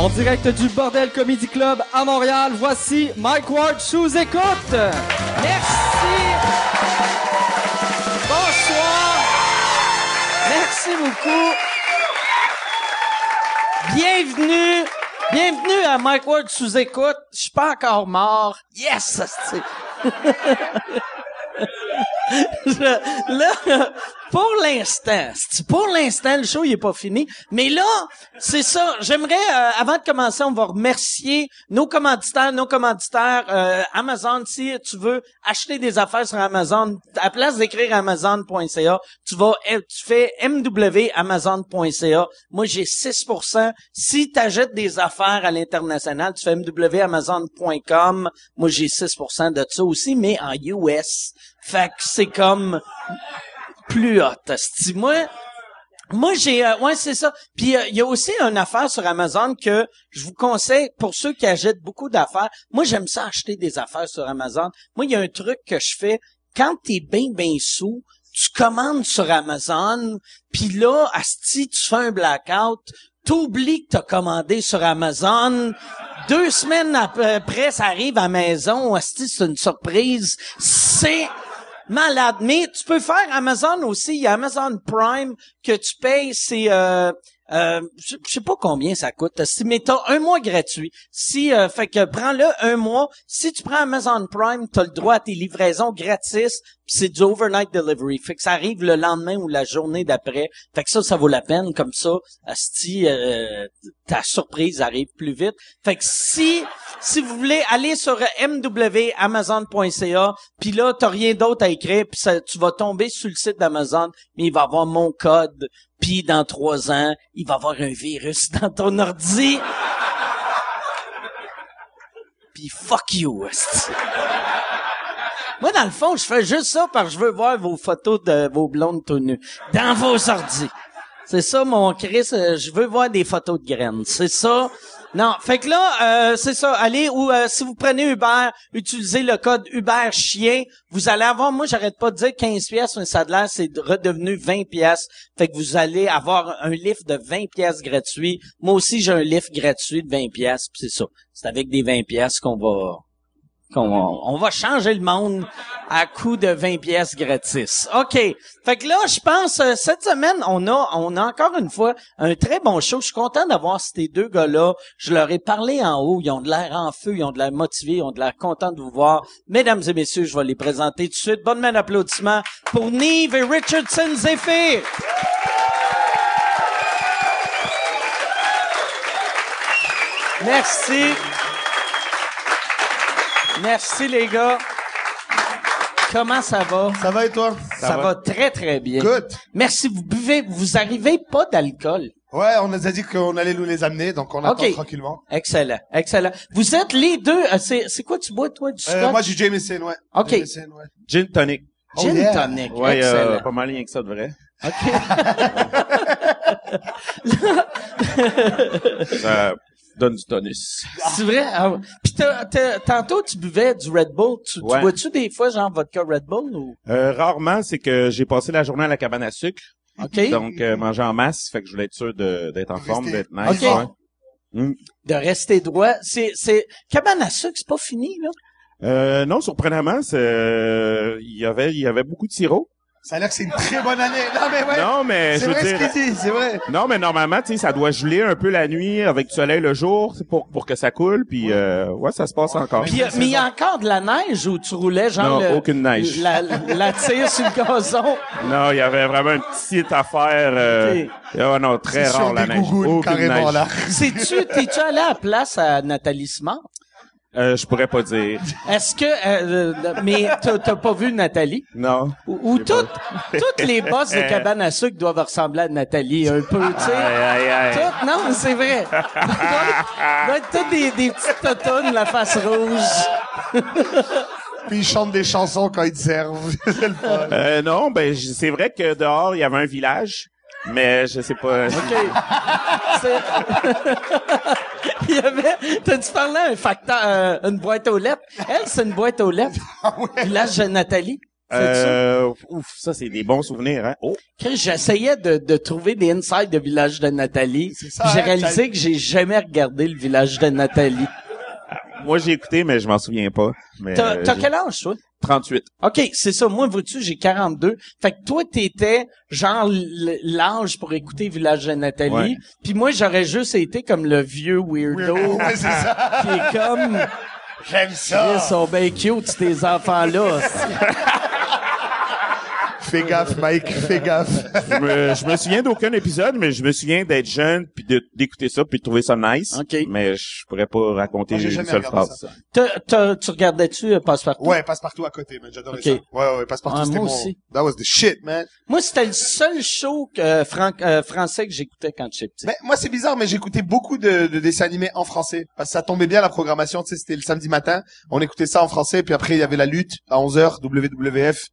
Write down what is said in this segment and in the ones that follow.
En direct du Bordel Comedy Club à Montréal, voici Mike Ward sous écoute. Merci. Bonsoir. Merci beaucoup. Bienvenue. Bienvenue à Mike Ward sous écoute. Je suis pas encore mort. Yes. Je- là, pour l'instant, pour l'instant, le show il est pas fini. Mais là, c'est ça. J'aimerais, euh, avant de commencer, on va remercier nos commanditaires, nos commanditaires euh, Amazon. Si tu veux acheter des affaires sur Amazon, à la place d'écrire Amazon.ca, tu vas, eh, tu fais mwamazon.ca. Moi, j'ai 6%. Si tu achètes des affaires à l'international, tu fais mwamazon.com. Moi, j'ai 6% de ça aussi, mais en US. Fait que c'est comme plus hot. asti. Moi, moi j'ai euh, ouais c'est ça. Puis euh, il y a aussi une affaire sur Amazon que je vous conseille pour ceux qui achètent beaucoup d'affaires. Moi j'aime ça acheter des affaires sur Amazon. Moi il y a un truc que je fais quand t'es bien bien sous, tu commandes sur Amazon, puis là asti tu fais un blackout, t'oublies que t'as commandé sur Amazon. Deux semaines ap- après, ça arrive à la maison. asti, c'est une surprise. C'est malade. Mais tu peux faire Amazon aussi. Il y a Amazon Prime que tu payes. C'est euh, euh, je je sais pas combien ça coûte. Si t'as un mois gratuit. Si euh, fait que prends-le un mois. Si tu prends Amazon Prime, t'as le droit à tes livraisons gratis. C'est du overnight delivery. Fait que ça arrive le lendemain ou la journée d'après. Fait que ça, ça vaut la peine. Comme ça, asti, euh, ta surprise arrive plus vite. Fait que si si vous voulez aller sur mwamazon.ca, puis là t'as rien d'autre à écrire, puis tu vas tomber sur le site d'Amazon, mais il va avoir mon code, puis dans trois ans, il va avoir un virus dans ton ordi. Puis fuck you. Moi, dans le fond, je fais juste ça parce que je veux voir vos photos de vos blondes tout nues dans vos ordis. C'est ça, mon Chris. euh, je veux voir des photos de graines. C'est ça. Non, fait que là, euh, c'est ça. Allez, ou euh, si vous prenez Uber, utilisez le code Uber Chien. Vous allez avoir, moi, j'arrête pas de dire 15 pièces, mais ça a l'air, c'est redevenu 20 pièces. Fait que vous allez avoir un lift de 20 pièces gratuit. Moi aussi, j'ai un lift gratuit de 20 pièces. C'est ça. C'est avec des 20 pièces qu'on va qu'on on va changer le monde à coût de 20 pièces gratis. OK. Fait que là, je pense euh, cette semaine, on a on a encore une fois un très bon show. Je suis content d'avoir ces deux gars-là. Je leur ai parlé en haut, ils ont de l'air en feu, ils ont de l'air motivés, ils ont de l'air contents de vous voir. Mesdames et messieurs, je vais les présenter tout de suite. Bonne main d'applaudissements pour Neve et Richardson Zephyr. Merci. Merci les gars. Comment ça va? Ça va et toi? Ça, va. très très bien. Good. Merci. Vous buvez, vous arrivez pas d'alcool. Ouais, on nous a dit qu'on allait nous les amener, donc on attend Ok. tranquillement. Excellent, excellent. Vous êtes les deux. euh, c'est c'est quoi tu bois toi du Euh, moi, j'ai Jameson, ouais. Ok. Jameson, ouais. Gin tonic. Oh, Gin yeah. tonic. Ouais, excellent. euh, pas mal rien que ça de vrai. Ça donne du tonus. C'est vrai? Ah. Puis t'as- t'as- tantôt tu buvais du Red Bull. Tu, tu Ouais. bois-tu des fois genre vodka Red Bull ou? Euh, rarement, c'est que j'ai passé la journée à la cabane à sucre, Ok. donc euh, manger en masse, fait que je voulais être sûr de- d'être en Rester- forme, d'être nice. Ok. ouais. Mm. De rester droit. C'est c'est cabane à sucre, c'est pas fini là? Euh, non, surprenamment, c'est, euh, il y avait, il y avait beaucoup de sirop. Ça a l'air que c'est une très bonne année. Non, mais ouais. Non, mais c'est je veux vrai dire, ce qu'il dit, c'est vrai. non, mais normalement, tu sais, ça doit geler un peu la nuit avec du soleil le jour, c'est pour pour que ça coule, puis euh, ouais, ça se passe encore. Puis, euh, mais il y a encore de la neige où tu roulais genre Non, le- aucune neige. La, la tire sur le gazon. Non, il y avait vraiment une petite affaire. Euh, ah non, très C'est rare sur la des neige. Aucune neige. Sais-tu, t'es-tu allé à la place à Nathalie Smart? Euh, je pourrais pas dire. Est-ce que, euh, euh, mais t'as t'as pas vu Nathalie? Non. Ou, ou toutes, toutes les boss de cabane à sucre doivent ressembler à Nathalie un peu, tu sais. Aïe, aïe, aïe. Toutes, non, mais c'est vrai. Être toutes des, des petites totounes, la face rouge. Puis ils chantent des chansons quand ils te servent. Euh, non, ben c'est vrai que dehors il y avait un village, mais je sais pas. OK. Il y avait, t'as-tu parlé à un facteur, euh, une boîte aux lettres? Elle, c'est une boîte aux lettres. Ah. Village de Nathalie. Euh, ouf, ça, c'est des bons souvenirs, hein. Oh, Chris, J'essayais de, de trouver des insides de Village de Nathalie. J'ai hein, réalisé que j'ai jamais regardé le Village de Nathalie. moi, j'ai écouté, mais je m'en souviens pas. T'as euh, quel âge, toi? 38. OK, c'est ça. Moi, vois-tu, j'ai 42. Fait que toi, t'étais genre l'âge pour écouter Village de Nathalie. Puis moi, j'aurais juste été comme le vieux weirdo Ouais, c'est ça. qui est comme... J'aime Ils ça. sont bien cute, ces enfants-là. Fais gaffe, Mike, fais gaffe. je, me, je me souviens d'aucun épisode, mais je me souviens d'être jeune puis de- d'écouter ça puis de trouver ça nice. OK. Mais je pourrais pas raconter Moi, une seule phrase. T'as- t'as- tu regardais-tu euh, Passe-Partout? Ouais, passe-partout à côté, man. J'adorais Ok. ça. Ouais, ouais, passe-partout, Ouais, c'était moi mon... aussi. That was the shit, man. Moi, c'était le seul show que, euh, fran- euh, français que j'écoutais quand j'étais petit. Mais moi, c'est bizarre, mais j'écoutais beaucoup de, de dessins animés en français. Parce que ça tombait bien, la programmation, tu sais, c'était le samedi matin. On écoutait ça en français, puis après, il y avait la lutte à 11h, WWF.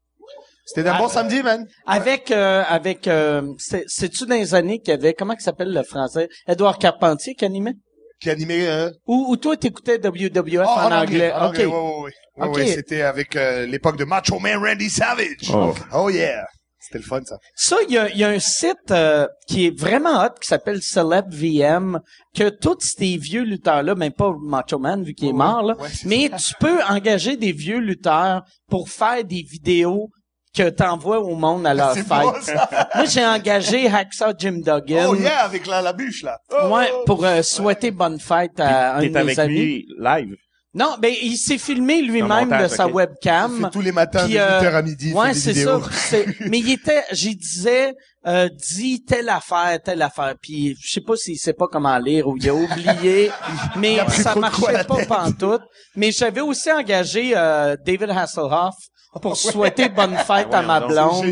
C'était un Ah, bon samedi, man. Avec, euh, avec, euh, c'est- c'est-tu dans les années qu'il y avait, comment il s'appelle le français? Edouard Carpentier qui animait? Qui animait, euh... Ou, ou toi, t'écoutais WWF oh, en, anglais? en OK. anglais, ouais, ouais, ouais. Ouais, Ok. ouais, c'était avec euh, l'époque de Macho Man Randy Savage. Oh. Oh yeah. C'était le fun, ça. Ça, il y a, il y a un site euh, qui est vraiment hot qui s'appelle Celeb VM que tous ces vieux lutteurs-là, même pas Macho Man vu qu'il est mort, là, Ouais, mais tu peux engager des vieux lutteurs pour faire des vidéos que t'envoies au monde à leur fête. bon, ça. Moi, j'ai engagé Hacksaw Jim Duggan. Oh yeah, avec la, la bûche, là. Oh, Ouais, oh, oh. pour euh, souhaiter bonne fête à un de T'es mes avec amis. lui live. Non, ben il s'est filmé lui-même de sa ok. Il webcam. fait tous les matins, Puis, de 8h euh, à midi, Ouais, c'est ça. c'est- Mais il était, j'y disais, euh, dis telle affaire, telle affaire. Puis je sais pas s'il sait pas comment lire ou il a oublié, mais a ça marchait pas tête. pantoute. Mais j'avais aussi engagé euh, David Hasselhoff pour souhaiter bonne fête à ma blonde.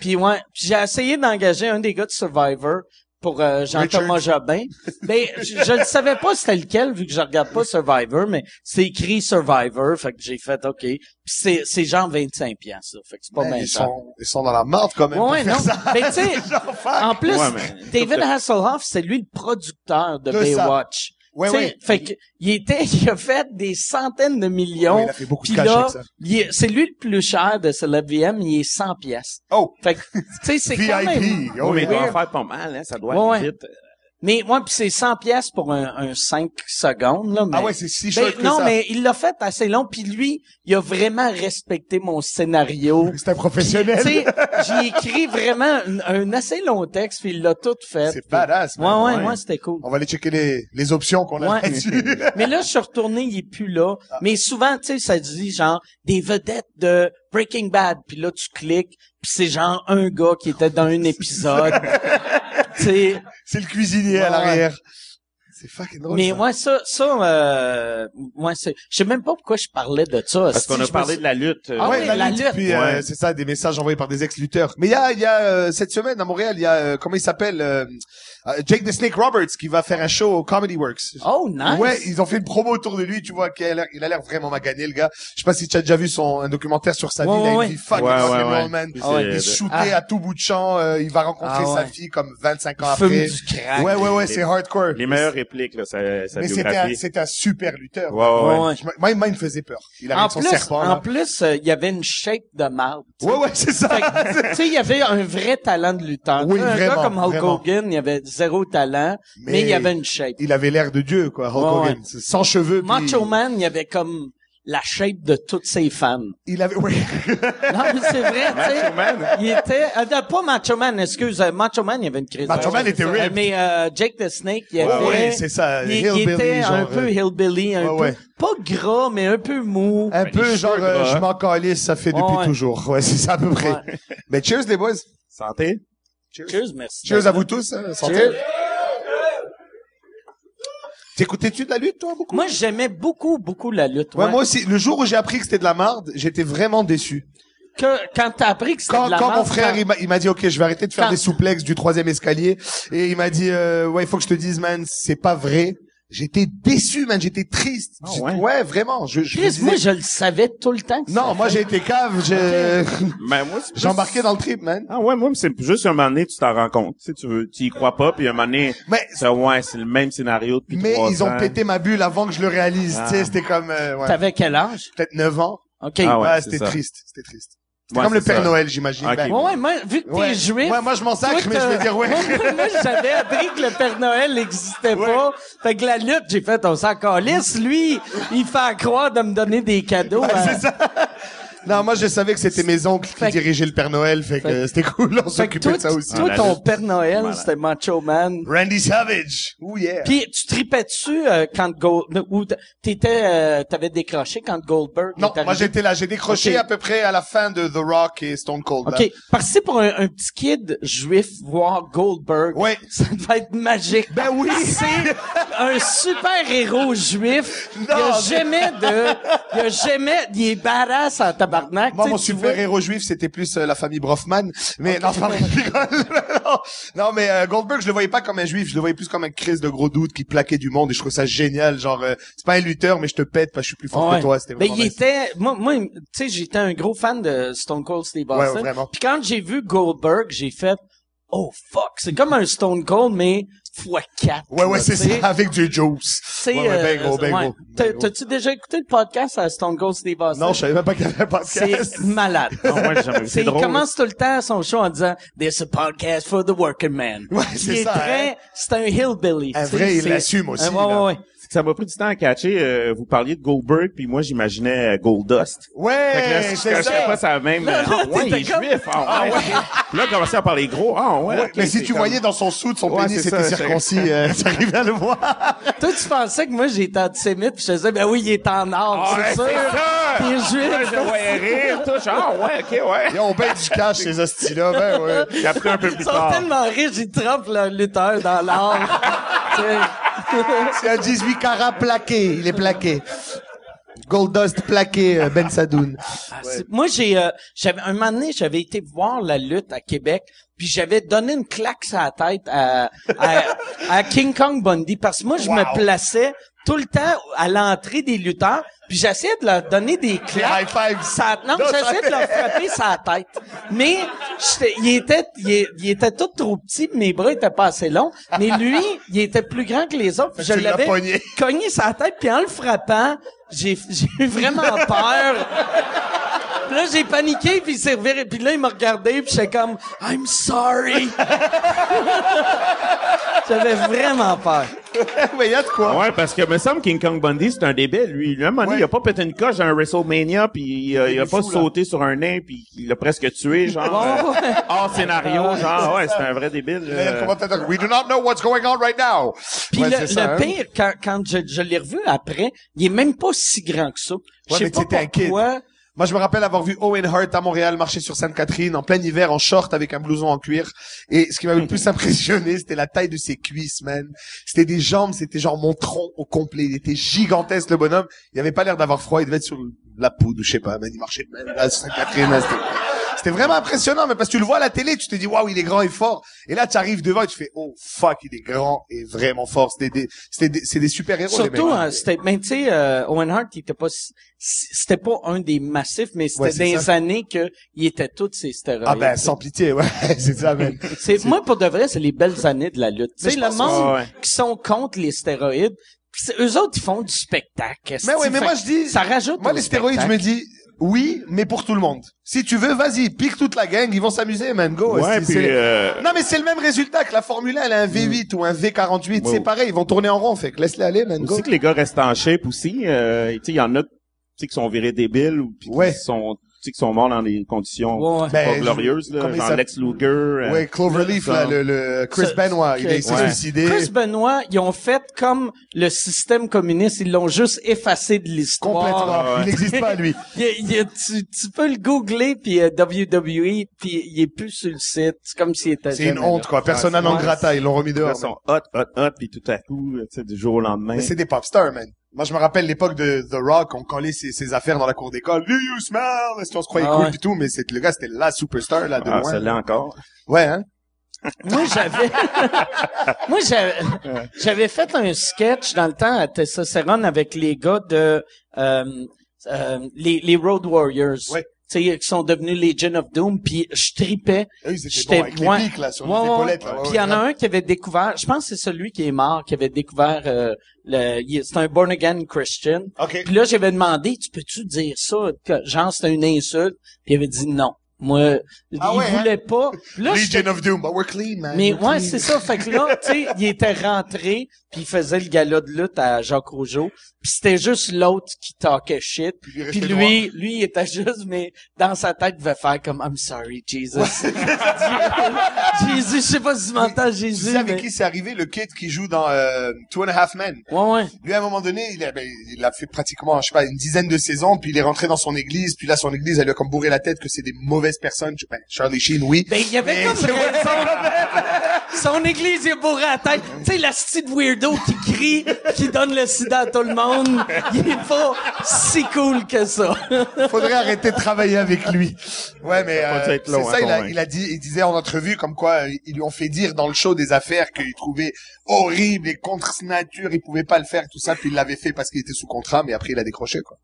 Puis ouais, puis j'ai essayé d'engager un des gars de Survivor pour euh, Jean-Thomas Jobin. Ben, je, je ne savais pas c'était lequel vu que je regarde pas Survivor, mais c'est écrit Survivor, fait que j'ai fait OK. Puis c'est c'est genre 25 piastres, ça, fait que c'est pas Man, bien ils sont, ils sont dans la marde quand même. Ouais, non. ça. Ben, tu sais, en plus, Ouais, mais- David Hasselhoff, c'est lui le producteur de, De ça. Baywatch. Ouais, Tu sais, ouais. Fait que, il était, il a fait des centaines de millions. Ouais, il a fait beaucoup de Puis cash là, il est- c'est lui le plus cher de Celeb VM, il est 100 pièces. Oh, Fait que, tu sais, c'est quand même... VIP. Oh, mais il doit en faire pas mal, hein. Ça doit ouais. vite. Mais ouais, puis c'est 100 pièces pour un, un 5 secondes là. Mais, Ah ouais, c'est si Ben, non, ça. mais il l'a fait assez long. Puis lui, il a vraiment respecté mon scénario. C'est un Puis, professionnel. tu sais, j'ai écrit vraiment un, un assez long texte, puis il l'a tout fait. C'est badass, Ouais, ouais, ouais. ouais, c'était cool. On va aller checker les, les options qu'on a Ouais. là-dessus. Mais là, je suis retourné, il est plus là. Ah. Mais souvent, tu sais, ça dit genre des vedettes de Breaking Bad, puis là tu cliques, puis c'est genre un gars qui était dans un épisode. C'est le cuisinier à l'arrière. C'est fucking drôle. mais ça. moi ça ça euh, moi c'est je sais même pas pourquoi je parlais de ça. Parce qu'on a parlé de la lutte. euh, Ah ouais, oui, la, la lutte, lutte. puis euh, c'est ça, des messages envoyés par des ex-lutteurs. Mais il y a, il y a euh, cette semaine à Montréal, il y a euh, comment il s'appelle euh, Jake the Snake Roberts qui va faire un show au Comedy Works. Oh nice. Ouais, ils ont fait une promo autour de lui, tu vois, qu'il a l'air, il a l'air vraiment magané, le gars. Je sais pas si tu as déjà vu son un documentaire sur sa vie, Ouais, il a une vie fucking man. Il est shooté Ah. à tout bout de champ, euh, il va rencontrer Ah sa fille comme 25 ans Fume après. du crack. Ouais, ouais, ouais, c'est hardcore. Les meilleures répliques, là, sa, sa Mais c'était un, biographie. c'était un super lutteur. Ouais, ouais, ouais. Ouais. Je- Moi, moi, il me faisait peur. Il avait En son plus, serpent, en là. plus, euh, il y avait une shape de marde. tu sais. Ouais, ouais, c'est ça. Que, tu sais, il y avait un vrai talent de lutteur. Oui, Tu sais, un vraiment, gars comme Hulk vraiment. Hogan, il avait zéro talent, mais, il y avait une shape. il avait l'air de Dieu, quoi, Hulk Ouais, Hogan. ouais. Sans cheveux. puis- Macho Man, il y avait comme la shape de toutes ses femmes. Il avait, oui. Non, mais c'est vrai, tu sais. Macho Man. Il était, euh, pas Macho Man, excuse, euh, Macho Man, il y avait une crise. Macho Man était ripped. Mais euh, Jake the Snake, il Ouais, avait, ouais, c'est ça. il, était genre, un peu euh, hillbilly, un Ouais, peu, ouais. pas gras, mais un peu mou. Un peu genre, euh, je m'en calisse, ça fait depuis toujours. Ouais, c'est ça à peu près. Ouais. Mais cheers, les boys. Santé. Cheers. Cheers, merci. Cheers à vous tous. Hein, santé. Cheers. T'écoutais-tu de la lutte, toi, beaucoup? Moi, j'aimais beaucoup, beaucoup la lutte. Ouais, ouais. moi aussi. Le jour où j'ai appris que c'était de la marde, j'étais vraiment déçu. Que, quand t'as appris que c'était Quand, de la quand mon frère, quand- il m'a, il m'a dit, OK, je vais arrêter de faire Quand- des souplexes du troisième escalier. Et il m'a dit, euh, ouais, il faut que je te dise, man, c'est pas vrai. J'étais déçu, man. J'étais triste. Ah ouais? vraiment. Je, je me Chris, disais- moi, je le savais tout le temps. que non, moi, j'ai été cave. j'ai- Ben, moi, c'est plus- J'embarquais dans le trip, man. Ah ouais, moi, c'est juste un moment donné, tu t'en rends compte. Tu sais, tu veux, tu y crois pas, puis un moment donné, Mais, ça, ouais, c'est le même scénario depuis mais trois ils ont pété ma bulle avant que je le réalise. Ah. Tu sais, c'était comme, euh, ouais, T'avais quel âge? peut-être 9 ans. OK. Ah ouais, ouais, c'est c'était triste. C'était triste. C'est Ouais, comme le Père ça. Noël, j'imagine. Ben, Ouais, ouais, moi, vu que t'es ouais. juif. Ouais, moi, je m'en sacre, mais je veux dire, ouais. Moi, j'avais appris que le Père Noël n'existait pas. Fait que la lutte, j'ai fait, on s'en calisse. Lui, il fait à croire de me donner des cadeaux. À- c'est ça. Non, moi, je savais que c'était mes oncles qui dirigeaient le Père Noël, fait que c'était cool, on s'occupait de ça aussi. toi, ton. Père Noël, Voilà. c'était Macho Man. Randy Savage. Oh yeah. Puis tu tripais dessus euh, quand Gold ou t'étais euh, t'avais décroché quand Goldberg Non, moi j'étais là, j'ai décroché à peu près à la fin de The Rock et Stone Cold. là. OK, parce que pour un, un petit kid juif voir Goldberg. Ouais. Ça devait être magique. Ben oui. Un super héros juif. il Non, a mais- jamais de il a jamais il est badass en tabarnak. Moi, mon tu super vois- héros juif, c'était plus euh, la famille Brofman. Mais non, enfin, je rigole. non, non, mais euh, Goldberg, je le voyais pas comme un juif, je le voyais plus comme un Chris de gros doute qui plaquait du monde. Et je trouve ça génial. Genre, euh, c'est pas un lutteur, mais je te pète parce que je suis plus fort Ouais. que toi. C'était Mais il nice. était, moi, moi, tu sais, j'étais un gros fan de Stone Cold Steve Ouais, Austin. vraiment. Puis quand j'ai vu Goldberg, j'ai fait, oh fuck, c'est comme un Stone Cold, mais fois 4. Ouais, ouais, c'est ça, avec du juice. C'est, Ouais, ouais, ben euh, gros, ben ouais. T'as-tu déjà écouté le podcast à Stone Cold Steve Austin? Non, je savais même pas qu'il y avait un podcast. C'est malade. Non, moi. C'est, C'est il drôle. commence tout le temps son show en disant There's a podcast for the working man. Ouais, c'est est ça, très, hein. c'est un hillbilly. Un vrai, il l'assume aussi, Euh, ouais, ouais, ouais. Ça m'a pris du temps à catcher. euh, vous parliez de Goldberg, puis moi, j'imaginais euh, Goldust. Fait que là, Ouais, je c'est cachais ça. pas ça même. Là, ah, là, ouais, il est comme- juif. Ah, ouais. Puis là, on commençait à parler gros. Ah, ouais. Ouais, mais si tu comme- voyais dans son sou de son Ouais, pénis, c'était circoncis, euh, t'arrivais à le voir. Toi, tu pensais que moi, j'étais antisémite, puis je disais, ben oui, il est en or, Ah, ouais, c'est sûr. Il est juif. Ouais, je le voyais rire, tout. Ah, ouais, ok, ouais. Ils ont ben du cash, ces hosties-là, ben ouais. J'ai appris un peu Ils plus sont tard. tellement riches, ils trempent leur lutteur dans l'or. C'est un 18 carats plaqué, il est plaqué. Goldust plaqué, euh, Ben Sadoun. Ah, Moi, j'ai, euh, j'avais, un moment donné, j'avais été voir la lutte à Québec, puis j'avais donné une claque sur la tête à, à, à King Kong Bundy, parce que moi, je Wow. me plaçais tout le temps à l'entrée des lutteurs, puis j'essayais de leur donner des claques. Ça, non, j'essayais de leur frapper sa tête. Mais il était, il, était tout trop petit, mes bras étaient pas assez longs. Mais lui, il était plus grand que les autres. puis Je l'avais cogné sa tête, puis en le frappant, j'ai, j'ai eu vraiment peur. Puis là, j'ai paniqué, puis il s'est reviré. Puis là, il m'a regardé, puis j'étais comme « I'm sorry! » J'avais vraiment peur. Mais y a de quoi. Ouais, parce que me semble King Kong Bundy, c'est un débile, lui. Lui, à un moment donné, Ouais. il a pas pété une coche dans un WrestleMania, puis il, a- il a pas fou, là. sauté sur un nain, puis il l'a presque tué, genre. Ouais, euh, hors scénario, genre. Ouais, c'est un vrai débile. Il euh. We do not know what's going on right now. Puis Ouais, le, c'est ça, le hein. pire, quand, quand je, je l'ai revu après, il est même pas si grand que ça. Je Ouais, sais mais pas t'étais un kid. pourquoi. Moi, je me rappelle avoir vu Owen Hart à Montréal marcher sur Sainte-Catherine en plein hiver en short avec un blouson en cuir. Et ce qui m'avait le plus impressionné, c'était la taille de ses cuisses, man. C'était des jambes, c'était genre mon tronc au complet. Il était gigantesque, le bonhomme. Il avait pas l'air d'avoir froid. Il devait être sur la poudre ou je sais pas, man. Il marchait de même, là, sur Sainte-Catherine. C'était- vraiment impressionnant, mais parce que tu le vois à la télé, tu te dis, waouh, il est grand et fort. Et là, tu arrives devant et tu fais, oh, fuck, il est grand et vraiment fort. C'était des, c'était des, c'est des super héros, Surtout, hein, c'était, ben, tu sais, euh, Owen Hart, il était pas, c'était pas un des massifs, mais c'était Ouais, des ça. années que il était tous ces stéroïdes. Ah ben, sans pitié, ouais, c'est ça, man. C'est, moi, pour de vrai, c'est les belles années de la lutte. Tu Mais sais, le monde. Ouais. qui sont contre les stéroïdes, eux autres, ils font du spectacle. Mais ouais, mais moi je dis, ça rajoute moi les stéroïdes, je me dis, oui, mais pour tout le monde. Si tu veux, vas-y, pique toute la gang, ils vont s'amuser, man, go. Ouais, puis, euh, Non, mais c'est le même résultat que la Formule 1, elle a un V8 ou un V48, Ouais. c'est pareil, ils vont tourner en rond, fait que laisse-les aller, man, go. que les gars restent en shape aussi. Euh, tu sais, il y en a, tu sais, qui sont virés débiles ou puis Ouais. qui sont, sais, qui sont morts dans des conditions Ouais, ouais. pas Ben, glorieuses, là, genre s'appelle? Lex Luger. euh, Ouais, Cloverleaf, là, le, le Chris Ce- Benoit, il, s'est Ouais. suicidé. Chris Benoit, ils ont fait comme le système communiste, ils l'ont juste effacé de l'histoire. Complètement. Ouais. Il n'existe pas, lui. Il y a- il y a- tu, tu peux le googler puis euh, WWE puis il est plus sur le site. C'est comme s'il était. C'est une honte, quoi. Persona Ouais, non grata, ils l'ont remis Ils dehors. man. sont hot, hot, hot, puis tout à coup, tu sais, du jour au lendemain. Mais c'est des pop stars, man. Moi, je me rappelle l'époque de The Rock, on collait ses, ses affaires dans la cour d'école. Do you smell? Est-ce qu'on se croyait Ah cool ouais. du tout, mais c'est, le gars, c'était la superstar, là, de Ah, loin. celle-là encore. Ouais, hein? Moi j'avais, moi j'avais, j'avais fait un sketch dans le temps à Testostérone avec les gars de euh, euh, les, les Road Warriors. Ouais. Qui sont devenus Legion of Doom, puis je tripais. J'étais- les les. Ouais, Puis il y en a un qui avait découvert, je pense que c'est celui qui est mort, qui avait découvert euh, le, c'est un born again Christian. OK. Puis là, j'avais demandé, tu peux-tu dire ça, genre c'était une insulte, puis il avait dit non. Moi, Ah il ouais, hein? voulait pas. Là, Legion of Doom. But we're clean, man. mais We're ouais, c'est ça. Fait que là, tu sais, il était rentré, puis il faisait le gala de lutte à Jacques Rougeau. Puis c'était juste l'autre qui talkait shit. Puis lui Puis lui, lui, il était juste, mais dans sa tête, il devait faire comme I'm sorry, Jesus. Jésus, je sais pas si tu m'entends, Tu Jésus. sais avec mais- qui c'est arrivé? Le kid qui joue dans euh, Two and a Half Men? Ouais, ouais. Lui, à un moment donné, il a, ben, il a fait pratiquement, je sais pas, une dizaine de saisons, puis il est rentré dans son église, puis là, son église, elle lui a comme bourré la tête que c'est des mauvaises personnes. Je- Ben, Charlie Sheen, oui. Ben, il y avait Mais comme raison. Son église, il est bourré à la tête. Tu sais, la petite weirdo qui crie, qui donne le sida à tout le monde, il est pas si cool que ça. Faudrait arrêter de travailler avec lui. Ouais, mais euh, c'est ça. Il a, il a dit, il disait en entrevue comme quoi euh, ils lui ont fait dire dans le show des affaires qu'il trouvait horrible et contre nature, il pouvait pas le faire, tout ça, puis il l'avait fait parce qu'il était sous contrat, mais après il a décroché quoi.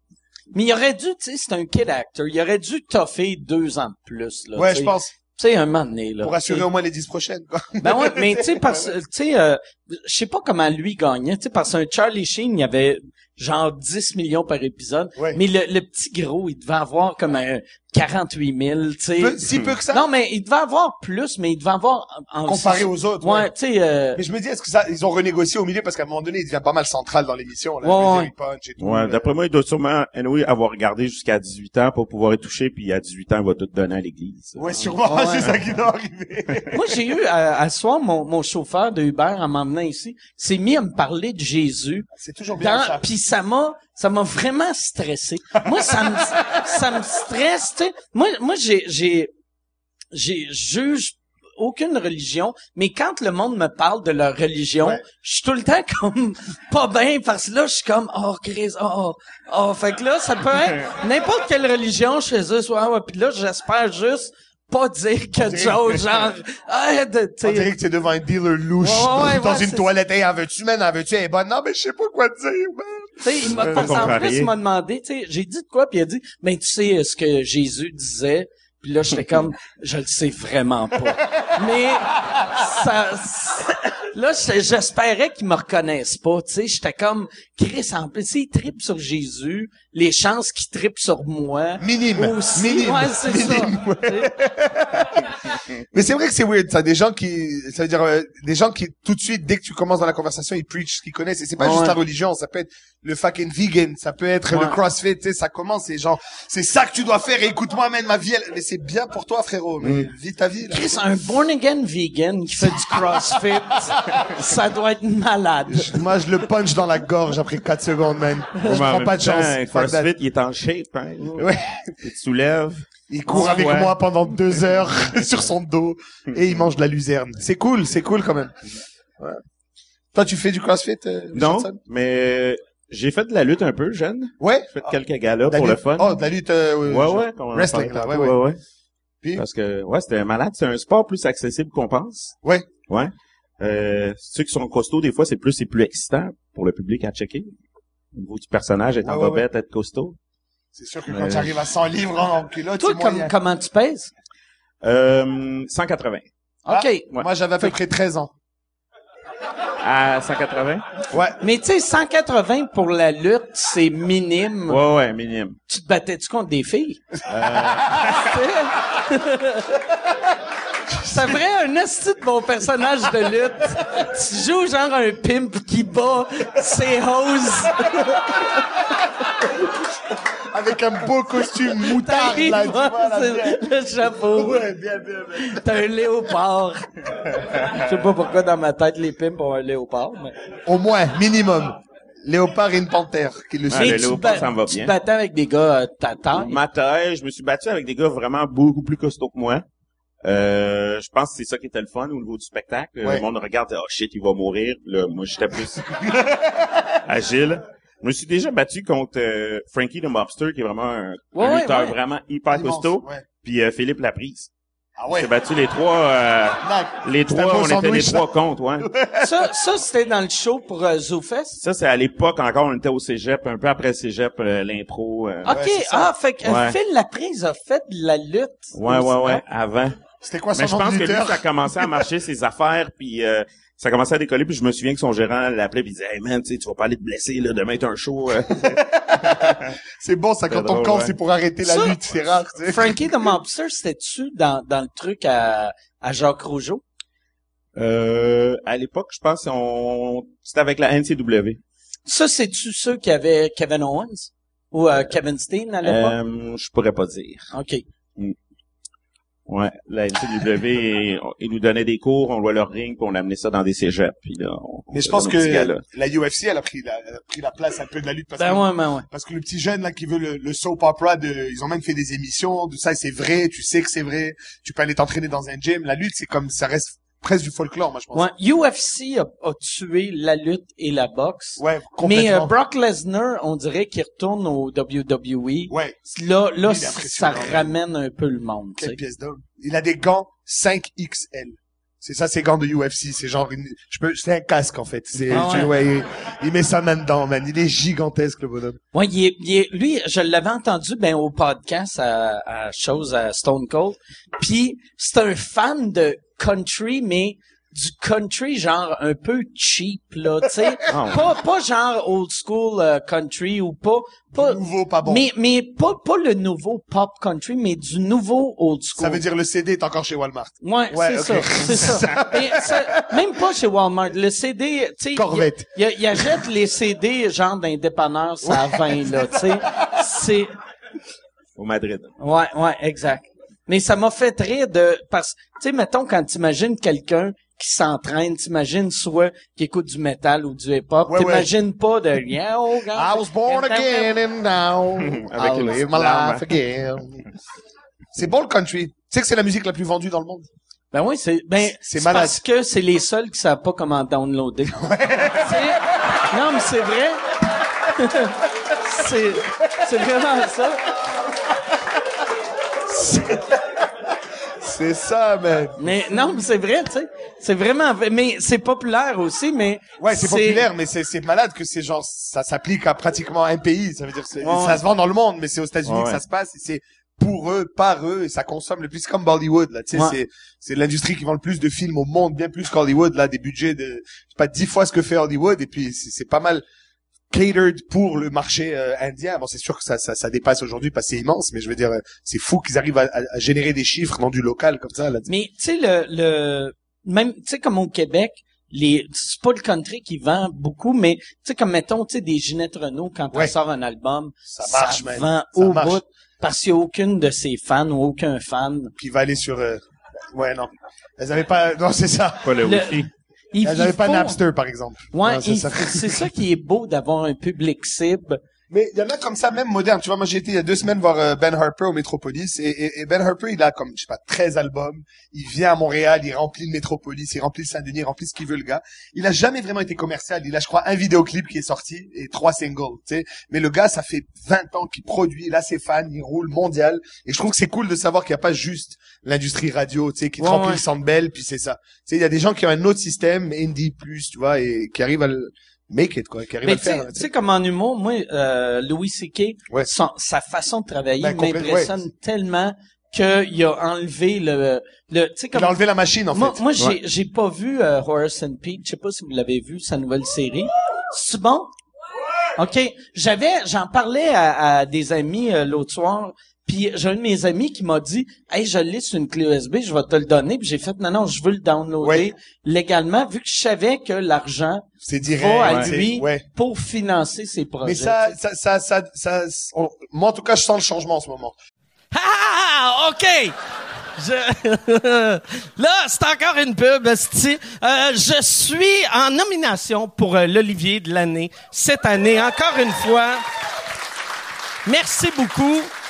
Mais il aurait dû, tu sais, c'est un kid actor, il aurait dû toffer deux ans de plus, là. Ouais, je pense Tu sais, un moment donné, là. pour assurer au moins les dix prochaines. Quoi. Ben ouais, mais tu sais, parce, tu sais, euh, je sais pas comment lui gagnait, tu sais, parce qu'un Charlie Sheen, il y avait genre 10 millions par épisode, Ouais. mais le, le petit gros, il devait avoir comme un 48 000, tu sais. Si peu que ça. Non, mais il devait avoir plus, mais il devait avoir... en- Comparé aux autres. Ouais, ouais. tu sais... euh, Mais je me dis, est-ce que ça, ils ont renégocié au milieu? Parce qu'à un moment donné, il devient pas mal central dans l'émission. Là, Ouais, ouais. il punch et tout. Ouais, là. d'après moi, il doit sûrement, anyway, avoir regardé jusqu'à 18 ans pour pouvoir y toucher, puis à 18 ans, il va tout donner à l'église. Ouais, sûrement, Ouais. c'est ça qui doit arriver. Moi, j'ai eu, à, à ce soir, mon, mon chauffeur de Uber, en m'emmenant ici, s'est mis à me parler de Jésus. C'est toujours bien Dans- ça. Puis ça m'a, ça m'a vraiment stressé. Moi, ça me, ça me stresse, tu sais. Moi, moi, j'ai, j'ai, j'ai, juge aucune religion, mais quand le monde me parle de leur religion, Ouais. je suis tout le temps comme pas bien parce que là, je suis comme oh Christ, oh, oh, fait que là, ça peut être n'importe quelle religion chez eux, soit ouais, puis là, j'espère juste pas dire quelque chose genre ah, de, tu On sais, dirait que t'es devant un dealer louche Ouais, ouais, dans ouais, une toilette. Hey, en veux-tu, man? En veux-tu? Elle est bonne. Non, mais je sais pas quoi te dire, man. Tu sais, il m'a contrarié. plus, il m'a demandé, tu sais, j'ai dit de quoi, puis il a dit, ben tu sais euh, ce que Jésus disait, puis là j'étais comme, je le sais vraiment pas. Mais ça, ça- là j'espérais qu'ils me reconnaissent pas, tu sais, j'étais comme, Chris, en plus, s'il tripe sur Jésus, les chances qu'il tripe sur moi. Minime. Aussi, Minime. ouais, c'est ça. Mais c'est vrai que c'est weird, ça. Des gens qui, ça veut dire, euh, des gens qui, tout de suite, dès que tu commences dans la conversation, ils preach ce qu'ils connaissent. Et c'est pas Ouais. juste la religion, ça peut être le fucking vegan, ça peut être Ouais. le crossfit, tu sais, ça commence, c'est genre, c'est ça que tu dois faire, et écoute-moi, man, ma vie, elle- mais c'est bien pour toi, frérot, mais vis ta vie, là. Chris, un born again vegan qui fait du crossfit, ça doit être malade. Moi, je le punch dans la gorge après 4 secondes, man. Je prends pas de chance. Fuck that. CrossFit, il est en shape, hein. Ouais. Il te soulève. Il court avec Ouais. moi pendant deux heures sur son dos et il mange de la luzerne. C'est cool, c'est cool quand même. Ouais. Toi, tu fais du CrossFit, euh, Non, Richardson? mais j'ai fait de la lutte un peu jeune. Ouais. J'ai fait quelques galas De la pour le lutte- fun. Oh, de la lutte. euh, ouais, ouais. comme on en wrestling, parlait là, ouais, tantôt, ouais. Puis? Parce que, ouais, c'était malade. C'est un sport plus accessible qu'on pense. Ouais. Ouais. Euh, ceux qui sont costauds, des fois, c'est plus, c'est plus excitant pour le public à checker. Au niveau du personnage, être en Ouais, ouais, bobette, être costaud. C'est sûr que quand Ouais. tu arrives à 100 livres en culotte, Toi, comme, comment tu pèses? Euh, 180. Ah. OK. Ouais. Moi, j'avais à peu près 13 ans. À 180? Ouais. Mais tu sais, 180 pour la lutte, c'est minime. Ouais, ouais, minimum. Tu te battais-tu contre des filles? Ça ferait un esti de bon personnage de lutte. Tu joues genre un pimp qui bat ses hoses. Avec un beau costume moutard, T'arrives, là, tu vois, là, c'est bien. le chapeau. Ouais, bien, bien, bien. T'as un léopard. Je sais pas pourquoi dans ma tête les pimps ont un léopard, mais... Au moins, minimum. Léopard et une panthère qui le Ah, suivent. le tu, léopard, ça me va tu bien. te battais avec des gars euh, ta taille. Ma taille, je me suis battu avec des gars vraiment beaucoup plus costauds que moi. Euh, je pense que c'est ça qui était le fun au niveau du spectacle. Ouais. Le monde regarde, oh shit, il va mourir. Là, moi, j'étais plus agile. Je me suis déjà battu contre euh, Frankie the Mobster, qui est vraiment un, Ouais, un ouais, lutteur ouais. vraiment hyper costaud. Puis euh, Philippe Laprise. Ah On ouais. s'est battu les trois, euh, les trois, on était les trois contre, ouais. Ça, ça c'était dans le show pour euh, ZooFest? Ça, c'est à l'époque encore, on était au cégep, un peu après cégep, euh, l'impro. euh, OK, ah, fait que euh, Ouais. Phil Laprise a fait de la lutte. Ouais, ouais, ouais, avant. C'était quoi son Mais je pense de que lui, ça a commencé à marcher ses affaires, puis euh, ça a commencé à décoller, puis je me souviens que son gérant l'appelait, puis il disait « Hey man, tu sais, tu vas pas aller te blesser, là, demain t'as un show. euh. C'est bon, ça, quand C'est on drôle, camp, ouais. c'est pour arrêter la Ça- lutte. C'est rare, tu sais. Frankie the Mobster, c'était-tu dans, dans le truc à, à Jacques Rougeau? Euh, à l'époque, je pense on c'était avec la NCW. Ça, c'est-tu ceux qui avaient Kevin Owens? Ou euh, Kevin Steen à l'époque? Euh, je pourrais pas dire. OK. Ouais, la NCW, ils nous donnaient des cours, on louait leur ring, puis on amenait ça dans des cégeps. Puis là, on- Mais je on pense que la UFC, elle a pris la, elle a pris la place un peu de la lutte parce Ben que ouais, ben ouais. Parce que le petit jeune là qui veut le, le soap opera, de, ils ont même fait des émissions, de ça c'est vrai, tu sais que c'est vrai, tu peux aller t'entraîner dans un gym. La lutte, c'est comme ça reste presque du folklore, moi je pense. Ouais, UFC a, a tué la lutte et la boxe. Ouais, Mais complètement. euh, Brock Lesnar, on dirait qu'il retourne au WWE. ouais, Là, là, ça impressionnant, ramène un peu le monde. quelle pièce d'homme. Il a des gants 5XL. C'est ça, ces gants de UFC. C'est genre, une, je peux, c'est un casque en fait. C'est, Ah ouais. tu- ouais, il, il met sa main dedans, man. Il est gigantesque le bonhomme. Ouais, il est, il est- lui, je l'avais entendu ben au podcast à, à chose à Stone Cold. Puis c'est un fan de country, mais du country genre un peu cheap là, tu sais, Ah ouais. pas pas genre old school euh, country ou pas pas Nouveau, pas bon. mais mais pas pas le nouveau pop country, mais du nouveau old school. Ça veut dire le CD est encore chez Walmart. Ouais, Ouais, c'est ça, c'est ça. Même pas chez Walmart. Le CD, tu sais, Corvette. il, il, il achète les CD genre d'un dépanneur, ça à 20 là, tu sais. C'est Au Madrid. ouais, ouais, exact. Mais ça m'a fait rire de parce tu sais mettons quand t'imagines quelqu'un qui s'entraîne, t'imagines soit qui écoute du métal ou du hip-hop, t'imagines pas de yeah, oh, God. I was born again and now I'll live my life again. C'est bon le country. Tu sais que c'est la musique la plus vendue dans le monde. Ben oui, c'est ben C'est parce que c'est les seuls qui savent pas comment downloader. Non, mais c'est vrai. c'est c'est vraiment ça. C'est ça, man. Mais non, mais c'est vrai, tu sais. C'est vraiment vrai. mais c'est populaire aussi, mais Ouais, c'est populaire, mais c'est malade que c'est genre ça s'applique à pratiquement un pays. Ça veut dire Ouais, ça se vend dans le monde, mais c'est aux États-Unis Ouais, que ça se passe. Et c'est pour eux, par eux, et ça consomme le plus comme Bollywood. Là, tu sais, Ouais. c'est c'est l'industrie qui vend le plus de films au monde, bien plus qu'Hollywood. Là, des budgets de je sais pas dix fois ce que fait Hollywood, et puis c'est pas mal catered pour le marché euh, indien. Bon, c'est sûr que ça, ça, ça dépasse aujourd'hui parce que c'est immense, mais je veux dire, euh, c'est fou qu'ils arrivent à, à- à générer des chiffres dans du local comme ça. Là. mais tu sais le le même tu sais comme au Québec, les c'est pas le country qui vend beaucoup, mais tu sais comme mettons tu sais des Ginette Renault quand Ouais. on sort un album, Ça marche, ça vend Ça au marche. bout parce qu'il y a aucune de ses fans ou aucun fan. Qui va aller sur... euh, Ouais, non. Elles avaient pas... Non, c'est ça. Pas le, Le- wifi. Il, Elles il avaient pas Napster, par exemple. Ouais, Non, c'est il- ça. c'est ça qui est beau d'avoir un public cible. Mais il y en a comme ça, même moderne. Tu vois, moi, j'ai été il y a deux semaines voir euh, Ben Harper au Metropolis. Et, et- et Ben Harper, il a comme, je sais pas, 13 albums. Il vient à Montréal, il remplit le Metropolis, il remplit le Saint-Denis, il remplit ce qu'il veut, le gars. Il a jamais vraiment été commercial. Il a, je crois, un vidéoclip qui est sorti et trois singles, tu sais. Mais le gars, ça fait 20 ans qu'il produit. Il a ses fans, il roule mondial. Et je trouve que c'est cool de savoir qu'il n'y a pas juste l'industrie radio, tu sais, qui Ouais, remplit ouais. le belle, puis c'est ça. Tu sais, il y a des gens qui ont un autre système, indie plus, tu vois, et qui arrivent à le make it, quoi, qui arrivent à Mais le sais- faire. tu sais. comme en humour, moi, euh, Louis C.K., Ouais. son- sa façon de travailler Ben, m'impressionne tellement qu'il a enlevé le... le tu sais, comme... Il a enlevé la machine, en moi, fait. moi j'ai j'ai pas vu euh, Horace and Pete. Je sais pas si vous l'avez vu, sa nouvelle série. C'est bon? OK. J'avais, j'en parlais à, à des amis euh, l'autre soir. Puis j'ai un de mes amis qui m'a dit Hey, je l'ai sur une clé USB, je vais te le donner. Puis j'ai fait Non, non, je veux le downloader Ouais. légalement, vu que je savais que l'argent C'est direct. va à lui Ouais. pour financer ses projets. Mais ça, ça, ça, ça, ça, on- moi, en tout cas, je sens le changement en ce moment. Ah, OK. Je... Là, c'est encore une pub. Euh, je suis en nomination pour euh, l'Olivier de l'année cette année, encore une fois. Merci beaucoup.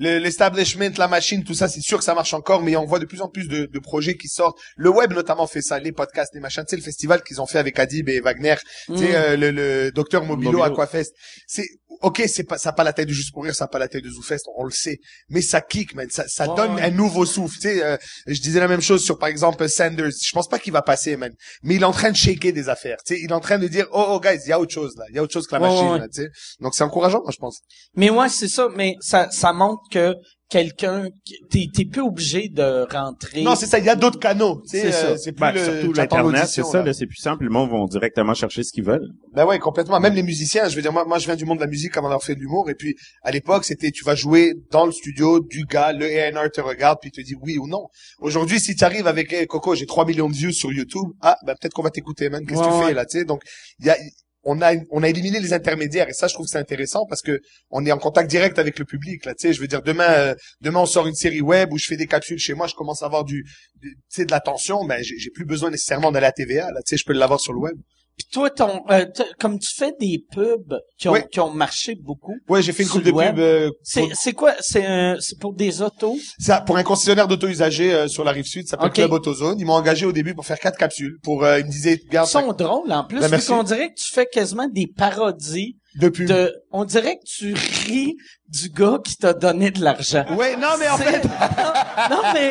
Le- L'establishment, la machine, tout ça, c'est sûr que ça marche encore, mais on voit de plus en plus de, de projets qui sortent. Le web notamment fait ça, les podcasts, les machins. Tu sais, le festival qu'ils ont fait avec Adib et Wagner, tu sais, euh, le, le docteur Mobilo, Mobilo. Aquafest. C'est ok, c'est pas ça a pas la taille de Juste pour rire, ça a pas la taille de Zoufest, on le sait, mais ça kick, man, ça, ça donne ouais. un nouveau souffle. Tu sais, euh, je disais la même chose sur par exemple Sanders. Je pense pas qu'il va passer, man, mais il est en train de shaker des affaires. Tu sais, il est en train de dire, oh, oh guys, il y a autre chose là, il y a autre chose que la machine, ouais. là, tu sais. Donc c'est encourageant, moi je pense. Mais ouais, c'est ça. Mais ça, ça montre que quelqu'un, qui- t'es, t'es plus obligé de rentrer. Non, c'est ça. Il y a d'autres canaux. tu sais, C'est ça. euh, C'est plus Ben, le, surtout l'internet, c'est ça, là. c'est puissant, puis le monde vont directement chercher ce qu'ils veulent. Ben ouais, complètement. Même les musiciens, je veux dire, moi, moi, je viens du monde de la musique avant d'avoir fait de l'humour. Et puis, à l'époque, c'était, tu vas jouer dans le studio du gars, le A&R te regarde, puis il te dit oui ou non. Aujourd'hui, si tu arrives avec, hey, Coco, j'ai 3 millions de views sur YouTube, ah, ben peut-être qu'on va t'écouter, man. Qu'est-ce que Ouais, tu ouais. fais, là, tu sais? Donc, il y a, on a, on a éliminé les intermédiaires. Et ça, je trouve c'est intéressant parce que on est en contact direct avec le public, là, tu sais. Je veux dire, demain, euh, demain, on sort une série web où je fais des capsules chez moi, je commence à avoir du, tu sais, de l'attention, ben, j'ai plus besoin nécessairement d'aller à TVA, là, tu sais, je peux l'avoir sur le web. Puis toi, ton, euh, comme tu fais des pubs qui ont, Oui. qui ont marché beaucoup. Ouais, j'ai fait une coupe de le web. pub, euh, C'est, pour- c'est quoi? C'est un, c'est pour des autos? Ça, pour un concessionnaire d'auto usagé euh, sur la rive sud, ça s'appelle. Club AutoZone. Ils m'ont engagé au début pour faire quatre capsules. Pour, euh, ils me disaient, Ils garde sont drôles, en plus. Ben, merci. qu'on dirait que tu fais quasiment des parodies depuis. de, on dirait que tu ris du gars qui t'a donné de l'argent. Ouais, non, mais en fait, non, mais,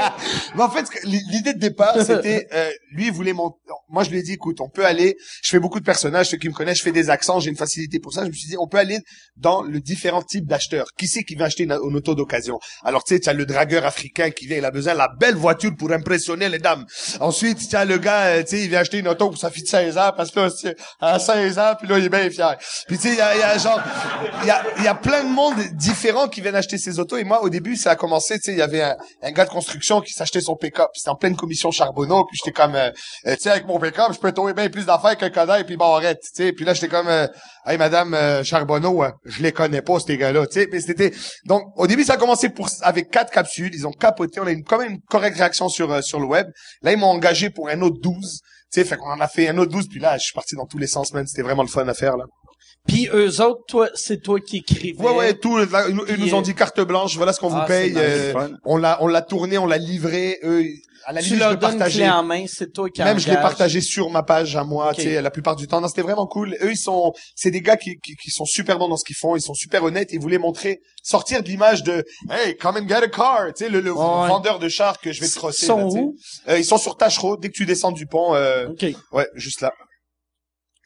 mais en fait, l'idée de départ, c'était, euh, lui, il voulait mon, moi, je lui ai dit, écoute, on peut aller, je fais beaucoup de personnages, ceux qui me connaissent, je fais des accents, j'ai une facilité pour ça. Je me suis dit, on peut aller dans le différents types d'acheteurs. Qui c'est qui veut acheter une, une auto d'occasion? Alors, tu sais, tu as le dragueur africain qui vient, il a besoin de la belle voiture pour impressionner les dames. Ensuite, tu as le gars, euh, tu sais, il vient acheter une auto pour sa fille de 16 ans, parce que là, c'est- à 16 ans, puis là, il est bien fier. Puis tu sais, il y a, y a genre, il y a, y a plein de monde différents qui viennent acheter ces autos. Et moi, au début, ça a commencé, tu sais, il y avait un, un gars de construction qui s'achetait son pick-up. C'était en pleine commission Charbonneau. Puis j'étais comme, euh, euh, tu sais, avec mon pick-up, je peux trouver bien plus d'affaires qu'un connard et puis barrette, tu sais. Puis là, j'étais comme, euh, hey, madame euh, Charbonneau, euh, je les connais pas, ces gars-là, tu sais. Mais c'était, donc, au début, ça a commencé pour, avec quatre capsules. Ils ont capoté. On a eu quand même une correcte réaction sur, euh, sur le web. Là, ils m'ont engagé pour un autre 12. Tu sais, fait qu'on en a fait un autre 12, puis là, je suis parti dans tous les sens, man. C'était vraiment le fun à faire, là. Puis eux autres, toi, c'est toi qui écrivais. Ouais, ouais, tout, là, ils, nous- ils ont dit carte blanche, voilà ce qu'on ah, vous paye. euh, on l'a, on l'a tourné, on l'a livré. Eux, à la tu limite, je leur le donnes une partageais. clé en main, c'est toi qui Même je l'ai engage. partagé sur ma page à moi, tu sais, la plupart du temps. Non, c'était vraiment cool. Eux, ils sont, c'est des gars qui, qui, qui sont super bons dans ce qu'ils font. Ils sont super honnêtes. Ils voulaient montrer, sortir de l'image de, hey, come and get a car, tu sais, le, le ouais. vendeur de chars que je vais te Ils crosser. sont là, sais. où? Euh, ils sont sur Tachereau. Dès que tu descends du pont, euh, OK. Ouais, juste là.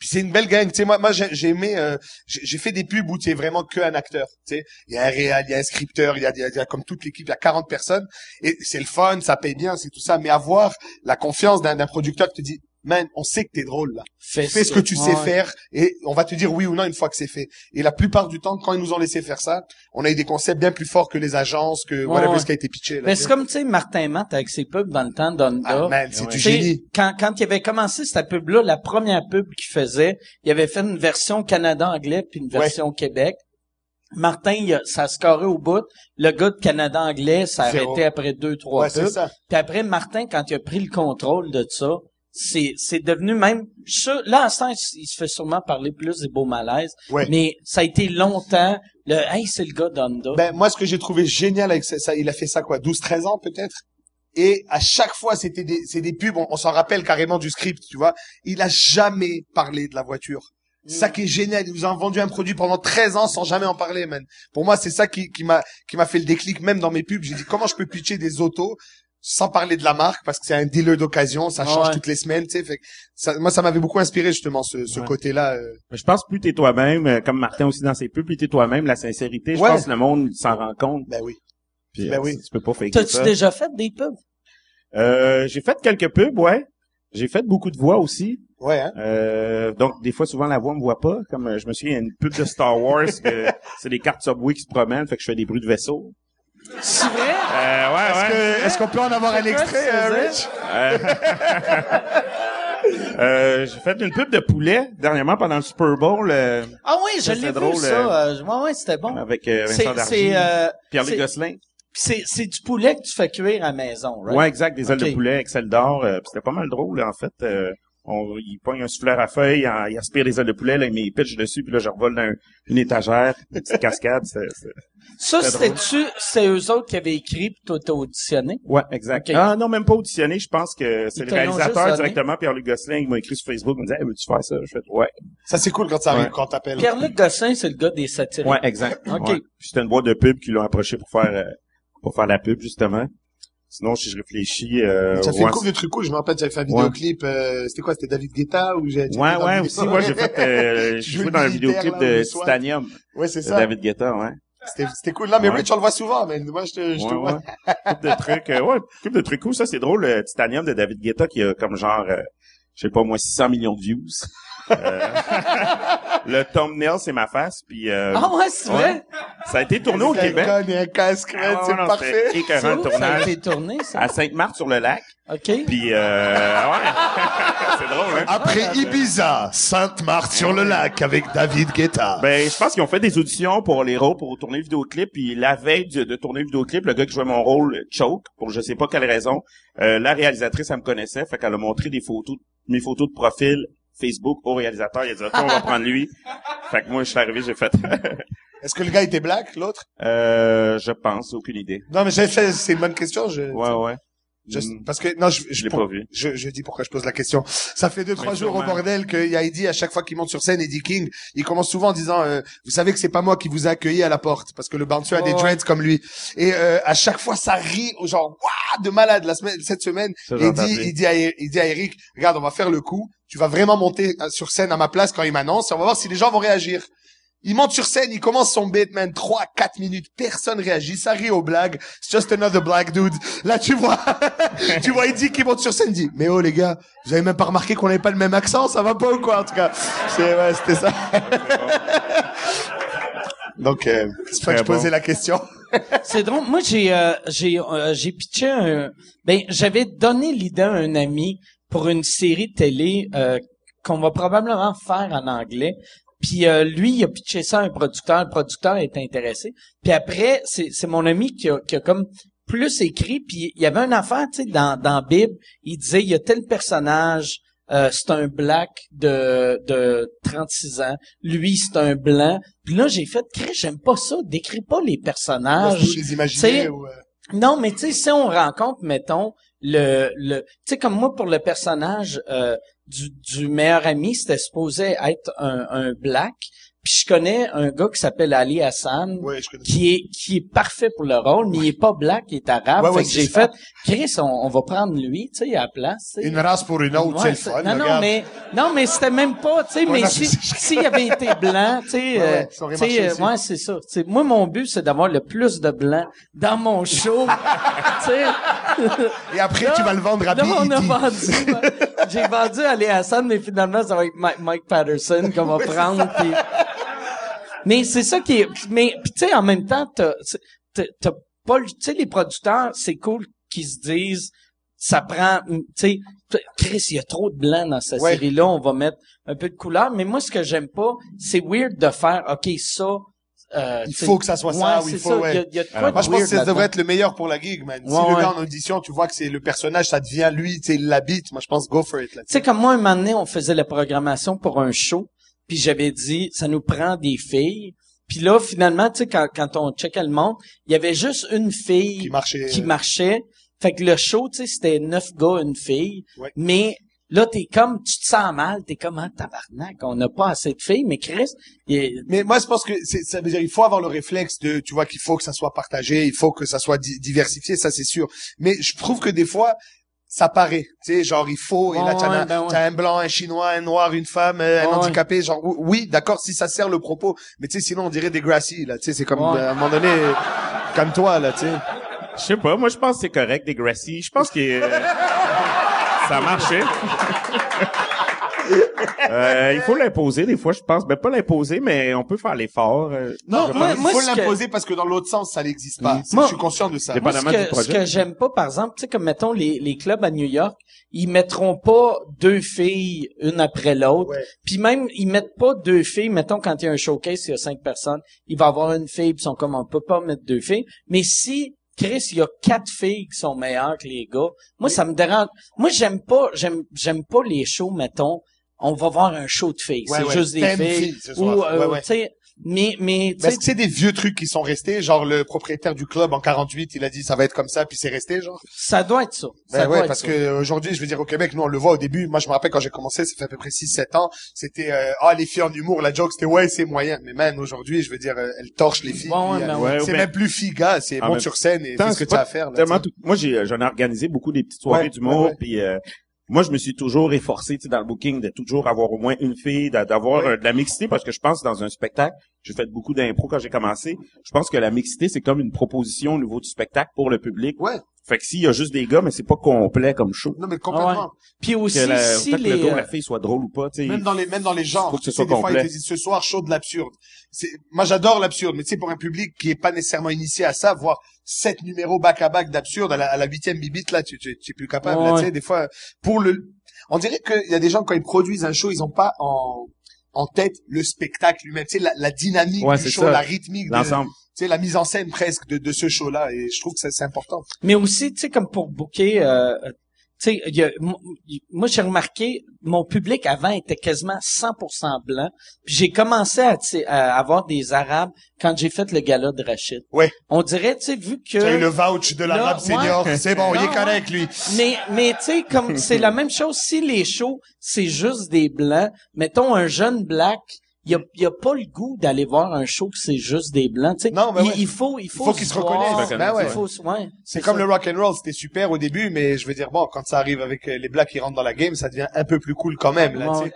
C'est une belle gang, tu moi moi j'ai aimé euh, j'ai fait des pubs où tu es vraiment que un acteur, tu il y a un réal, il y a un scripteur, il y a, y a- comme toute l'équipe, il y a 40 personnes. Et c'est le fun, ça paye bien, c'est tout ça, mais avoir la confiance d'un producteur qui te dit man, on sait que t'es drôle là. Fais, Fais ce que tu sais Ouais. faire et on va te dire oui ou non une fois que c'est fait. Et la plupart du temps, quand ils nous ont laissé faire ça, on a eu des concepts bien plus forts que les agences, que whatever ouais. ce qui a été pitché. Là, Mais c'est comme, tu sais, Martin Matt avec ses pubs dans le temps d'Honda. ah, man, c'est du génie. Quand, quand il avait commencé cette pub-là, la première pub qu'il faisait, il avait fait une version Canada-anglais puis une Ouais. version Québec. Martin, il a- ça a scoré au bout. Le gars de Canada-anglais, ça a Zéro. arrêté après deux, trois Ouais, c'est pubs. ça. Puis après, Martin, quand il a pris le contrôle de ça, c'est, c'est devenu même, ça, là, en ce temps, il il se fait sûrement parler plus des beaux malaises. Ouais. Mais ça a été longtemps, le, hey, c'est le gars d'Honda. Ben, moi, ce que j'ai trouvé génial avec ça, ça- il a fait ça quoi, 12, 13 ans peut-être? Et à chaque fois, c'était des, c'est des pubs, on, on s'en rappelle carrément du script, tu vois. Il a jamais parlé de la voiture. Ça qui est génial, ils nous ont vendu un produit pendant 13 ans sans jamais en parler, man. Pour moi, c'est ça qui, qui m'a, qui m'a fait le déclic, même dans mes pubs. J'ai dit, comment je peux pitcher des autos sans parler de la marque, parce que c'est un dealer d'occasion, ça change Ouais. toutes les semaines, tu sais. Fait que ça, moi, ça m'avait beaucoup inspiré, justement, ce, ce Ouais. côté-là. euh. Je pense que plus t'es toi-même, euh, comme Martin aussi dans ses pubs, plus t'es toi-même, la sincérité, je Ouais. pense que le monde s'en rend compte. Ben oui. Puis, Ben euh, oui. Tu peux pas faker T'as-tu déjà fait des pubs? Euh, j'ai fait quelques pubs, ouais. J'ai fait beaucoup de voix aussi. Ouais, hein. Euh, donc des fois souvent la voix me voit pas. Comme euh, je me souviens, il y a une pub de Star Wars que c'est des cartes Subway qui se promènent, fait que je fais des bruits de vaisseau. C'est vrai? Euh, ouais, Est-ce ouais. que- Est-ce qu'on peut en avoir un extrait, euh? Rich? Euh, j'ai fait une pub de poulet dernièrement pendant le Super Bowl euh, Ah oui, je l'ai c'est vu, drôle, ça. Euh, ouais, ouais, c'était bon. avec euh, C'est, Vincent c'est, Dargy, euh, Pierre-Luc c'est- Gosselin. c'est, c'est du poulet que tu fais cuire à la maison, right? Ouais, exact, des ailes de poulet avec celle d'or. euh, c'était pas mal drôle, en fait. On, il pogne un souffleur à feuilles, il, il aspire les ailes de poulet, là, il met il pitch dessus, puis là, je revole dans un- une étagère, une petite cascade. c'est- c'est- Ça, C'est c'était-tu, c'est eux autres qui avaient écrit puis toi t'as auditionné? Ouais, exact. Ah non, même pas auditionné. Je pense que c'est Ils le réalisateur directement, Pierre-Luc Gosselin, il m'a écrit sur Facebook, il me dit hey, veux-tu faire ça? Je fais ouais. Ça, c'est cool quand ça arrive, Ouais. quand t'appelles. Pierre-Luc Gosselin, c'est le gars des satiriques. Ouais, exact. Ok. Ouais. C'était une boîte de pub qui l'ont approché pour faire euh, pour faire la pub, justement. Sinon, si je réfléchis... Euh, Tu as fait ouais, une couple de trucs cool? Je me rappelle, j'avais fait un vidéoclip. euh, c'était quoi? C'était David Guetta ou j'ai Ouais, ouais, le aussi, moi, j'ai fait, euh, joué dans un militaire, vidéoclip de le. Titanium, Ouais, c'est de ça. David Guetta, ouais. C'était c'était cool. Là, mais Ouais. Rich, on le voit souvent, mais moi, je te, je te vois. ouais. de trucs, euh, ouais, couple de trucs cool. Ça, c'est drôle, le Titanium de David Guetta qui a comme genre, euh, je sais pas moi, 600 millions de views. Euh, le thumbnail, c'est ma face, puis euh, Ah ouais, c'est vrai? ça a été tourné au Il y a un Québec. gun et un casque, Ah, c'est non, parfait. écœurant, que ça a tournage. été tourné, ça? À Sainte-Marthe-sur-le-Lac. OK. Puis, euh, ouais. c'est drôle, hein? Après Ibiza, Sainte-Marthe-sur-le-Lac avec David Guetta. Ben, je pense qu'ils ont fait des auditions pour les rôles pour tourner le vidéoclip. Puis la veille de, de tourner le vidéoclip, le gars qui jouait mon rôle, choke, pour je sais pas quelle raison, euh, la réalisatrice, elle me connaissait, fait qu'elle a montré des photos, mes photos de profil Facebook au réalisateur. Il a dit, OK, on va prendre lui. Fait que moi, je suis arrivé, j'ai fait, Est-ce que le gars était black, l'autre? euh, je pense, aucune idée. Non, mais j'ai fait, c'est une bonne question. Je, Ouais, ouais. Je- Hmm. parce que, non, je, Je l'ai pour- pas vu. Je, je dis pourquoi je pose la question. Ça fait deux, trois jours au bordel que y a Eddie, à chaque fois qu'il monte sur scène, Eddie King, il commence souvent en disant, euh, vous savez que c'est pas moi qui vous ai accueilli à la porte, parce que le bouncer a des dreads comme lui. Et, euh, à chaque fois, ça rit, au genre, waouh, de malade, la semaine, cette semaine. J'ai il dit, à, il dit à Eric, regarde, on va faire le coup, tu vas vraiment monter euh, sur scène à ma place quand il m'annonce, et on va voir si les gens vont réagir. Il monte sur scène, il commence son beat, man, 3, 4 minutes, personne réagit, ça rit aux blagues, it's just another black dude. Là, tu vois, tu vois Eddie qui monte sur scène, dit, mais oh, les gars, vous avez même pas remarqué qu'on n'avait pas le même accent, ça va pas ou quoi, en tout cas? C'est, ouais, c'était ça. Donc, euh, c'est pas que je posais bon. la question. C'est drôle. Moi, j'ai euh, j'ai euh, j'ai pitché un. Ben, j'avais donné l'idée à un ami pour une série de télé euh, qu'on va probablement faire en anglais. Puis euh, lui, il a pitché ça à un producteur. Le producteur est intéressé. Puis après, c'est c'est mon ami qui a, qui a comme plus écrit. Puis il y avait une affaire, tu sais, dans dans Bible, il disait il y a tel personnage. euh, c'est un black de de 36 ans. Lui, c'est un blanc. Puis là, j'ai fait, j'aime pas ça. Décris pas les personnages. Vous les imaginez ou, Non, mais tu sais, si on rencontre, mettons, le, le, tu sais, comme moi pour le personnage euh, du, du meilleur ami, c'était supposé être un, un black. Puis je connais un gars qui s'appelle Ali Hassan, connais. qui est qui est parfait pour le rôle, mais il est pas black, il est arabe. Ouais, fait ouais, que j'ai fait, Chris, on, on va prendre lui, tu sais, à la place. Une race pour une autre, c'est le fun. non, non, regarde. mais non, mais c'était même pas, tu sais, mais non, si s'il avait été blanc, tu sais, Ouais, euh, ouais, euh, ouais, c'est ça. Tu sais, moi, mon but, c'est d'avoir le plus de blanc dans mon show. Et après, tu vas le vendre à Là, on a BET. vendu, j'ai vendu Ali Hassan, mais finalement, ça va être Mike, Mike Patterson qu'on va prendre. Mais c'est ça qui est. Mais tu sais, en même temps, t'as, t'as, t'as pas, tu sais, les producteurs, c'est cool qu'ils se disent, ça prend, tu sais, Chris, il y a trop de blanc dans cette Ouais. série-là, on va mettre un peu de couleur. Mais moi, ce que j'aime pas, c'est weird de faire, ok, ça. Euh, Il faut que ça soit ça, ou il faut, ça. ouais. Y a, y a Moi, je pense que ça devrait être le meilleur pour la gig, man. si le gars en audition, tu vois que c'est le personnage, ça devient lui, tu sais, il l'habite. Moi, je pense go for it, là. Tu sais, comme moi, un moment donné, on faisait la programmation pour un show, puis j'avais dit, ça nous prend des filles. Puis là, finalement, tu sais, quand, quand on checkait le monde, il y avait juste une fille Qui marchait. qui marchait. Fait que le show, tu sais, c'était neuf gars, une fille. Ouais. Mais là, t'es comme, tu te sens mal, t'es comme, ah, tabarnak, on n'a pas assez de filles. Mais Chris, Mais moi, je pense que c'est, ça veut dire, il faut avoir le réflexe de, tu vois, qu'il faut que ça soit partagé, il faut que ça soit di- diversifié, ça c'est sûr. Mais je trouve que des fois, ça paraît, tu sais, genre il faut, et là t'as, un, ben ouais. un blanc, un chinois, un noir, une femme, euh, un handicapé, genre ou- oui, d'accord, si ça sert le propos, mais tu sais, sinon on dirait des Grassy, là, tu sais, c'est comme euh, à un moment donné, comme toi, là, tu sais. Je sais pas, moi je pense que c'est correct, des Gracie. Je pense que euh, ça a marché. Euh, il faut l'imposer des fois, je pense. Ben pas l'imposer, mais on peut faire l'effort. euh, Non, moi-. Il faut que- l'imposer parce que dans l'autre sens, ça n'existe pas. C'est- Moi- je suis conscient de ça. Moi, ce que, ce que j'aime pas, par exemple, tu sais, comme mettons les, les clubs à New York, ils mettront pas deux filles une après l'autre. Ouais. Puis même, ils mettent pas deux filles. Mettons, quand il y a un showcase, il y a cinq personnes, il va y avoir une fille, puis ils sont comme, on peut pas mettre deux filles. Mais si, Chris, il y a quatre filles qui sont meilleures que les gars, moi, ça me dérange. Moi, j'aime pas, j'aime, j'aime pas les shows, mettons, on va voir un show de filles. Ouais, c'est ouais. juste des filles. Ou, euh, Ouais, ouais. tu sais, mais, mais, est-ce que c'est des vieux trucs qui sont restés? Genre, le propriétaire du club en 48, il a dit ça va être comme ça, puis c'est resté, genre? ça doit être ça. Ben ouais, parce ça. que aujourd'hui, je veux dire, au Québec, nous, on le voit au début. Moi, je me rappelle quand j'ai commencé, ça fait à peu près 6-7 ans. C'était, euh, ah, les filles en humour, la joke, c'était ouais, c'est moyen. Mais man, aujourd'hui, je veux dire, euh, elles torchent les filles. Ouais, ben euh, ouais. c'est même plus figa, c'est En monte même sur scène et fais ce que c'est tu as pas à faire. Là, Moi, j'ai, j'en ai organisé beaucoup des petites soirées Ouais, d'humour, puis euh, moi, je me suis toujours efforcé, tu sais, dans le booking, de toujours avoir au moins une fille, d'a- d'avoir euh, de la mixité, parce que je pense dans un spectacle, j'ai fait beaucoup d'impro quand j'ai commencé. Je pense que la mixité, c'est comme une proposition au niveau du spectacle pour le public. Ouais. Fait que s'il y a juste des gars, mais c'est pas complet comme show. Non, mais complètement. Puis aussi, Que la, si peut-être que les... le gars ou euh, la fille soit drôle ou pas, tu sais. Même dans les, même dans les genres. Faut que ce soit des fois, complet. disent ce soir, chaud de l'absurde. C'est, moi, j'adore l'absurde, mais tu sais, pour un public qui est pas nécessairement initié à ça, voir sept numéros back à back d'absurde à la, à la huitième bibite, là, tu, tu, tu es plus capable, là, Ouais. tu sais, des fois, pour le, on dirait qu'il y a des gens, quand ils produisent un show, ils ont pas en, en tête le spectacle lui-même, tu sais, la, la dynamique Ouais, du c'est show, ça. la rythmique, de- L'ensemble. tu sais, la mise en scène presque de, de ce show-là, et je trouve que ça, c'est important. Mais aussi, tu sais, comme pour booker, euh, sais, moi j'ai remarqué, mon public avant était quasiment 100% blanc. Puis j'ai commencé à, à avoir des Arabes quand j'ai fait le gala de Rachid. Ouais. On dirait, tu sais, vu que... Tu as eu le vouch de l'arabe senior, ouais. c'est bon, il est correct, lui. Mais, mais tu sais, comme c'est la même chose, si les shows, c'est juste des blancs, mettons un jeune black, il a, il a pas le goût d'aller voir un show que c'est juste des blancs, tu sais. Non, mais il, ouais. il faut, il faut, faut qu'ils se reconnaissent. Ben ouais. Ouais. C'est comme ça. le rock and roll, c'était super au début, mais je veux dire bon, quand ça arrive avec euh, les blacks qui rentrent dans la game, ça devient un peu plus cool quand même là. Sais.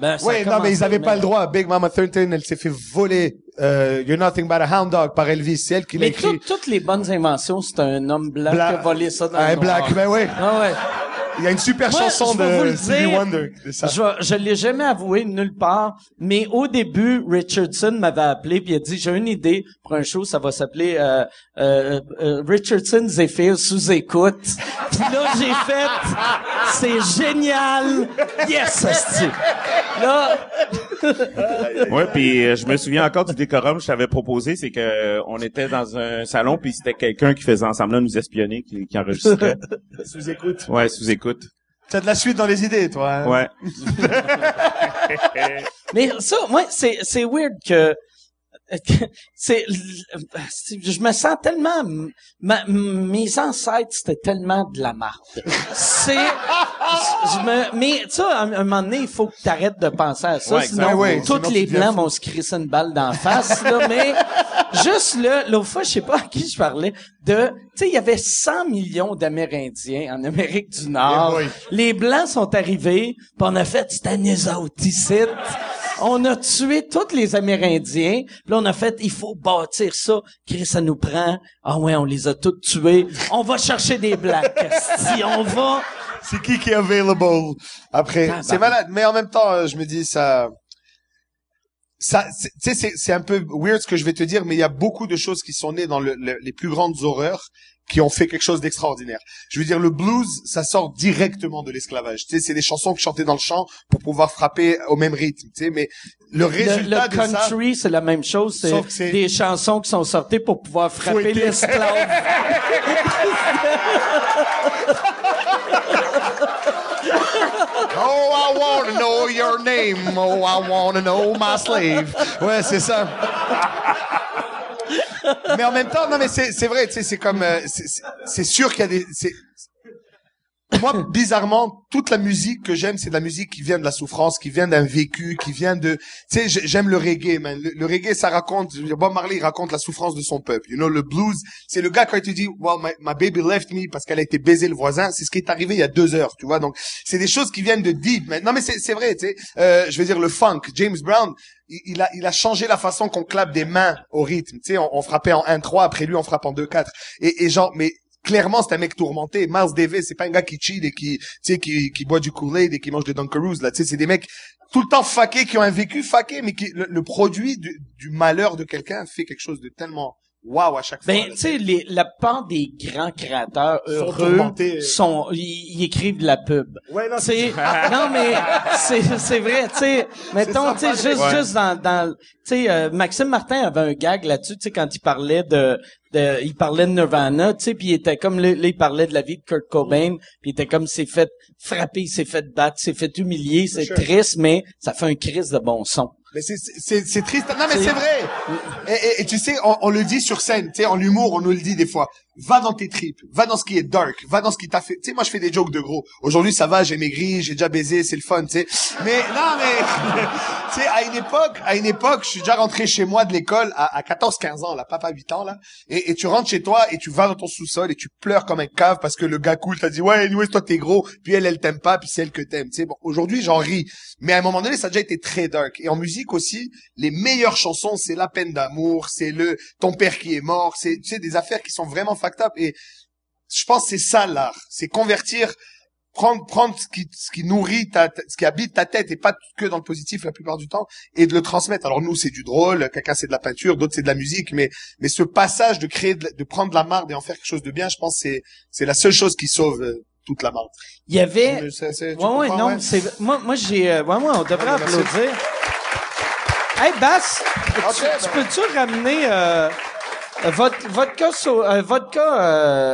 Ben, Ouais, non, mais ils avaient pas le droit. Big Mama Thornton, elle s'est fait voler euh, You're Nothing But a Hound Dog par Elvis, c'est elle qui l'a Mais écrit. tout- toutes les bonnes inventions, c'est un homme blanc Bla- qui a volé ça dans Un le black, ben ouais. Ah ouais. Il y a une super Moi, chanson de Stevie. Wonder de ça. Je, je l'ai jamais avoué nulle part, mais au début, Richardson m'avait appelé puis il a dit j'ai une idée pour un show, ça va s'appeler euh, euh, euh, Richardson Zephyr sous écoute. puis là j'ai fait c'est génial, yes. Là, Ouais, puis euh, je me souviens encore du décorum que je t'avais proposé, c'est que euh, on était dans un salon puis c'était quelqu'un qui faisait semblant de nous espionner, qui, qui enregistrait. Sous écoute. Ouais, sous écoute. T'as de la suite dans les idées, toi. hein? Ouais. mais ça, moi c'est c'est weird que que c'est je me sens tellement ma- mes ancêtres c'était tellement de la marde c'est je me mais tu sais à un un moment donné il faut que tu arrêtes de penser à ça Ouais, sinon exact. Ouais, tous sinon les blancs vont se crisser une balle d'en face là mais juste là l'autre fois je sais pas à qui je parlais de tu sais il y avait 100 millions d'Amérindiens en Amérique du Nord Eh boy. les blancs sont arrivés puis on a fait c'était nous autres ici on a tué tous les Amérindiens. Puis là, on a fait, il faut bâtir ça. Chris, ça nous prend. Ah ouais, on les a tous tués. On va chercher des blacks. Si on va... C'est qui qui est available après? Tabarnak. C'est malade, mais en même temps, je me dis ça. Ça, c'est- tu sais, c'est c'est un peu weird ce que je vais te dire, mais il y a beaucoup de choses qui sont nées dans le, le- les plus grandes horreurs qui ont fait quelque chose d'extraordinaire. Je veux dire, le blues, ça sort directement de l'esclavage. Tu sais, c'est des chansons que chantaient dans le champ pour pouvoir frapper au même rythme. Tu sais, mais le Le, résultat le de ça, country, c'est la même chose. C'est des chansons qui sont sorties pour pouvoir frapper l'esclave. Oh, I want to know your name. Oh, I want to know my slave. Ouais, c'est ça. mais en même temps, non, mais c'est c'est vrai, tu sais, c'est comme, euh, c'est c'est sûr qu'il y a des. c'est- Moi, bizarrement, toute la musique que j'aime, c'est de la musique qui vient de la souffrance, qui vient d'un vécu, qui vient de. Tu sais, j'ai- j'aime le reggae, man. Le, reggae, ça raconte. Bob Marley raconte la souffrance de son peuple. You know, le blues, c'est le gars quand il te dit, well, my, my baby left me parce qu'elle a été baisée le voisin. C'est ce qui est arrivé il y a deux heures, tu vois. Donc, c'est des choses qui viennent de deep. man. Non, mais c'est vrai, tu sais. Euh, je veux dire, le funk, James Brown, il, il a, il a changé la façon qu'on clappe des mains au rythme. Tu sais, on, on frappait en 1-3, après lui, on frappe en 2-4. Et, et genre, mais clairement, c'est un mec tourmenté. Miles Davis, c'est pas un gars qui cheat et qui, tu sais, qui, qui boit du Kool-Aid et qui mange des Dunkaroos, là. Tu sais, c'est des mecs tout le temps faqués, qui ont un vécu faqué, mais qui, le, le produit du, du malheur de quelqu'un fait quelque chose de tellement waouh à chaque fois. Ben, tu sais, les- la part des grands créateurs heureux sont, ils, ils écrivent de la pub. Ouais, non, C'est, non, mais c'est, c'est vrai, tu sais, mettons, tu sais, juste, juste dans, dans, tu sais, euh, Maxime Martin avait un gag là-dessus, tu sais, quand il parlait de, de, il parlait de Nirvana, tu sais, puis il était comme, là, là, il parlait de la vie de Kurt Cobain, puis il était comme, il s'est fait frapper, il s'est fait battre, il s'est fait humilier, c'est Sure. triste, mais ça fait un crise de bon son. Mais c'est c'est c'est triste. Non mais C'est- c'est vrai. Et, et- et tu sais, on, on le dit sur scène, tu sais, en humour, on nous le dit des fois. Va dans tes tripes, va dans ce qui est dark, va dans ce qui t'a fait. Tu sais, moi je fais des jokes de gros. Aujourd'hui ça va, j'ai maigri, j'ai déjà baisé, c'est le fun, tu sais. Mais non mais, tu sais, à une époque, à une époque, je suis déjà rentré chez moi de l'école à, à 14-15 ans, là, papa 8 ans là, et, tu rentres chez toi et tu vas dans ton sous-sol et tu pleures comme un cave parce que le gars cool t'a dit ouais, anyway, toi t'es gros, puis elle elle t'aime pas, puis c'est elle que t'aimes. Tu sais, bon, aujourd'hui j'en ris, mais à un moment donné ça a déjà été très dark. Et en musique aussi, les meilleures chansons, c'est la peine d'amour, c'est le ton père qui est mort, c'est des affaires qui sont vraiment fucked up. Et je pense que c'est ça l'art, c'est convertir, prendre prendre ce qui ce qui nourrit ta, ce qui habite ta tête et pas que dans le positif la plupart du temps et de le transmettre. Alors nous c'est du drôle, quelqu'un c'est de la peinture, d'autres c'est de la musique, mais mais ce passage de créer de, de prendre la marde et en faire quelque chose de bien, je pense c'est c'est la seule chose qui sauve euh, toute la marde. Il y avait, Ouais, ouais, non, c'est, moi, moi, j'ai, euh, ouais, ouais, on devrait Ah, merci. applaudir. Hey, Bass, tu, tu ben. peux-tu ramener, euh, votre, vodka, so, euh, vodka,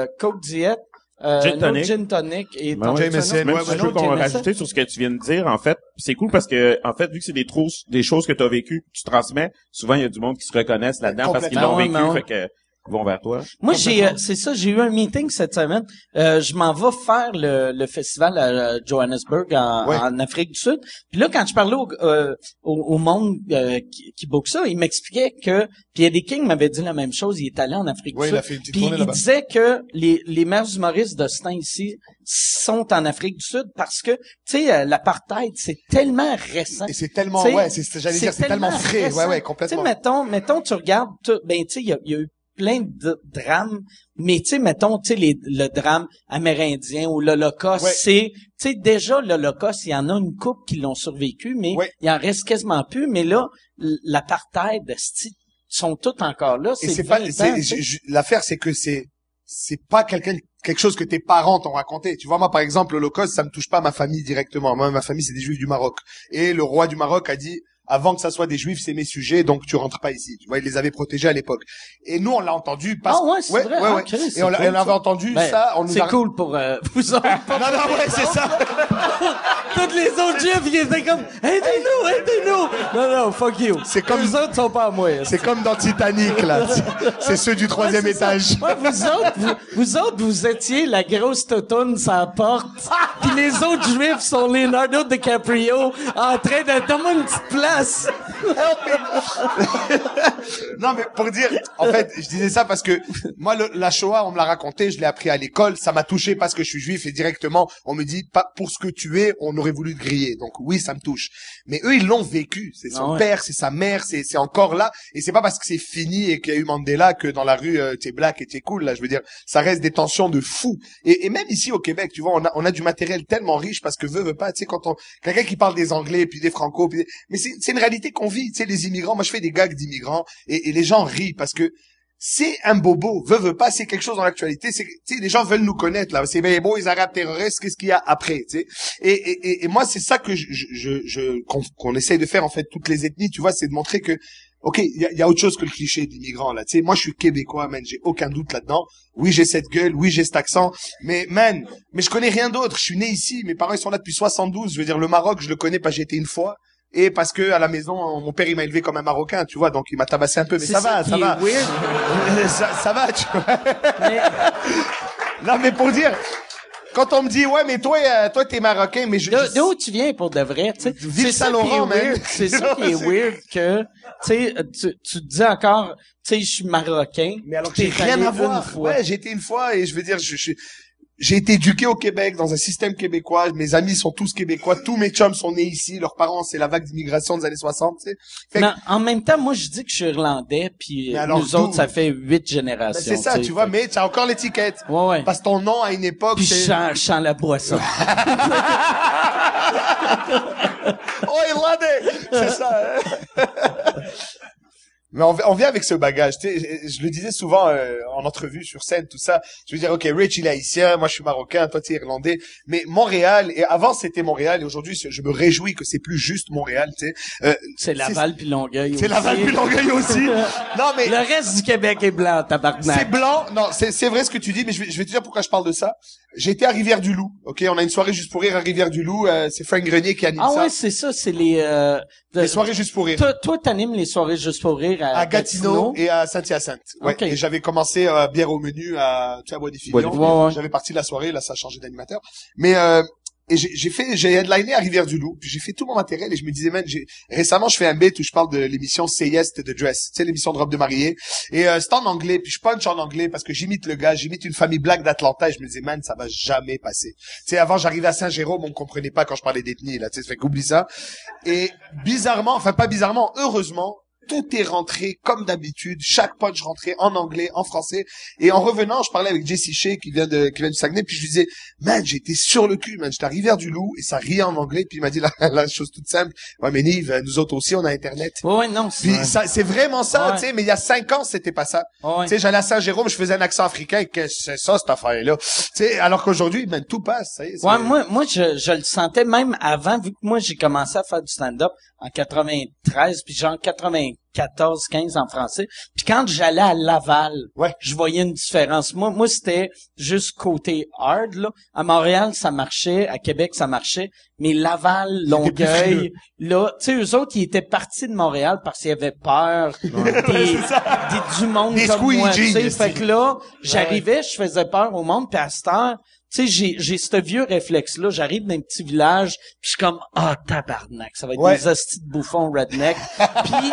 euh, Coke Diet, euh, Gin tonic. gin tonic et Ben ton- ouais. Jameson, Même ouais, si un je veux qu'on rajouter sur ce que tu viens de dire, en fait, c'est cool parce que, en fait, vu que c'est des trop, des choses que tu as vécues, que tu transmets, souvent, il y a du monde qui se reconnaissent là-dedans parce qu'ils l'ont vécu, Ouais, fait que, vont vers toi. Moi, j'ai, euh, c'est ça, j'ai eu un meeting cette semaine. Euh, je m'en vais faire le, le festival à Johannesburg en, Ouais. en Afrique du Sud. Puis là, quand je parlais au, euh, au, au monde euh, qui, qui book ça, il m'expliquait que puis Eddie King m'avait dit la même chose. Il est allé en Afrique Ouais, du Sud. fait Puis il disait que les, les meilleurs humoristes de ce temps ici sont en Afrique du Sud parce que, tu sais, euh, l'apartheid, c'est tellement récent. Et c'est tellement, T'sais, ouais, c'est, j'allais dire, c'est tellement frais, récent. ouais, ouais, Tu sais, complètement. mettons, mettons, tu regardes, tout, ben, tu sais, il y y a eu plein de drames, mais tu sais, mettons, tu sais, le drame amérindien ou l'Holocauste, c'est, tu sais, déjà, l'Holocauste, il y en a une couple qui l'ont survécu, mais Ouais. il en reste quasiment plus, mais là, l'apartheid, sont tous encore là, Et c'est pas, 20 c'est, ans, tu sais. je- je- l'affaire, c'est que c'est, c'est pas quelqu'un, quelque chose que tes parents t'ont raconté. Tu vois, moi, par exemple, l'Holocauste, ça me touche pas ma famille directement. Moi, ma famille, c'est des juifs du Maroc. Et le roi du Maroc a dit, avant que ça soit des juifs, c'est mes sujets, donc tu rentres pas ici. Tu vois, il les avait protégés à l'époque. Et nous, on l'a entendu parce Ah ouais, c'est vrai? Ah, Chris, c'est Et on, cool, on avait ça. entendu Ben, ça, on c'est a... cool pour euh, vous autres. Non, non, ouais, c'est ça. Tous les autres juifs, ils étaient comme, aidez-nous, aidez-nous. Non, non, fuck you. C'est comme- Les autres sont pas à moi. C'est comme dans Titanic, là. C'est ceux du troisième Ouais, étage. Ouais, vous autres, vous, vous autres, vous étiez la grosse totoune sans porte. Puis les autres juifs sont Leonardo DiCaprio en train de donner une petite place. Non, mais pour dire, en fait, je disais ça parce que moi, le- la Shoah, on me l'a raconté, je l'ai appris à l'école, ça m'a touché parce que je suis juif et directement, on me dit, pas pour ce que tu es, on aurait voulu te griller. Donc oui, ça me touche. Mais eux, ils l'ont vécu. C'est son Ah ouais. père, c'est sa mère, c'est c'est encore là. Et c'est pas parce que c'est fini et qu'il y a eu Mandela que dans la rue, euh, t'es black et t'es cool. Là, je veux dire, ça reste des tensions de fou. Et, et même ici au Québec, tu vois, on a, on a du matériel tellement riche parce que veut, veut pas, tu sais, quand on, quelqu'un qui parle des Anglais puis des Franco, puis des- mais c'est c'est une réalité qu'on vit, tu sais, les immigrants. Moi, je fais des gags d'immigrants et, les gens rient parce que c'est un bobo, veut, veut pas, c'est quelque chose dans l'actualité, tu sais, les gens veulent nous connaître, là. C'est, ben, les boys arabes terroristes, qu'est-ce qu'il y a après, tu sais? Et, et, et, moi, c'est ça que je, je, je, qu'on, qu'on essaye de faire, en fait, toutes les ethnies, tu vois, c'est de montrer que, ok, il y a, y a autre chose que le cliché d'immigrant, là. Tu sais, moi, je suis québécois, man, j'ai aucun doute là-dedans. Oui, j'ai cette gueule, oui, j'ai cet accent, mais, man, mais je connais rien d'autre. Je suis né ici, mes parents, ils sont là depuis 72. Je veux dire, le Maroc, je le connais que j'ai été une fois. Et parce que à la maison, mon père il m'a élevé comme un Marocain, tu vois, donc il m'a tabassé un peu. Mais ça, va, ça va. ça, ça va, tu vois. Mais, Non, mais pour dire, quand on me dit, ouais, mais toi, euh, toi, t'es marocain, mais je, de- d'où tu viens pour de vrai, tu sais? C'est ça. C'est ça qui est weird que, tu sais, tu, tu te dis encore, tu sais, je suis marocain. mais alors que j'ai rien à voir. Ouais, j'ai été une fois et je veux dire, je, je, j'ai été éduqué au Québec dans un système québécois. Mes amis sont tous québécois. Tous mes chums sont nés ici. Leurs parents, c'est la vague d'immigration des années 60. Tu sais. Fait que- Mais en même temps, moi, je dis que je suis irlandais, puis alors, nous autres, ça fait huit Ben, générations. c'est ça, tu vois. Mais tu as encore l'étiquette. Ouais, ouais. Parce que ton nom à une époque, Puis je sens, je sens la boisson. oh Irlandais, c'est ça. Mais on, on vient avec ce bagage. Tu sais, je, je le disais souvent euh, en entrevue sur scène, tout ça. Je veux dire, ok, Rich il est haïtien, moi je suis marocain, toi tu es irlandais. Mais Montréal et avant c'était Montréal et aujourd'hui je me réjouis que c'est plus juste Montréal. Tu sais, Euh, C'est Laval puis Longueuil c'est aussi. Laval puis Longueuil aussi. non mais Le reste du Québec est blanc, c'est tabarnak. blanc. Non, c'est c'est vrai ce que tu dis, mais je vais, je vais te dire pourquoi je parle de ça. J'étais à Rivière-du-Loup. Ok, on a une soirée juste pour rire à Rivière-du-Loup. euh, c'est Frank Grenier qui anime Ah ça. ouais, c'est ça, c'est les... Euh, de- Les soirées juste pour rire. Toi, toi, t'animes les soirées juste pour rire à, à Gatineau, et à Saint-Hyacinthe. Ouais. Ok. Et j'avais commencé euh, bière au menu à, tu sais, à Bois des Filions. Ouais. J'avais parti de la soirée, là ça a changé d'animateur. Mais euh, et j'ai fait, j'ai headliné à Rivière-du-Loup, puis j'ai fait tout mon matériel et je me disais, man, récemment je fais un bit où je parle de l'émission Say Yes the Dress, tu sais l'émission de robe de mariée. Et euh, c'est en anglais, puis je punch en anglais parce que j'imite le gars, j'imite une famille black d'Atlanta et je me disais, man, ça va jamais passer. Tu sais, avant j'arrivais à Saint-Jérôme, on comprenait pas quand je parlais d'ethnie, là, tu sais, fait qu'oublie ça. Et bizarrement, enfin pas bizarrement, heureusement, tout est rentré comme d'habitude. Chaque punch rentrait en anglais, en français. Et en revenant, je parlais avec Jesse Shea qui vient de qui vient du Saguenay, puis je lui disais, man, j'étais sur le cul, man. J'étais à Rivière-du-Loup et ça riait en anglais. Puis il m'a dit la, la chose toute simple. Ouais, mais Nive, nous autres aussi, on a Internet. Ouais, non, c'est... C'est vraiment ça, Ouais. tu sais. Mais il y a cinq ans, c'était pas ça. Ouais. Tu sais, j'allais à Saint-Jérôme, je faisais un accent africain. Qu'est-ce que c'est ça, cette affaire-là? Tu sais, alors qu'aujourd'hui, man, tout passe. ça y est, c'est- Ouais, moi, moi, je, je le sentais même avant, vu que moi, j'ai commencé à faire du stand-up en 93, puis genre 94, 15 en français. Puis quand j'allais à Laval, Ouais. je voyais une différence. Moi, moi, c'était juste côté hard, là. À Montréal, ça marchait. À Québec, ça marchait. Mais Laval, Longueuil, là, tu sais, eux autres, ils étaient partis de Montréal parce qu'ils avaient peur des, des- du monde Des comme moi, tu sais. squeegees, Fait que là, j'arrivais, je faisais peur au monde, puis à cette heure, sais, j'ai, j'ai ce vieux réflexe-là. J'arrive dans un petit village, puis je suis comme, ah, tabarnak, ça va être Ouais. des hosties de bouffons redneck. puis,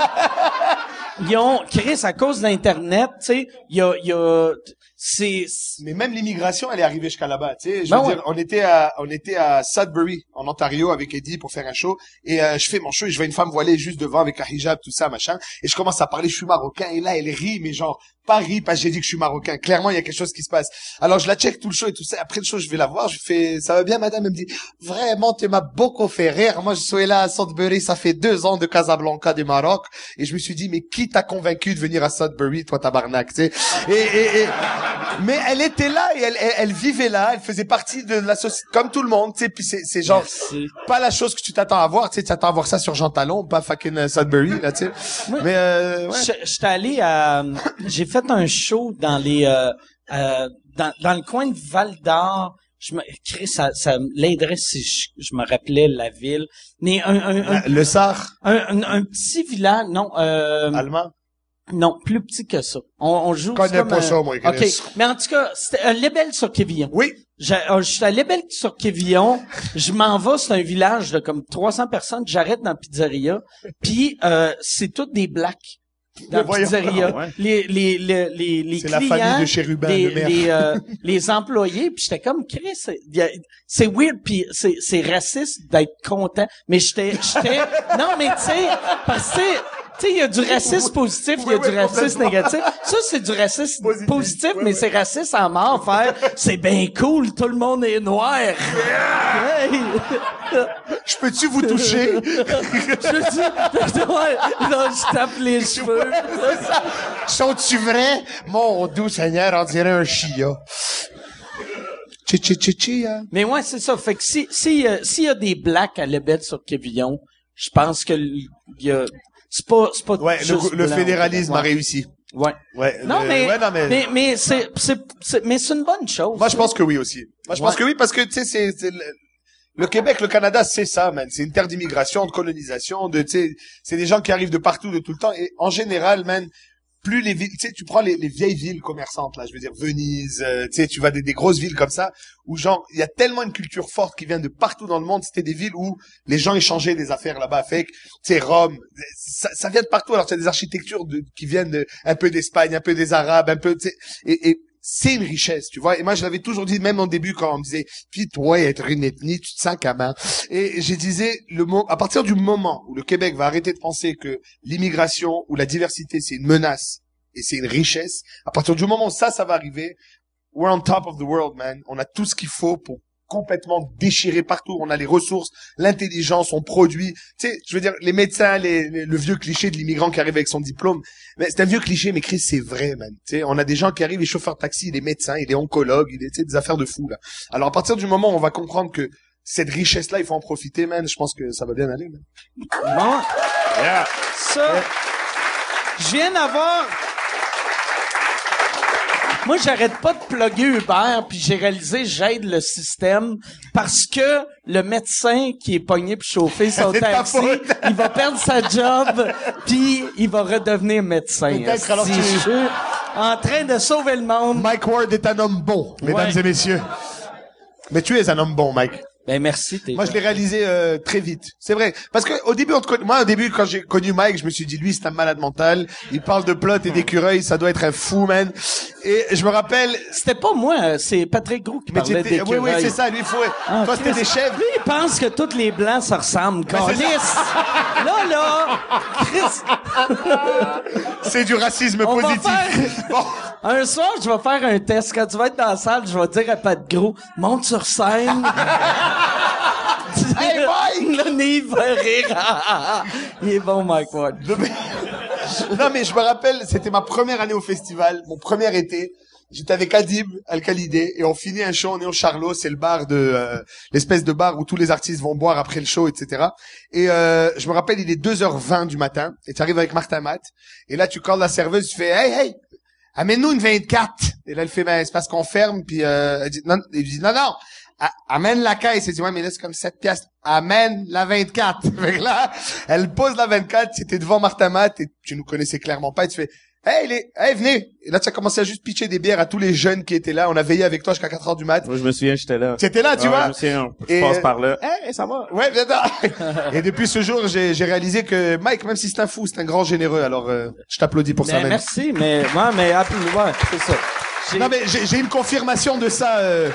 ils ont, Chris, à cause d'Internet, tu sais, il y a, y a, c'est, Mais même l'immigration, elle est arrivée jusqu'à là-bas. Tu sais, je Ben veux ouais. dire, on était à, on était à Sudbury, en Ontario, avec Eddie pour faire un show. Et euh, je fais mon show et je vois une femme voilée juste devant avec un hijab, tout ça, machin. Et je commence à parler, je suis marocain. Et là, elle rit, mais genre pas rit parce que j'ai dit que je suis marocain. Clairement, il y a quelque chose qui se passe. Alors je la check tout le show et tout ça. Après le show, je vais la voir. Je fais, ça va bien, madame? Elle me dit, vraiment, tu m'as beaucoup fait rire. Moi, je suis là à Sudbury. Ça fait deux ans de Casablanca du Maroc. Et je me suis dit, mais qui t'a convaincu de venir à Sudbury, toi, tabarnak, tu sais? Et, et, et, mais elle était là et elle, elle, elle vivait là. Elle faisait partie de la société, comme tout le monde, tu sais. Puis c'est, c'est genre, Merci. pas la chose que tu t'attends à voir, tu sais, t'attends à voir ça sur Jean Talon, pas fucking euh, Sudbury, là, tu sais. Mais, euh, ouais. Je- J'étais allé à, j'ai fait un show dans les, euh, euh, dans, dans le coin de Val d'Or. Je me, Chris, ça, ça l'aiderait si je, je me rappelais la ville. Mais un, un, un, Le Sar, un, petit village, non, euh, allemand? non, plus petit que ça. On, on joue Je connais comme pas ça, moi, OK. Chris. Mais en tout cas, c'était un Lebel sur Quévillon. Oui. J'ai- euh, Je suis à Lebel sur Quévillon. Je m'en vais, c'est un village de comme 300 personnes. J'arrête dans la pizzeria. Puis, euh, c'est toutes des blacks. Dans la pizzeria. Ouais. Les, les, les, les, les C'est la clients, famille de Chérubin, les, le maire. les, euh, les employés. Puis j'étais comme, Chris, c'est- weird. Puis c'est, c'est raciste d'être content. Mais j'étais, j'étais, non, mais tu sais, parce que, tu sais, il y a du racisme positif, il y a Oui, du racisme négatif. Ça, c'est du racisme Positif. positif, Oui, mais c'est raciste en mort. Faire, c'est bien cool, tout le monde est noir. Hey! Je peux-tu vous toucher? Je dis, ouais, non, je tape les cheveux. Sont-tu vrais? Mon doux Seigneur, on dirait un chia. Chi chi chi chia. Mais ouais, c'est ça. Fait que si, si, euh, s'il y a des blacks à Lebed sur Quévillon, je pense que il y a, c'est pas, c'est pas Ouais, le, juste le blanc. fédéralisme a réussi. Ouais. Ouais. Non, le- mais, ouais, non, mais, mais, mais c'est, c'est, c'est- mais c'est une bonne chose. moi, je pense que oui aussi. Moi, je pense que oui parce que, tu sais, c'est, c'est le, le Québec, le Canada, c'est ça, man. C'est une terre d'immigration, de colonisation, de, tu sais, c'est des gens qui arrivent de partout, de tout le temps. Et en général, man, plus les villes, tu sais, tu prends les, les vieilles villes commerçantes, là, je veux dire Venise, euh, tu sais, tu vas des, des grosses villes comme ça, où genre, il y a tellement une culture forte qui vient de partout dans le monde, c'était des villes où les gens échangeaient des affaires là-bas, fait tu sais, Rome, ça, ça vient de partout, alors tu as des architectures de, qui viennent de, un peu d'Espagne, un peu des Arabes, un peu, tu sais, et, et c'est une richesse, tu vois. Et moi, je l'avais toujours dit, même au début, quand on me disait, puis toi, être une ethnie, tu te sens Et je disais, le mot, à partir du moment où le Québec va arrêter de penser que l'immigration ou la diversité, c'est une menace et c'est une richesse, à partir du moment où ça, ça va arriver, we're on top of the world, man. On a tout ce qu'il faut pour complètement déchirer partout. On a les ressources, l'intelligence, on produit. Tu sais, je veux dire, les médecins, les, les- le vieux cliché de l'immigrant qui arrive avec son diplôme. Mais c'est un vieux cliché, mais Chris, c'est vrai, man. Tu sais, on a des gens qui arrivent, les chauffeurs de taxi, les médecins, les oncologues, il tu sais, des affaires de fou, là. Alors, à partir du moment où on va comprendre que cette richesse-là, il faut en profiter, man, je pense que ça va bien aller, man. Bon, Yeah. ça, je viens d'avoir... Moi, j'arrête pas de plugger Uber, puis j'ai réalisé j'aide le système parce que le médecin qui est pogné pour chauffer son taxi, il va perdre sa job, puis il va redevenir médecin. Peut-être alors Si tu- je suis en train de sauver le monde. Mike Ward est un homme bon, mesdames Ouais. et messieurs. Mais tu es un homme bon, Mike. Ben merci, t'es Moi, je l'ai réalisé euh, très vite. C'est vrai. Parce que au début, on te conna- moi, au début, quand j'ai connu Mike, je me suis dit, lui, c'est un malade mental. Il parle de plot et d'écureuil. Ça doit être un fou, man. Et je me rappelle... C'était pas moi, c'est Patrick Gros qui Mais parlait t'étais- oui, oui, d'écureuil. c'est ça. Lui, il faut... Ah, Toi, c'était des chèvres. Lui, il pense que tous les blancs se ressemblent. Ben, là, là, Chris, C'est du racisme On positif. faire- Bon. un soir, je vais faire un test. Quand tu vas être dans la salle, je vais dire à Pat Gros, monte sur scène. Hey, Mike! Nive va rire. il est bon, Mike Ward. non, mais je me rappelle, c'était ma première année au festival, mon premier été. J'étais avec Adib, Alcalidé, et on finit un show, on est au Charlot, c'est le bar de, euh, l'espèce de bar où tous les artistes vont boire après le show, etc. Et euh, je me rappelle, il est 2h20 du matin, et tu arrives avec Martin Matt, et là tu calls la serveuse, tu fais, hey, hey, amène-nous une 24. Et là, elle fait, ben, c'est parce qu'on ferme, puis euh, elle dit, non, il dit, non, non, amène la caisse. Elle dit, ouais, mais là, c'est comme 7 piastres. Amène la 24. Fait que là, elle pose la 24, c'était devant Martin Matt, et tu nous connaissais clairement pas, et tu fais, hey, les, hey, venez. Et là, tu as commencé à juste pitcher des bières à tous les jeunes qui étaient là. On a veillé avec toi jusqu'à 4 heures du mat. Moi, je me souviens, j'étais là. Tu étais là, tu Ouais, vois? Je me souviens, je Et, passe euh, par là. Hey, ça va? Ouais, bien. Et depuis ce jour, j'ai j'ai réalisé que Mike, même si c'est un fou, c'est un grand généreux. Alors, euh, je t'applaudis pour ça, Ben, man. merci, mais, ouais, mais, ouais, c'est ça. J'ai- Non, mais j'ai j'ai une confirmation de ça. euh.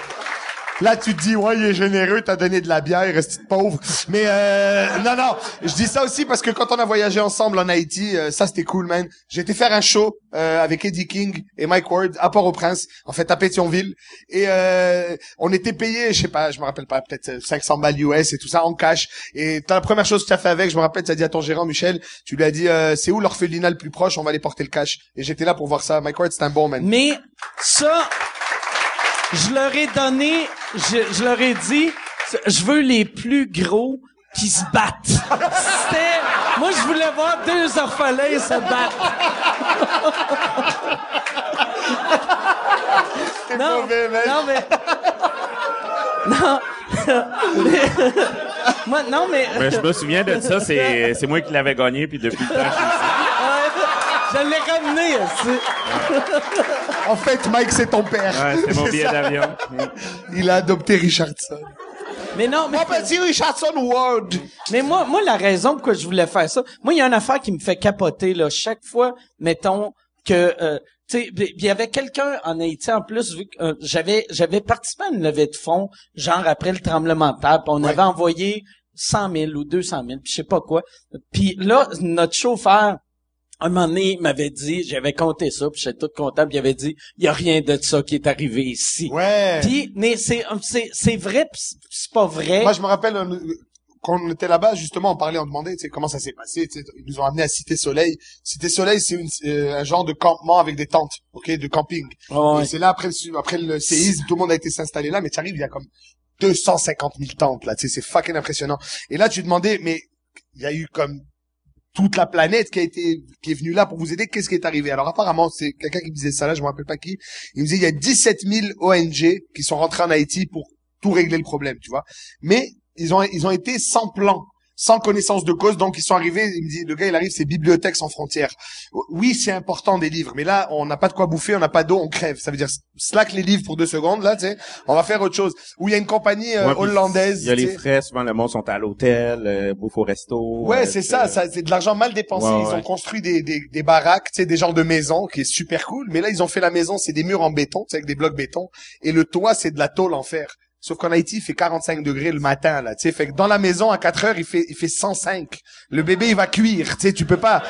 Là, tu te dis, ouais, il est généreux, t'as donné de la bière, reste pauvre? Mais euh, non, non, je dis ça aussi parce que quand on a voyagé ensemble en Haïti, euh, ça c'était cool, man. J'ai été faire un show euh, avec Eddie King et Mike Ward à Port-au-Prince, en fait à Pétionville, et euh, on était payé, je sais pas, je me rappelle pas, peut-être euh, 500 balles US et tout ça en cash. Et la première chose que tu as fait avec, je me rappelle, tu as dit à ton gérant Michel, tu lui as dit, euh, c'est où l'orphelinat le plus proche, on va aller porter le cash. Et j'étais là pour voir ça. Mike Ward, c'est un bon man. Mais ça, je leur ai donné, je, je leur ai dit, je veux les plus gros qui se battent. C'était, moi je voulais voir deux orphelins se battre. C'est Non, mauvais, man. non mais, non, mais- moi non mais, Ben, je me souviens de ça, c'est, c'est moi qui l'avais gagné, puis depuis le temps, je suis ici. Je l'ai ramené. aussi. En fait, Mike, c'est ton père. Ouais, c'était mon C'est billet d'avion. Il a adopté Richardson. Mais non, mais, petit Richardson Ward. mais moi, moi la raison pourquoi je voulais faire ça, moi il y a une affaire qui me fait capoter là chaque fois, mettons que euh, tu sais, il y avait quelqu'un en Haïti en plus vu que euh, j'avais j'avais participé à une levée de fonds genre après le tremblement de terre, puis on Ouais. avait envoyé 100 000 ou 200 000, puis je sais pas quoi. Puis là notre chauffeur un moment donné, il m'avait dit, j'avais compté ça, puis j'étais tout content, puis il avait dit, il y a rien de ça qui est arrivé ici. Ouais. Puis, mais c'est, c'est, c'est vrai, puis c'est- pas vrai. Moi, je me rappelle, euh, quand on était là-bas, justement, on parlait, on demandait, tu sais, comment ça s'est passé, tu sais, ils nous ont amenés à Cité Soleil. Cité Soleil, c'est une- euh, un genre de campement avec des tentes, ok, de camping. Ouais. Et c'est là, après après le séisme, tout le monde a été s'installer là, mais tu arrives, il y a comme 250 000 tentes, là, tu sais, c'est fucking impressionnant. Et là, tu demandais, mais il y a eu comme toute la planète qui a été, qui est venue là pour vous aider, qu'est-ce qui est arrivé? Alors, apparemment, c'est quelqu'un qui me disait ça là, je me rappelle pas qui. Il me disait, il y a 17 000 ONG qui sont rentrés en Haïti pour tout régler le problème, tu vois. Mais, ils ont, ils ont été sans plan. Sans connaissance de cause. Donc ils sont arrivés, il me dit, le gars il arrive, c'est bibliothèque sans frontières. Oui, c'est important des livres, mais là on n'a pas de quoi bouffer, on n'a pas d'eau, on crève. Ça veut dire slack les livres pour deux secondes, là, tu sais, on va faire autre chose. Ou il y a une compagnie euh, Ouais, hollandaise. Il y a les frais, souvent le monde sont à l'hôtel, euh, bouffe au resto. Ouais, euh, c'est ça, ça c'est de l'argent mal dépensé. Ouais, ils ouais. ont construit des, des, des baraques, tu sais, des genres de maisons, qui est super cool. Mais là, ils ont fait la maison, c'est des murs en béton, tu sais, avec des blocs béton, et le toit, c'est de la tôle en fer. Sauf qu'en Haïti, il fait 45 degrés le matin, là, tu sais. Fait que dans la maison, à 4 heures, il fait, il fait 105. Le bébé, il va cuire, tu sais, tu peux pas.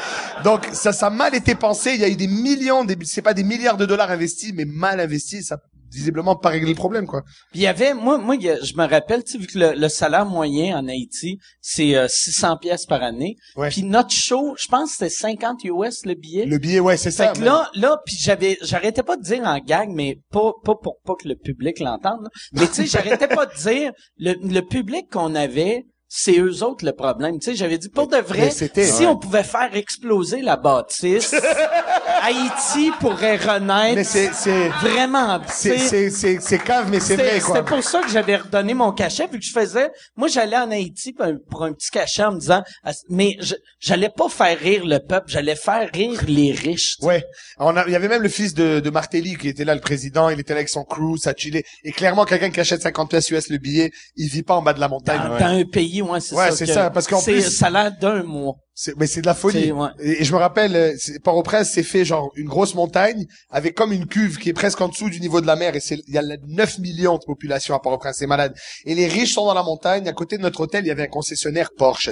Donc, ça, ça a mal été pensé. Il y a eu des millions, des, c'est pas des milliards de dollars investis, mais mal investis. Ça, visiblement, pas réglé le problème, quoi. Puis il y avait, moi, moi, je me rappelle, tu sais, vu que le, le salaire moyen en Haïti, c'est euh, 600 pièces par année. Ouais. Puis notre show, je pense que c'était 50 US le billet. Le billet, ouais, c'est ça. Fait que là, là, puis j'avais, j'arrêtais pas de dire en gag, mais pas, pas pour pas que le public l'entende. Mais tu sais, j'arrêtais pas de dire le, le public qu'on avait, c'est eux autres le problème. Tu sais, j'avais dit pour de vrai, si ouais. on pouvait faire exploser la bâtisse, Haïti pourrait renaître mais c'est, c'est, vraiment. c'est, c'est, c'est, c'est cave, mais c'est vrai, quoi. c'était pour ça que j'avais redonné mon cachet, vu que je faisais. Moi, j'allais en Haïti pour un, pour un petit cachet en me disant, Ah, mais j'allais pas faire rire le peuple, j'allais faire rire les riches. tu sais. Ouais. On il y avait même le fils de, de Martelly qui était là, le président. Il était là avec son crew, ça chillait. Et clairement, quelqu'un qui achète 50 pièces US le billet, il vit pas en bas de la montagne. Dans, dans un pays, ouais, c'est Ouais, ça. c'est ça, parce qu'en c'est plus- salaire d'un mois. C'est, mais c'est de la folie. C'est- ouais. Et, et je me rappelle, euh, c'est- Port-au-Prince s'est fait genre une grosse montagne avec comme une cuve qui est presque en dessous du niveau de la mer. Et c'est, il y a 9 millions de population à Port-au-Prince, c'est malade. Et les riches sont dans la montagne. À côté de notre hôtel, il y avait un concessionnaire Porsche,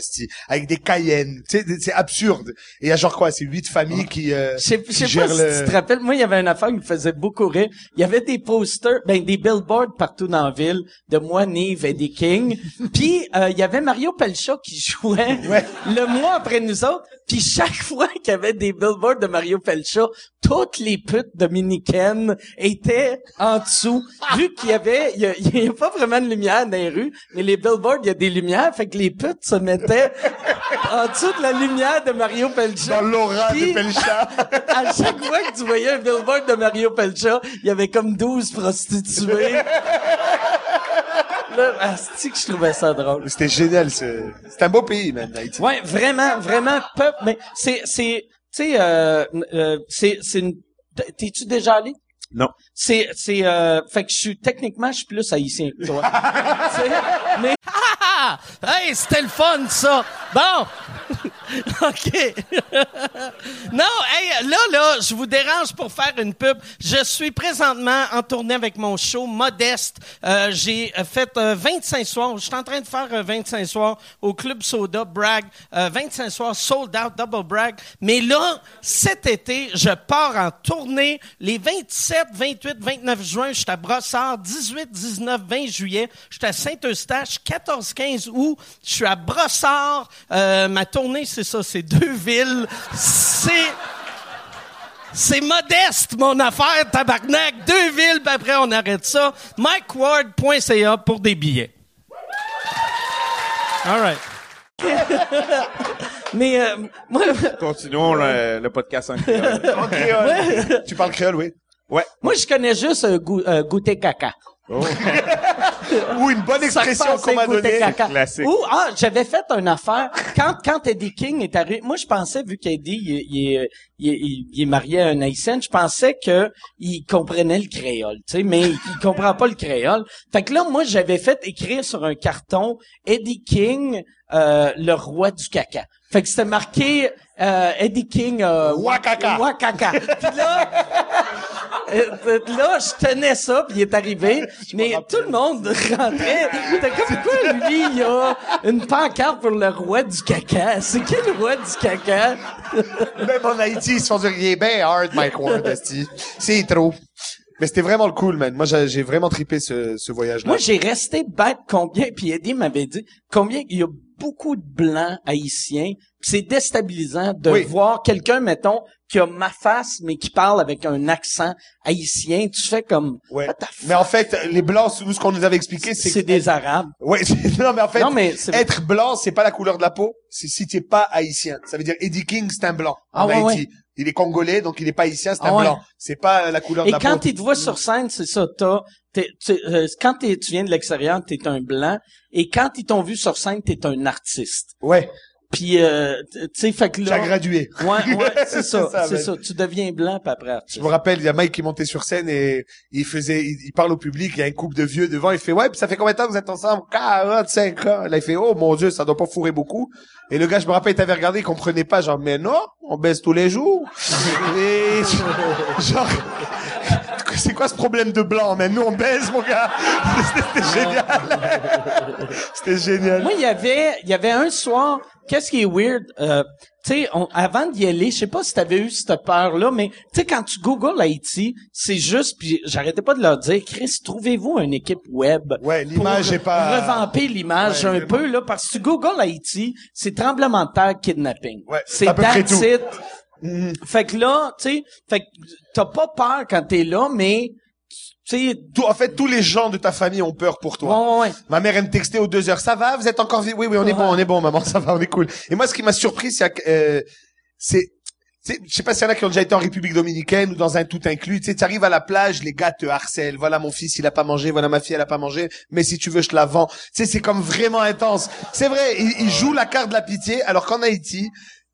avec des Cayennes. Tu sais, c'est absurde. Et il y a genre quoi, c'est huit familles qui, euh, Je sais, qui gèrent pas si le- tu te rappelles, moi, il y avait une affaire qui me faisait beaucoup rire. Il y avait des posters, ben, des billboards partout dans la ville de moi, Nive et des King. Puis, euh, il y avait Mario Pelcha qui jouait Ouais. le mois après nous autres. Puis chaque fois qu'il y avait des billboards de Mario Pelcha, toutes les putes dominicaines étaient en dessous. Vu qu'il y avait, il y a, il y a pas vraiment de lumière dans les rues, mais les billboards, il y a des lumières, fait que les putes se mettaient en dessous de la lumière de Mario Pelcha. dans l'aura de Pelcha. à chaque fois que tu voyais un billboard de Mario Pelcha, il y avait comme 12 prostituées. Là, asti que je trouvais ça drôle. C'était génial, c'est, c'est un beau pays, man, Haïti. Ouais, vraiment, vraiment peuple, mais c'est, c'est, tu sais, euh, euh, c'est, c'est une, t'es-tu déjà allé? Non. C'est, c'est, euh, fait que je suis, techniquement, je suis plus haïtien que toi. Mais! Hey, c'était le fun, ça! Bon! OK. non, hey, là, là, je vous dérange pour faire une pub. Je suis présentement en tournée avec mon show Modeste. Euh, j'ai euh, fait euh, 25 soirs. Je suis en train de faire euh, 25 soirs au Club Soda, Bragg. Euh, 25 soirs, sold out, double brag. Mais là, cet été, je pars en tournée les 27, 28, 29 juin. Je suis à Brossard. 18, 19, 20 juillet. Je suis à Saint-Eustache. 14, 15 août. Je suis à Brossard. Euh, ma tournée, c'est ça. C'est deux villes. C'est... C'est modeste, mon affaire, tabarnak. Deux villes, puis après, on arrête ça. MikeWard.ca pour des billets. All right. mais, euh, moi, Continuons le, le podcast en créole. En créole. Tu parles créole, oui. Ouais. moi, je connais juste euh, goût- euh, goûter caca. Ou une bonne expression qu'on m'a donnée. Classique. Ou, ah, j'avais fait une affaire. Quand, quand Eddie King est arrivé, moi, je pensais, vu qu'Eddie, il, il, est- il, est- il est marié à un Haïtien, je pensais que il comprenait le créole, tu sais, mais il, il comprend pas le créole. Fait que là, moi, j'avais fait écrire sur un carton Eddie King, euh, le roi du caca. Fait que c'était marqué, euh, Eddie King, euh, Wakaka. Wakaka. Puis là, euh, là, je tenais ça, puis il est arrivé, mais tout le monde rentrait. T'es comme quoi, lui, il a une pancarte pour le roi du caca? C'est qui le roi du caca? Même en Haïti, ils se font dire, il est bien hard, Mike Ward. C'est trop. Mais c'était vraiment le cool, man. Moi, j'ai vraiment trippé ce, ce voyage-là. Moi, j'ai resté bête combien, puis Eddie m'avait dit combien il y a beaucoup de blancs haïtiens. C'est déstabilisant de Oui. voir quelqu'un, mettons, qui a ma face, mais qui parle avec un accent haïtien. Tu fais comme, Ouais. Mais en fait, les blancs, nous, ce qu'on nous avait expliqué, c'est c'est des Arabes. Ouais, non, mais en fait, Non, mais être blanc, c'est pas la couleur de la peau. C'est si t'es pas haïtien. Ça veut dire Eddie King, c'est un blanc Ah, en ouais, Haïti. Il est congolais, donc il est pas haïtien, c'est un Ah ouais. blanc. C'est pas euh, la couleur Et de la quand peau. il te voit sur scène, c'est ça, t'as, t'es- euh, quand t'es- tu viens de l'extérieur, t'es un blanc. Et quand ils t'ont vu sur scène, t'es un artiste. Ouais, Puis, euh, tu sais, fait que j'ai là... gradué. Ouais, ouais, c'est ça, C'est ça, c'est man. ça. Tu deviens blanc, puis après Je me rappelle, il y a Mike qui montait sur scène et il faisait, il, il parle au public, il y a un couple de vieux devant, il fait, ouais, puis ça fait combien de temps que vous êtes ensemble? 45 ans. Là, il fait, oh mon dieu, ça doit pas fourrer beaucoup. Et le gars, je me rappelle, il t'avait regardé, il comprenait pas, genre, mais non, on baisse tous les jours. et, genre, c'est quoi ce problème de blanc, mais nous, on baise, mon gars. C'était génial. C'était génial. Moi, il y avait, il y avait un soir, qu'est-ce qui est weird, euh, tu sais, on- avant d'y aller, je sais pas si t'avais eu cette peur-là, mais tu sais, quand tu googles Haïti, c'est juste, puis j'arrêtais pas de leur dire, Chris, trouvez-vous une équipe web Ouais, l'image pour est pas- revamper l'image Ouais, un peu là, parce que tu googles Haïti, c'est tremblement de terre, kidnapping. Ouais, c'est à peu près that's Fait que là, tu sais, fait que t'as pas peur quand t'es là, mais tu sais, en fait, tous les gens de ta famille ont peur pour toi. ouais, ouais, ouais. Ma mère, elle me textait aux deux heures. Ça va? Vous êtes encore? Oui, oui, on est bon, on est bon, maman. Ça va, on est cool. Et moi, ce qui m'a surpris, c'est, que, euh, c'est, je sais pas s'il y en a qui ont déjà été en République Dominicaine ou dans un tout inclus. Tu sais, arrives à la plage, les gars te harcèlent. Voilà, mon fils, il a pas mangé. Voilà, ma fille, elle a pas mangé. Mais si tu veux, je te la vends. Tu sais, c'est comme vraiment intense. C'est vrai, ils, ils jouent la carte de la pitié, alors qu'en Haïti,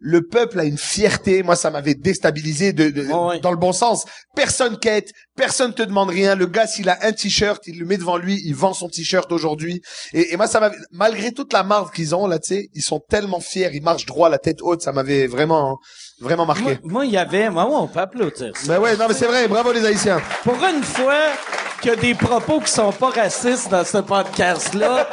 le peuple a une fierté. Moi, ça m'avait déstabilisé de, ouais. dans le bon sens. Personne quête, personne te demande rien. Le gars, s'il a un t-shirt, il le met devant lui, il vend son t-shirt aujourd'hui. Et, et moi, ça m'avait, malgré toute la marde qu'ils ont là, tu sais, ils sont tellement fiers, ils marchent droit, la tête haute. Ça m'avait vraiment, vraiment marqué. Moi, il y avait, moi, on peut applaudir ça. Mais ouais, non, mais c'est vrai. Bravo les Haïtiens. Pour une fois qu'il y a des propos qui sont pas racistes dans ce podcast-là,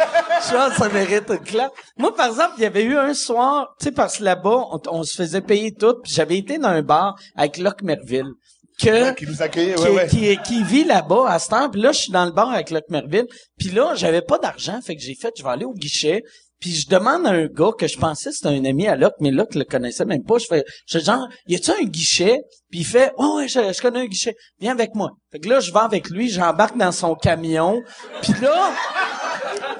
je pense que ça mérite une clap. Moi, par exemple, il y avait eu un soir, tu sais, parce que là-bas, on, on se faisait payer tout, puis j'avais été dans un bar avec Locke Merville, que, Qui nous accueillait, qui, ouais, ouais. qui, qui vit là-bas à cette heure. Puis là, je suis dans le bar avec Locke Merville. Puis là, j'avais pas d'argent, fait que j'ai fait, je vais aller au guichet. Puis je demande à un gars que je pensais c'était un ami à Locke, mais Locke le connaissait même pas. Je fais, je fais genre, y a-tu un guichet? Puis il fait, ouais, ouais, je, je connais un guichet. Viens avec moi. Fait que là, je vais avec lui, j'embarque dans son camion. Puis là,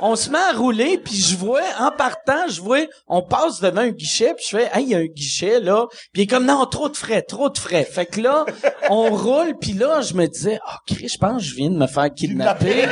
on se met à rouler, puis je vois, en partant, je vois, on passe devant un guichet, puis je fais, hey, il y a un guichet, là. Puis il est comme, non, trop de frais, trop de frais. Fait que là, on roule, puis là, je me disais, ah, Chris, je pense que je viens de me faire kidnapper.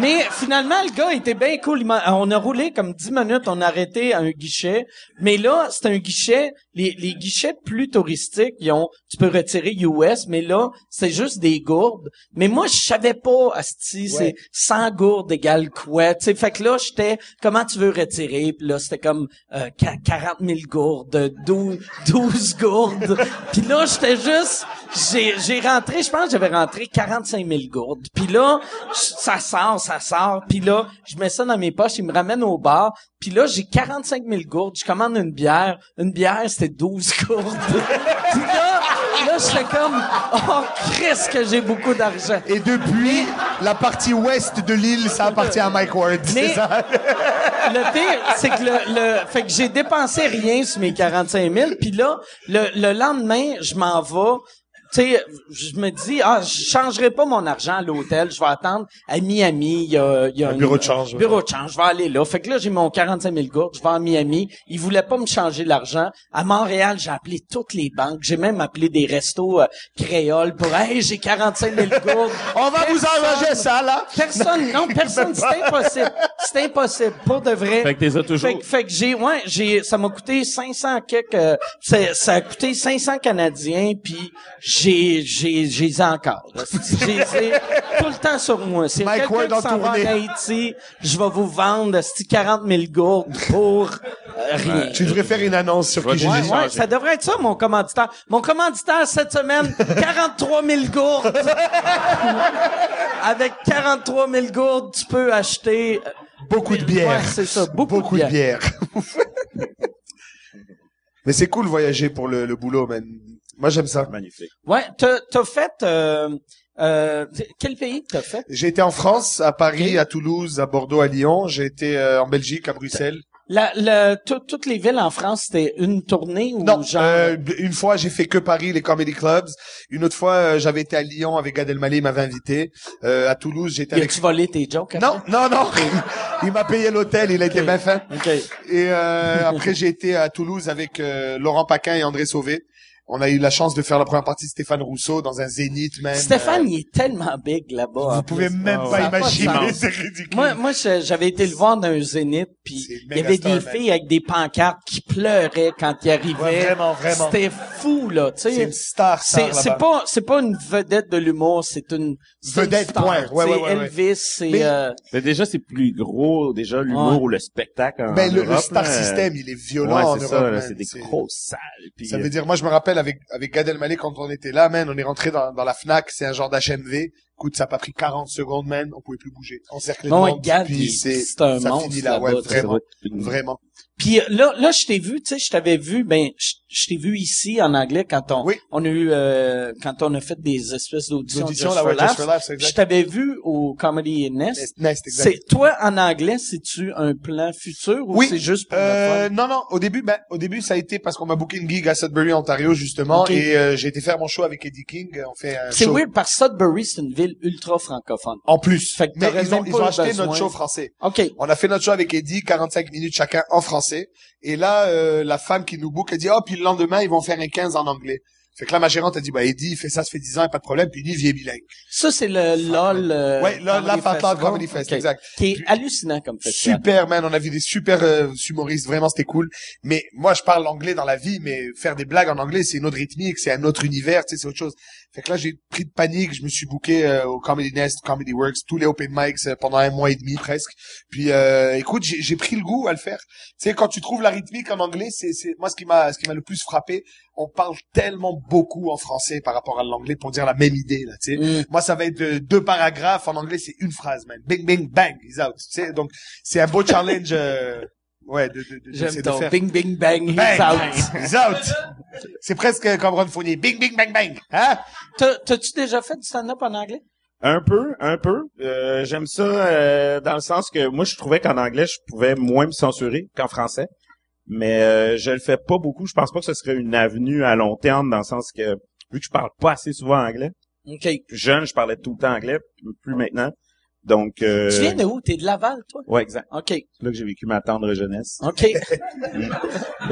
Mais finalement, le gars était bien cool. On a roulé comme 10 minutes, on a arrêté à un guichet. Mais là, c'est un guichet, les, les guichets plus touristiques, ils ont, tu peux retirer US, mais là, c'est juste des gourdes. Mais moi, je savais pas, asti, c'est 100 gourdes égale quoi. Tu sais, fait que là, j'étais, comment tu veux retirer? Puis là, c'était comme euh, qua- 40 000 gourdes, 12, 12 gourdes. Puis là, j'étais juste, j'ai, j'ai rentré, je pense que j'avais rentré 45 000 gourdes. Puis là, ça sort, ça sort. Puis là, je mets ça dans mes poches, il me ramène au bar. Puis là, j'ai 45 000 gourdes. Je commande une bière. Une bière, c'était 12 gourdes. Puis là, là, j'étais comme, oh, Christ, que j'ai beaucoup d'argent. Et depuis, la partie ouest de l'île, ça appartient à Mike Ward. C'est ça? le pire, c'est que le, le, fait que j'ai dépensé rien sur mes 45 000, puis là, le, le lendemain, je m'en vais. Tu sais, je me dis, ah, je changerai pas mon argent à l'hôtel, je vais attendre à Miami, il y a, il y a Un bureau de change, ouais. Bureau de change, je vais aller là. Fait que là, j'ai mon 45 000 gourdes, je vais à Miami. Ils voulaient pas me changer l'argent. À Montréal, j'ai appelé toutes les banques. J'ai même appelé des restos euh, créoles pour, hey, j'ai 45 000 gourdes. On va vous arranger ça, là. Personne, non, personne, c'est impossible. C'est impossible, pour de vrai. Fait que t'es toujours. Fait, que- fait que j'ai, ouais, j'ai, ça m'a coûté 500 quelques, euh, c'est- ça a coûté 500 canadiens, puis j'ai, j'ai, j'ai encore. là. J'ai, tout le temps sur moi. C'est Mike quelqu'un Ward qui s'en va en. Haïti, je vais vous vendre c'ti 40 000 gourdes pour euh, rien. Tu devrais faire une annonce sur qui j'ai Ouais, ouais, ça devrait être ça, mon commanditaire. Mon commanditaire, cette semaine, 43 000 gourdes. Avec 43 000 gourdes, tu peux acheter... euh, Beaucoup de bière. Ouais, c'est ça, beaucoup, Beaucoup de bière. Mais c'est cool voyager pour le, le boulot, man. Moi, j'aime ça. Magnifique. Ouais, t'as, t'as fait... Euh, euh, quel pays t'as fait? J'ai été en France, à Paris, à Toulouse, à Bordeaux, à Lyon. J'ai été euh, en Belgique, à Bruxelles. La, la, tout- toutes les villes en France, c'était une tournée ou Non, genre... euh, une fois j'ai fait que Paris, les comedy clubs. Une autre fois, euh, j'avais été à Lyon avec Gad Elmaleh, il m'avait invité. Euh, à Toulouse, j'étais avec. a-tu volé tes jokes? après? Non, non, non. il m'a payé l'hôtel, il a été bien fin. OK. Et euh, après, j'ai été à Toulouse avec euh, Laurent Paquin et André Sauvé. On a eu la chance de faire la première partie de Stéphane Rousseau dans un Zénith, man. Stéphane, il est tellement big là-bas. en Vous pouvez plus. même Ça pas imaginer, c'est ridicule. Moi, moi, j'avais été le voir dans un zénith, puis C'est il y avait star, des man. filles avec des pancartes qui pleuraient quand il arrivait. Ouais, vraiment, vraiment. C'était fou, là, tu C'est sais. une star, C'est, star c'est là-bas. pas, c'est pas une vedette de l'humour, c'est une, c'est une Vedette, star, point. Ouais, ouais. Elvis, c'est, Mais- euh, Mais déjà, c'est plus gros, déjà, l'humour Ouais. ou le spectacle en Ben, le, le Europe, star system, il est violent ouais, en c'est Europe, ça, là, man. c'est des C'est- grosses salles. Ça euh, veut dire, moi, je me rappelle avec, avec Gad Elmaleh, quand on était là, man, on est rentré dans, dans la Fnac, c'est un genre d'HMV. Écoute, ça a pas pris 40 secondes, man, on pouvait plus bouger. Non, de monde, Gad, puis il- c'est, c'est un ça monstre finit là, ouais, vraiment, une- vraiment. Puis là, là, je t'ai vu, tu sais, je t'avais vu, ben, je, je t'ai vu ici en anglais quand on, Oui. on a eu, euh, quand on a fait des espèces d'auditions. L'audition, Just for Just for Laughs, Je exact. t'avais vu au Comedy Nest. Nest, exact. C'est toi en anglais, c'est-tu un plan futur ou Oui. c'est juste pour Euh, non, non. Au début, ben, au début, ça a été parce qu'on m'a booké une gig à Sudbury, Ontario, justement, et euh, j'ai été faire mon show avec Eddie King. On fait un C'est weird parce que Sudbury, c'est une ville ultra francophone. En plus. Fait que Mais ils ont, ils ont acheté besoin. notre show français. OK. On a fait notre show avec Eddie, 45 minutes chacun en français. Et là, euh, la femme qui nous book, elle dit, oh, puis le lendemain, ils vont faire un 15 en anglais. Fait que là, ma gérante a dit, bah, Eddie, il fait ça, ça fait 10 ans, pas de problème, puis lui, il est bilingue. Ça, c'est le LOL. euh, ouais, là, Comedy Fat Festival. Comedy Fest, OK. exact. Qui est hallucinant comme festival. Super, man. On a vu des super euh, humoristes. Vraiment, c'était cool. Mais moi, je parle anglais dans la vie, mais faire des blagues en anglais, c'est une autre rythmique, c'est un autre univers, tu sais, c'est autre chose. Fait que là, j'ai pris de panique. Je me suis booké euh, au Comedy Nest, Comedy Works, tous les open mics euh, pendant un mois et demi presque. Puis, euh, écoute, j'ai pris le goût à le faire. Tu sais, quand tu trouves la rythmique en anglais, c'est moi ce qui m'a ce qui m'a le plus frappé. On parle tellement beaucoup en français par rapport à l'anglais pour dire la même idée là. Tu sais, Mm. moi, ça va être euh, deux paragraphes. En anglais, c'est une phrase, man. Bing, bing, bang, he's out. Tu sais, donc, c'est un beau challenge, euh, ouais, de, de, de, J'aime de ton faire. bing, bing, bang, out. he's out. C'est presque comme Ron Fournier. Bing, bing, bang, bang. Hein? T'as- T'as-tu déjà fait du stand-up en anglais? Un peu, un peu. Euh, J'aime ça euh, dans le sens que moi, je trouvais qu'en anglais, je pouvais moins me censurer qu'en français. Mais euh, je le fais pas beaucoup. Je pense pas que ce serait une avenue à long terme dans le sens que vu que je parle pas assez souvent anglais. OK. Plus jeune, je parlais tout le temps anglais, plus maintenant. Donc, euh, Tu viens de où? T'es de Laval, toi? ouais, exact. OK. C'est là que j'ai vécu ma tendre jeunesse. OK.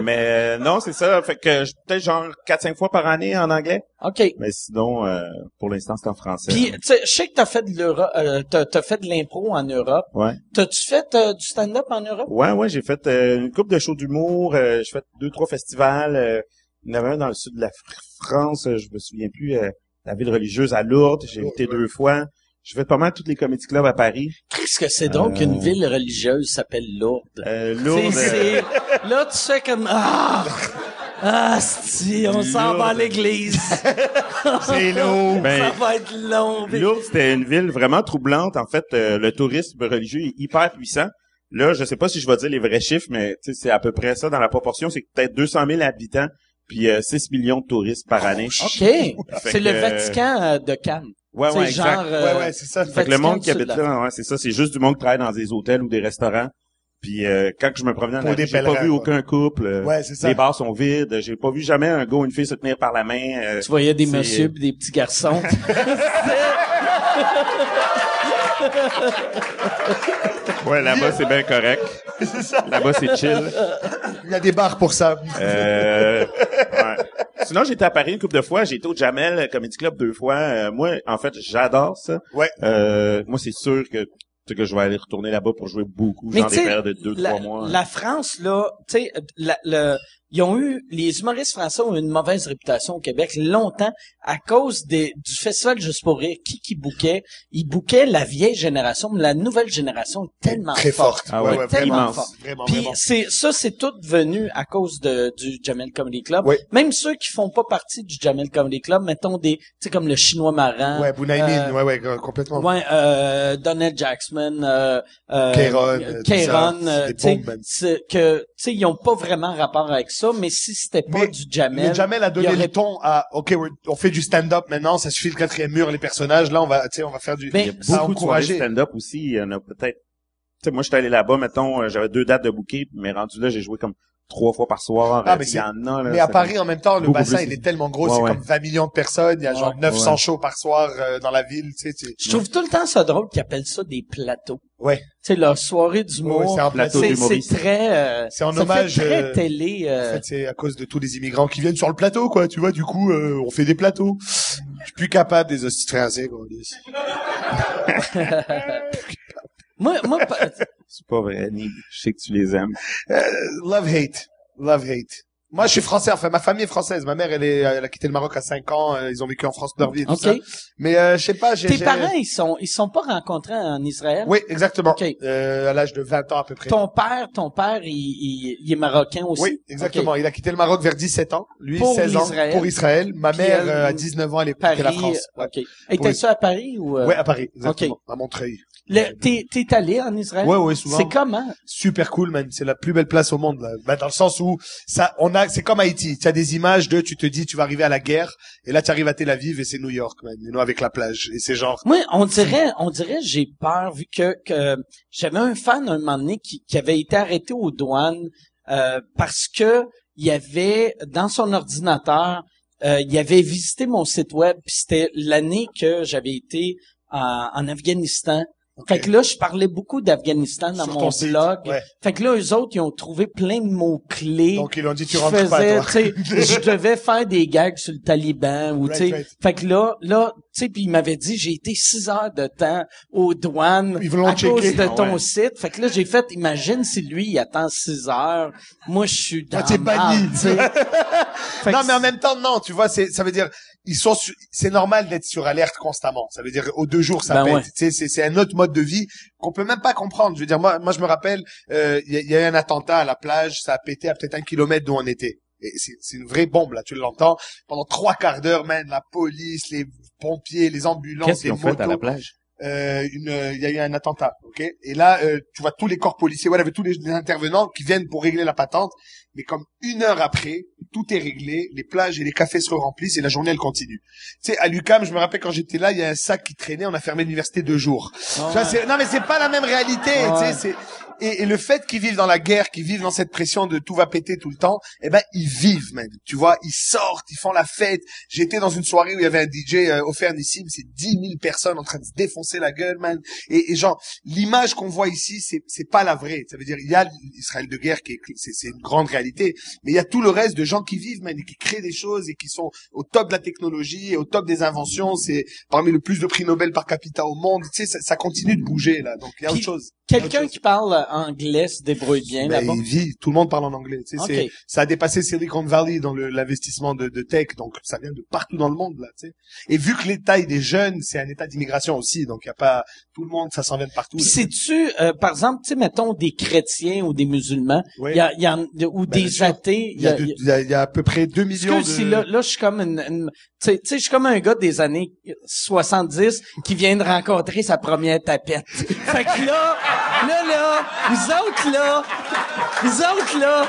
Mais euh, non, c'est ça. Fait que je- peut-être genre 4-5 fois par année en anglais. OK. Mais sinon, euh, pour l'instant, c'est en français. Puis, tu sais, je sais que t'as fait de l'Europe, euh, t'as, t'as fait de l'impro en Europe. Ouais. T'as-tu fait euh, du stand-up en Europe? Ouais, ouais, j'ai fait euh, une couple de shows d'humour. euh, j'ai fait deux, trois festivals. Euh, il y en avait un dans le sud de la Fr- France. euh, je me souviens plus. euh, la ville religieuse à Lourdes. J'ai été deux fois. J'ai fait pas mal tous les comédie clubs à Paris. Qu'est-ce que c'est donc Euh, qu'une ville religieuse s'appelle Lourdes? Euh, Lourdes. euh, c'est- là, tu fais comme, ah! Ah, si, on s'en va à l'église. C'est lourd. Ben, Ça va être long. Lourdes, c'était une ville vraiment troublante. En fait, euh, le tourisme religieux est hyper puissant. Là, je sais pas si je vais dire les vrais chiffres, mais c'est à peu près ça dans la proportion. C'est peut-être 200 000 habitants, puis euh, 6 millions de touristes par année. OK. C'est le Vatican euh, de Cannes. Ouais, c'est ouais, exact. genre... euh, Ouais, ouais, c'est ça. Fait que le monde qui habite là, ouais, c'est ça, c'est juste du monde qui travaille dans des hôtels ou des restaurants. Puis euh, quand je me promenais dans Pour la des rue, j'ai pas vu aucun couple. euh, Ouais, c'est ça. Les bars sont vides. J'ai pas vu jamais un gars ou une fille se tenir par la main. euh, Tu voyais des messieurs pis des petits garçons. Ouais, là-bas c'est bien correct. Là-bas c'est chill. Il y a des bars pour ça. Euh, ouais. Sinon, j'étais à Paris une couple de fois. J'ai été au Jamel Comedy Club deux fois. Euh, moi, en fait, j'adore ça. Ouais. Euh, moi, c'est sûr que tu sais, que je vais aller retourner là-bas pour jouer beaucoup, Mais genre des périodes de deux, la, trois mois. la France, là, tu sais, la- le- ils ont eu, les humoristes français ont eu une mauvaise réputation au Québec longtemps à cause des, du festival Juste pour rire. Qui qui bouquait? Ils bouquaient la vieille génération, mais la nouvelle génération est tellement Très forte. Ah ouais, tellement immense. fort. Vraiment, Puis vraiment. c'est ça, c'est tout venu à cause de du Jamel Comedy Club. Oui. Même ceux qui font pas partie du Jamel Comedy Club, mettons des, tu sais comme le chinois marin. Ouais, Bunaimin, euh, ouais, ouais, complètement. Ouais, euh, Donald Jackson, euh, euh, Kéron, euh, euh, Kéron, euh, tu sais, que, tu sais, ils ont pas vraiment rapport avec ça, mais si c'était pas Mais du Jamel, Le Jamel a donné aurait- le ton à, OK, on fait du stand-up maintenant, ça suffit le quatrième mur, les personnages, là, on va, tu sais, on va faire du, Mais Il y a beaucoup de stand-up aussi. Il y en a peut-être. Tu sais, moi, j'étais allé là-bas, mettons, euh, j'avais deux dates de bouquet, mais rendu là, j'ai joué comme trois fois par soir. Ah, Euh, mais il y en a, là. Mais à Paris, en même temps, le bassin, plus. il est tellement gros, Ouais, c'est ouais. comme 20 millions de personnes, il y a genre Ouais. 900 Ouais. shows par soir euh, dans la ville, tu sais, tu- je trouve tout le temps ça drôle qu'ils appellent ça des plateaux. Ouais. Tu sais, leur soirée d'humour. Ouais, c'est un plateau c'est, d'humoristes. c'est très, euh, C'est en ça hommage, très euh, télé, En euh, fait, c'est à cause de tous les immigrants qui viennent sur le plateau, quoi. Tu vois, du coup, euh, on fait des plateaux. Je suis plus capable des hosties français, quoi. moi, moi, pa- C'est pas vrai, Nick. Je sais que tu les aimes. Euh, love hate, love hate. Moi, je suis français. Enfin, ma famille est française. Ma mère, elle est, elle a quitté le Maroc à 5 ans. euh, Ils ont vécu en France de leur vie et tout ça. Mais euh, je sais pas. j'ai- Tes parents, ils sont, ils sont pas rencontrés en Israël? Oui, exactement. Ok. Euh, à l'âge de 20 ans à peu près. Ton père, ton père, il, il, il est marocain aussi? Oui, exactement. Il a quitté le Maroc vers 17 ans. Lui, Pour 16 ans. l'Israël. Pour Israël. Ma Puis mère, elle, euh, à 19 ans, elle est quitté la Paris, France. Ouais. ok. Étais-tu à Paris ou? euh, Ouais, à Paris, exactement. À Montreuil. T'es, t'es allé en Israël? Ouais, ouais, souvent. C'est comment? super cool, man. C'est la plus belle place au monde, là. Bah, dans le sens où ça, on a, c'est comme Haïti. Tu as des images de, tu te dis, tu vas arriver à la guerre, et là, tu arrives à Tel Aviv et c'est New York, man. You know, avec la plage. Et c'est genre, Moi, on dirait, on dirait, j'ai peur vu que, que j'avais un fan un moment donné qui, qui avait été arrêté aux douanes euh, parce que il y avait dans son ordinateur, euh, il avait visité mon site web, puis c'était l'année que j'avais été en, en Afghanistan. Fait que là, je parlais beaucoup d'Afghanistan dans Sur mon blog. ouais. Fait que là, eux autres, ils ont trouvé plein de mots-clés. donc ils ont dit, tu rentres faisais, pas, toi. je devais faire des gags sur le Taliban ou Right, tu sais, right. fait que là, là, sais, puis il m'avait dit, j'ai été six heures de temps aux douanes Ils à checker. cause de Ah ton ouais. site. Fait que là, j'ai fait, imagine si lui, il attend six heures. Moi, je suis dans Ah, t'es banni. tu sais. Non, mais en même temps, non, tu vois, c'est, ça veut dire, ils sont, su- c'est normal d'être sur alerte constamment. Ça veut dire, aux deux jours, ça Ben pète. ouais. Tu sais, c'est, c'est un autre mode de vie qu'on peut même pas comprendre. Je veux dire, moi, moi, je me rappelle, euh, il y, a- il y a eu un attentat à la plage, ça a pété à peut-être un kilomètre d'où on était. Et c'est, c'est une vraie bombe, là, tu l'entends. Pendant trois quarts d'heure, man, la police, les pompiers, les ambulances, Qu'est-ce qu'ils les ont fait motos à la plage? euh, une, euh, il y a eu un attentat, ok? Et là, euh, tu vois tous les corps policiers, voilà, avec tous les, les intervenants qui viennent pour régler la patente. Mais comme une heure après, tout est réglé, les plages et les cafés se remplissent et la journée elle continue. Tu sais, à l'UCAM, je me rappelle quand j'étais là, il y a un sac qui traînait, on a fermé l'université deux jours. Tu vois, c'est- non mais c'est pas la même réalité, Ah tu ouais. sais, c'est et, et le fait qu'ils vivent dans la guerre, qu'ils vivent dans cette pression de tout va péter tout le temps, eh ben ils vivent même. Tu vois, ils sortent, ils font la fête. J'étais dans une soirée où il y avait un DJ euh, offert Nissim, c'est 10 000 personnes en train de se défoncer la gueule, man. Et, et genre l'image qu'on voit ici, c'est c'est pas la vraie. Ça veut dire il y a l'Israël de guerre qui est c'est c'est une grande réalité, mais il y a tout le reste de gens qui vivent, man, et qui créent des choses et qui sont au top de la technologie et au top des inventions. C'est parmi le plus de prix Nobel par capita au monde. Tu sais, ça, ça continue de bouger là. Donc il y a Puis, autre chose. Quelqu'un qui parle anglais se débrouille bien Ben, là-bas? il vit, tout le monde parle en anglais. Tu sais, ça a dépassé Silicon Valley dans l'investissement de, de tech, donc ça vient de partout dans le monde là. Tu sais. Et vu que l'état des jeunes, c'est un état d'immigration aussi, donc il y a pas tout le monde, ça s'en vient de partout. Sais-tu, euh, par exemple, tu sais, mettons des chrétiens ou des musulmans, il Oui. y a, y de- ou Ben, des athées. Il y, a, y a- y a à peu près 2 millions de... si là, là, je suis comme une, une- tu sais, tu sais, je suis comme un gars des années 70 qui vient de rencontrer sa première tapette. fait que là, là, là, vous autres là, vous autres là,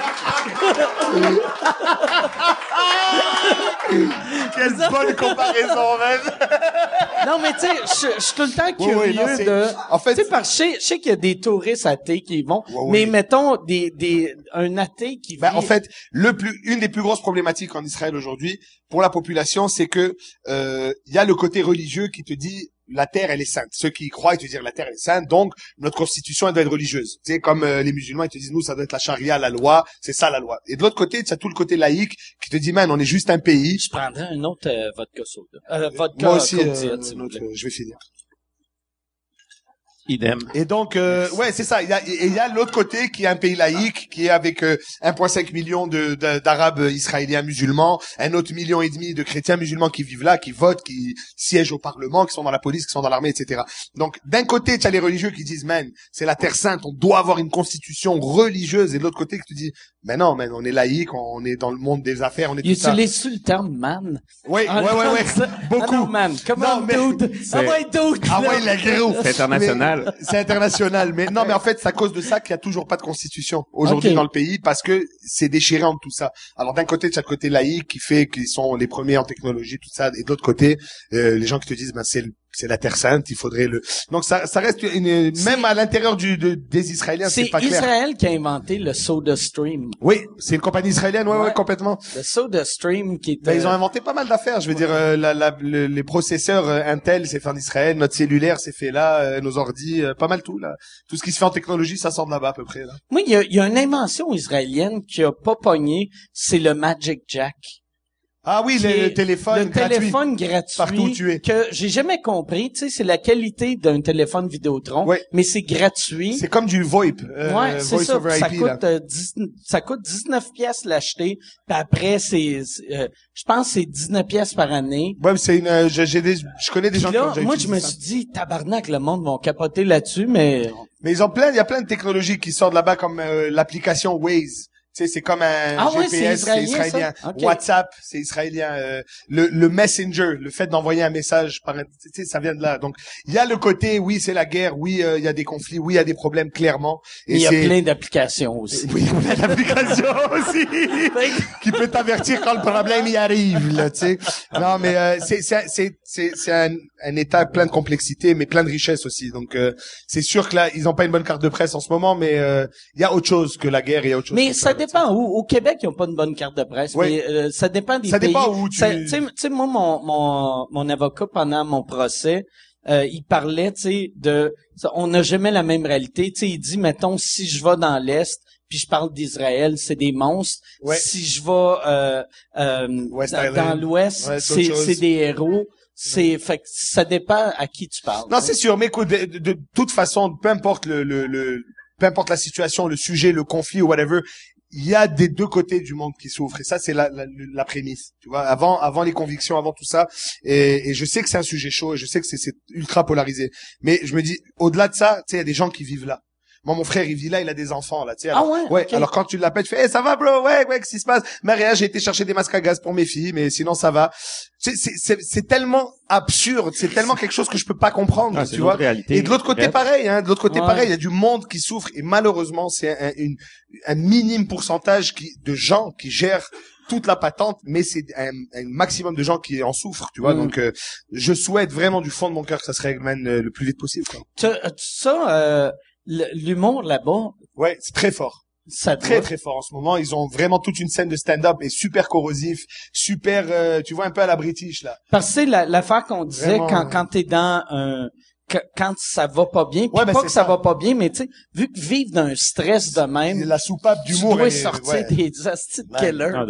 Quelle bonne comparaison, man! non mais tu sais, je je suis tout le temps curieux oui, non, c'est- de, En fait, tu sais, parce que je sais- je sais qu'il y a des touristes athées qui y vont, mais mettons des, des, un athée qui Ben, vit- en fait, le plus, une des plus grosses problématiques en Israël aujourd'hui pour la population, c'est que euh, il y a le côté religieux qui te dit la terre elle est sainte. Ceux qui y croient ils te disent la terre elle est sainte, donc notre constitution elle doit être religieuse. Tu sais comme euh, les musulmans ils te disent nous ça doit être la charia, la loi, c'est ça la loi. Et de l'autre côté tu as tout le côté laïque qui te dit man on est juste un pays. Je prendrais un autre euh, vodka soda. Euh, vodka Moi aussi, euh, plaît. je vais finir. Idem. Et donc, euh, ouais, c'est ça. Il y a, et il y a l'autre côté qui est un pays laïque, qui est avec euh, 1,5 million de- de- d'Arabes israéliens musulmans, un autre million et demi de chrétiens musulmans qui vivent là, qui votent, qui siègent au Parlement, qui sont dans la police, qui sont dans l'armée, etc. Donc, d'un côté, tu as les religieux qui disent, man, c'est la terre sainte, on doit avoir une constitution religieuse, et de l'autre côté, qui te dit, mais non, man, on est laïque, on est dans le monde des affaires, on est Il tout ça. utilise le terme man? Oui, Ah, ouais, ouais, ouais, ça- beaucoup. Ah non, man. Come Non, on, mais- dude. Ah ouais, dude. Ah ouais, la gros. C'est international. Mais- C'est international. Mais non, mais en fait, c'est à cause de ça qu'il y a toujours pas de constitution aujourd'hui dans le pays parce que c'est déchiré entre tout ça. Alors d'un côté, tu as le côté laïque qui fait qu'ils sont les premiers en technologie, tout ça, et de l'autre côté, euh, les gens qui te disent, ben c'est le c'est la Terre Sainte, il faudrait le. Donc ça, ça reste une, même à l'intérieur du de- des Israéliens, c'est C'est pas clair. Israël qui a inventé le Soda Stream. Oui, c'est une compagnie israélienne, ouais, ouais, Ouais. complètement. Le Soda Stream qui est... Ben, ils ont inventé pas mal d'affaires. Je veux dire, euh, la, la- le- les processeurs euh, Intel, c'est fait en Israël. Notre cellulaire, c'est fait là. euh, nos ordi, euh, pas mal tout là. Tout ce qui se fait en technologie, ça sort de là-bas à peu près. Là. Moi, il y a, y a une invention israélienne qui a pas pogné, c'est le Magic Jack. Ah oui, le, téléphone le gratuit. téléphone gratuit Partout où tu es. que j'ai jamais compris, tu sais, c'est la qualité d'un téléphone Vidéotron, Ouais. mais c'est gratuit. C'est comme du VoIP, euh, ouais, c'est ça. over Ça IP. coûte, euh, 10 ça coûte 19 pièces l'acheter, puis après c'est, euh, je pense que c'est 19 pièces par année. Ouais, mais c'est une. euh, j'ai des, je connais des gens qui ont moi je me suis dit, tabarnak, le monde va capoter là-dessus, mais Mais ils ont plein, il y a plein de technologies qui sortent là-bas comme euh, l'application Waze. Tu sais, c'est comme un Ah GPS, c'est c'est israélien. WhatsApp, c'est israélien. Euh, le, le Messenger, le fait d'envoyer un message par, un- tu sais, ça vient de là. Donc, il y a le côté, oui, c'est la guerre, oui, euh, il y a des conflits, oui, il y a des problèmes clairement. il y a plein d'applications aussi. Oui, il y a plein d'applications aussi qui peut t'avertir quand le problème y arrive, là, tu sais. Non, mais euh, c'est c'est c'est c'est un, un état plein de complexité, mais plein de richesse aussi. Donc euh, c'est sûr que là, ils ont pas une bonne carte de presse en ce moment, mais euh, il y a autre chose que la guerre, il y a autre chose. Mais que ça là, dépend où. Au Québec, ils n'ont pas une bonne carte de presse. Oui. Mais euh, ça dépend des Ça pays. dépend où tu- Ça- Tu sais, tu sais, moi, mon, mon, mon avocat, pendant mon procès, euh, il parlait, tu sais, de... On n'a jamais la même réalité. Tu sais, il dit, mettons, si je vais dans l'Est, puis je parle d'Israël, c'est des monstres. Ouais. Si je vais euh, euh, dans, l'Ouest, Ouais, c'est des héros. C'est fait que ça dépend à qui tu parles. Non, c'est sûr, mais écoute, de, de- de toute façon, peu importe le, le, le, peu importe la situation, le sujet, le conflit ou whatever, il y a des deux côtés du monde qui souffrent. Et ça, c'est la, la, la prémisse. Tu vois, avant, avant les convictions, avant tout ça. Et, et je sais que c'est un sujet chaud et je sais que c'est ultra polarisé. Mais je me dis, au-delà de ça, tu sais, il y a des gens qui vivent là. Moi, mon frère, il vit là, il a des enfants, là, tu sais. Ah Alors, ouais? ok. alors quand tu l'appelles, tu fais, hey, ça va, bro? Ouais, ouais, qu'est-ce qui se passe? Maria, j'ai été chercher des masques à gaz pour mes filles, mais sinon, ça va. C'est, c'est, c'est, c'est tellement absurde, c'est tellement quelque chose que je peux pas comprendre, Ah, c'est tu vois. réalité. Et de l'autre côté, pareil, hein, de l'autre côté, Ouais. pareil, il y a du monde qui souffre et malheureusement, c'est un, une, un minime pourcentage qui, de gens qui gèrent toute la patente, mais c'est un, un maximum de gens qui en souffrent, tu vois. Mm. Donc, euh, je souhaite vraiment du fond de mon cœur que ça se règle man, euh, le plus vite possible. Quoi. Tu- tu- ça, euh, le- l'humour là-bas, Ouais, c'est très fort. ça très très fort en ce moment. Ils ont vraiment toute une scène de stand-up et super corrosif, super, euh, tu vois un peu à la British là. Parce que c'est la- l'affaire qu'on disait Vraiment, quand, quand t'es dans un... que- quand ça va pas bien, Ouais, ben, pas c'est que ça. ça. va pas bien, mais tu sais, vu que vivre d'un stress de même, La soupape tu d'humour, dois elle est- sortir ouais. des hosties de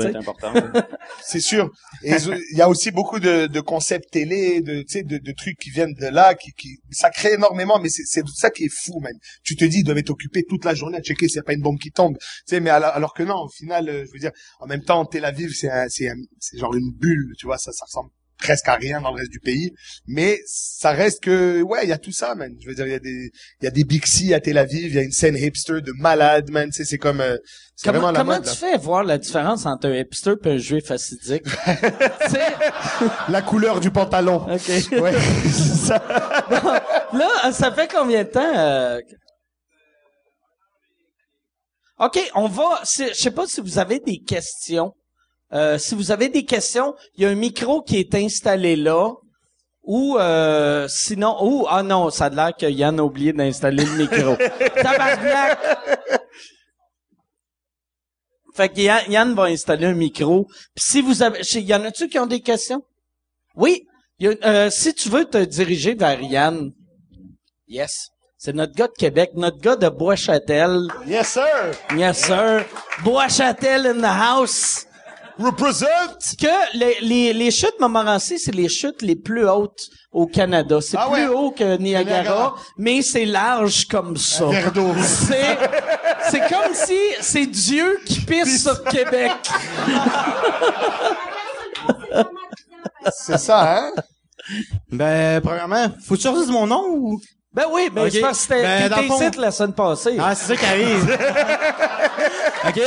tu être important. c'est sûr. Il y a aussi beaucoup de, de concepts télé, de, tu sais, de, de trucs qui viennent de là, qui, qui, ça crée énormément, mais c'est, c'est ça qui est fou, man. Tu te dis, ils doivent être occupés toute la journée à checker s'il n'y a pas une bombe qui tombe. Tu sais, mais alors, alors que non, au final, euh, je veux dire, en même temps, Tel Aviv, c'est un, c'est un- c'est genre une bulle, tu vois, ça, ça ressemble presque à rien dans le reste du pays, mais ça reste que, ouais, il y a tout ça, man. Je veux dire, il y a des, il y a des Bixi à Tel Aviv, il y a une scène hipster de malade, man. Tu sais, c'est comme, euh, c'est Comment, vraiment la comment mode, tu là. fais voir la différence entre un hipster et un juif sais, La couleur du pantalon. OK. Ouais, c'est ça. Là, ça fait combien de temps? euh, OK, on va... Je sais pas si vous avez des questions. Euh, si vous avez des questions, il y a un micro qui est installé là. Ou euh, sinon... Ou, ah non, ça a l'air que Yann a oublié d'installer le micro. Tabarnak! Fait que Yann, Yann va installer un micro. Puis si vous avez... Y en a-tu qui ont des questions? Oui. Il y a- euh, si tu veux te diriger vers Yann... Yes. C'est notre gars de Québec, notre gars de Bois-Châtel. Yes, sir. Yes, sir. Bois-Châtel in the house. Represent. Que les, les, les chutes Montmorency, c'est les chutes les plus hautes au Canada. C'est Ah plus ouais. haut que Niagara, Niagara. mais c'est large comme ça. C'est, c'est comme si c'est Dieu qui pisse sur Québec. C'est ça, hein? Ben, premièrement, faut que tu mon nom ou? Ben oui, ben Ok. c'est parce que t'étais Ben, ici la semaine passée. Ah, c'est ça qui arrive. OK?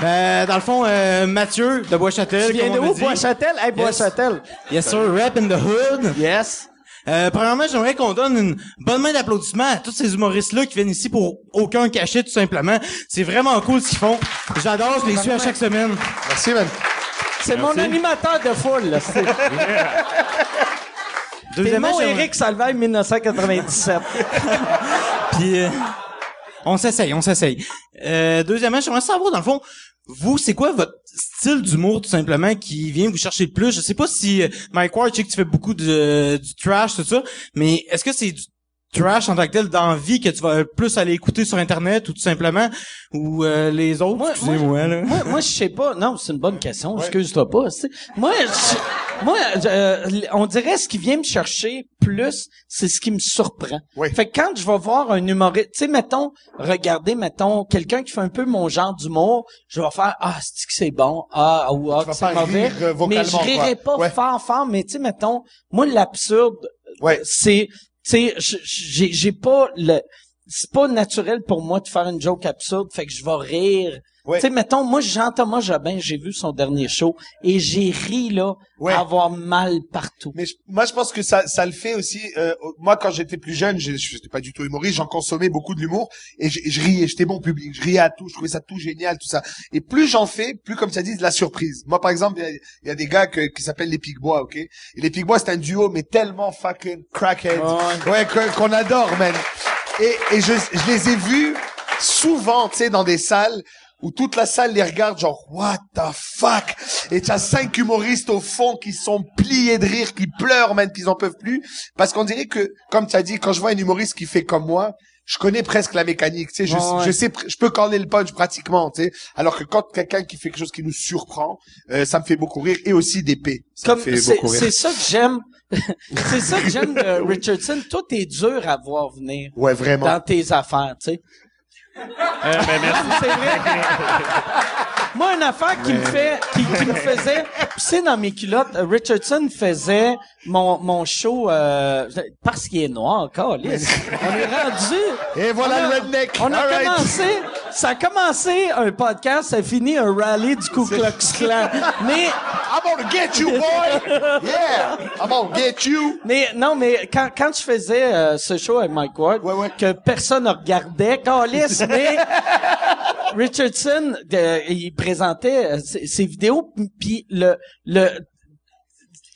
Ben, dans le fond, euh, Mathieu de Bois-Châtel. tu viens de où. Bois-Châtel? Hey, Bois-Châtel. Yes, sir. Rap in the hood. Yes. Euh, premièrement, j'aimerais qu'on donne une bonne main d'applaudissement à tous ces humoristes-là qui viennent ici pour aucun cachet, tout simplement. C'est vraiment cool ce qu'ils font. J'adore, je les suis à chaque semaine. Merci, man. C'est mon animateur de foule, là. C'est- Deuxièmement, Eric Salvaille 1997. Puis euh, on s'essaye, on s'essaye. Euh, deuxièmement, j'aimerais savoir dans le fond, vous, c'est quoi votre style d'humour tout simplement qui vient vous chercher le plus? Je sais pas si euh, Mike Ward, je sais que tu fais beaucoup de du trash tout ça, mais est-ce que c'est du trash en tant que tel d'envie que tu vas plus aller écouter sur internet ou tout simplement ou euh, les autres? Moi- Excusez-moi là. moi, moi, je sais pas. Non, c'est une bonne question. Excuse-toi pas. tu sais. Moi, je- moi, euh, on dirait ce qui vient me chercher plus, c'est ce qui me surprend. Fait que quand je vais voir un humoriste, tu sais, mettons, regardez, mettons, quelqu'un qui fait un peu mon genre d'humour, je vais faire, ah, c'est que c'est bon, ah, ou ah, c'est mauvais? rire, euh, mais je rirai pas Ouais. fort, fort, mais tu sais, mettons, moi, l'absurde, Ouais. c'est, sais, j'ai, j'ai pas le, c'est pas naturel pour moi de faire une joke absurde, fait que je vais rire. Ouais. Tu sais, mettons, moi, Jean-Thomas Jobin, j'ai vu son dernier show et j'ai ri, là, Ouais. à avoir mal partout. Mais je- moi, je pense que ça, ça le fait aussi. euh, moi, quand j'étais plus jeune, je n'étais pas du tout humoriste, j'en consommais beaucoup de l'humour et je, je riais. J'étais bon public, je riais à tout, je trouvais ça tout génial, tout ça. Et plus j'en fais, plus comme ça dit, de la surprise. Moi, par exemple, il y a, il y a des gars que- qui s'appellent les Pigbois, ok? Et les Pigbois, c'est un duo, mais tellement fucking crackhead, ouais, qu'on adore, man. Et, et je, je les ai vus souvent, tu sais, dans des salles où toute la salle les regarde genre what the fuck? Et tu as cinq humoristes au fond qui sont pliés de rire qui pleurent même qu'ils en peuvent plus parce qu'on dirait que comme tu as dit quand je vois un humoriste qui fait comme moi je connais presque la mécanique, tu sais, je, Ouais, ouais. je sais, je peux corner le punch pratiquement, tu sais. Alors que quand quelqu'un qui fait quelque chose qui nous surprend, euh, ça me fait beaucoup rire et aussi d'épée. Comme, c'est, ça que j'aime. c'est ça que j'aime de Richardson. Tout est dur à voir venir Ouais, vraiment. dans tes affaires, tu sais. Euh, ben, merci. C'est vrai. Moi, une affaire qui me fait, qui, qui me faisait pisser dans mes culottes, euh, Richardson faisait mon, mon show, euh, parce qu'il est noir, câlisse. On est rendu. Et voilà on a, le redneck. On a All right. Ça a commencé un podcast, ça a fini un rallye du Ku Klux Klan. Mais, I'm gonna get you, boy! Yeah! I'm gonna get you! mais, non, mais quand, quand je faisais euh, ce show avec Mike Ward, Ouais, ouais. que personne ne regardait, câlisse, mais Richardson, euh, il présentait euh, ses, ses vidéos, puis le, le,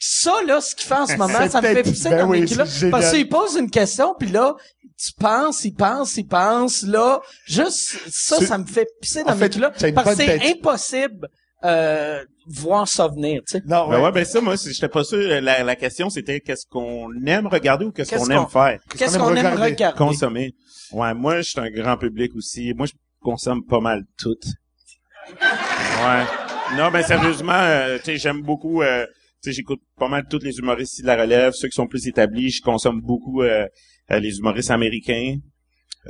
ça, là, ce qu'il fait en ce moment, ça me fait pisser ben dans mes oui, culottes. c'est Parce qu'il pose une question, puis là, tu penses, il pense, il pense, là, juste ça, ça me fait pisser en dans mes fait, culottes. Parce que c'est impossible euh, voir ça venir, tu sais. Non, Ben ouais, ben ça, moi, j'étais pas sûr. La, la question, c'était qu'est-ce qu'on aime regarder ou qu'est-ce qu'on aime faire? Qu'est-ce qu'on aime aime regarder? Consommer. Ouais, moi, je suis un grand public aussi. Moi, je consomme pas mal tout. Ouais. Non, ben sérieusement, euh, tu sais, j'aime beaucoup... euh, sais, j'écoute pas mal tous les humoristes ici de la relève. Ceux qui sont plus établis, je consomme beaucoup euh, euh, les humoristes américains.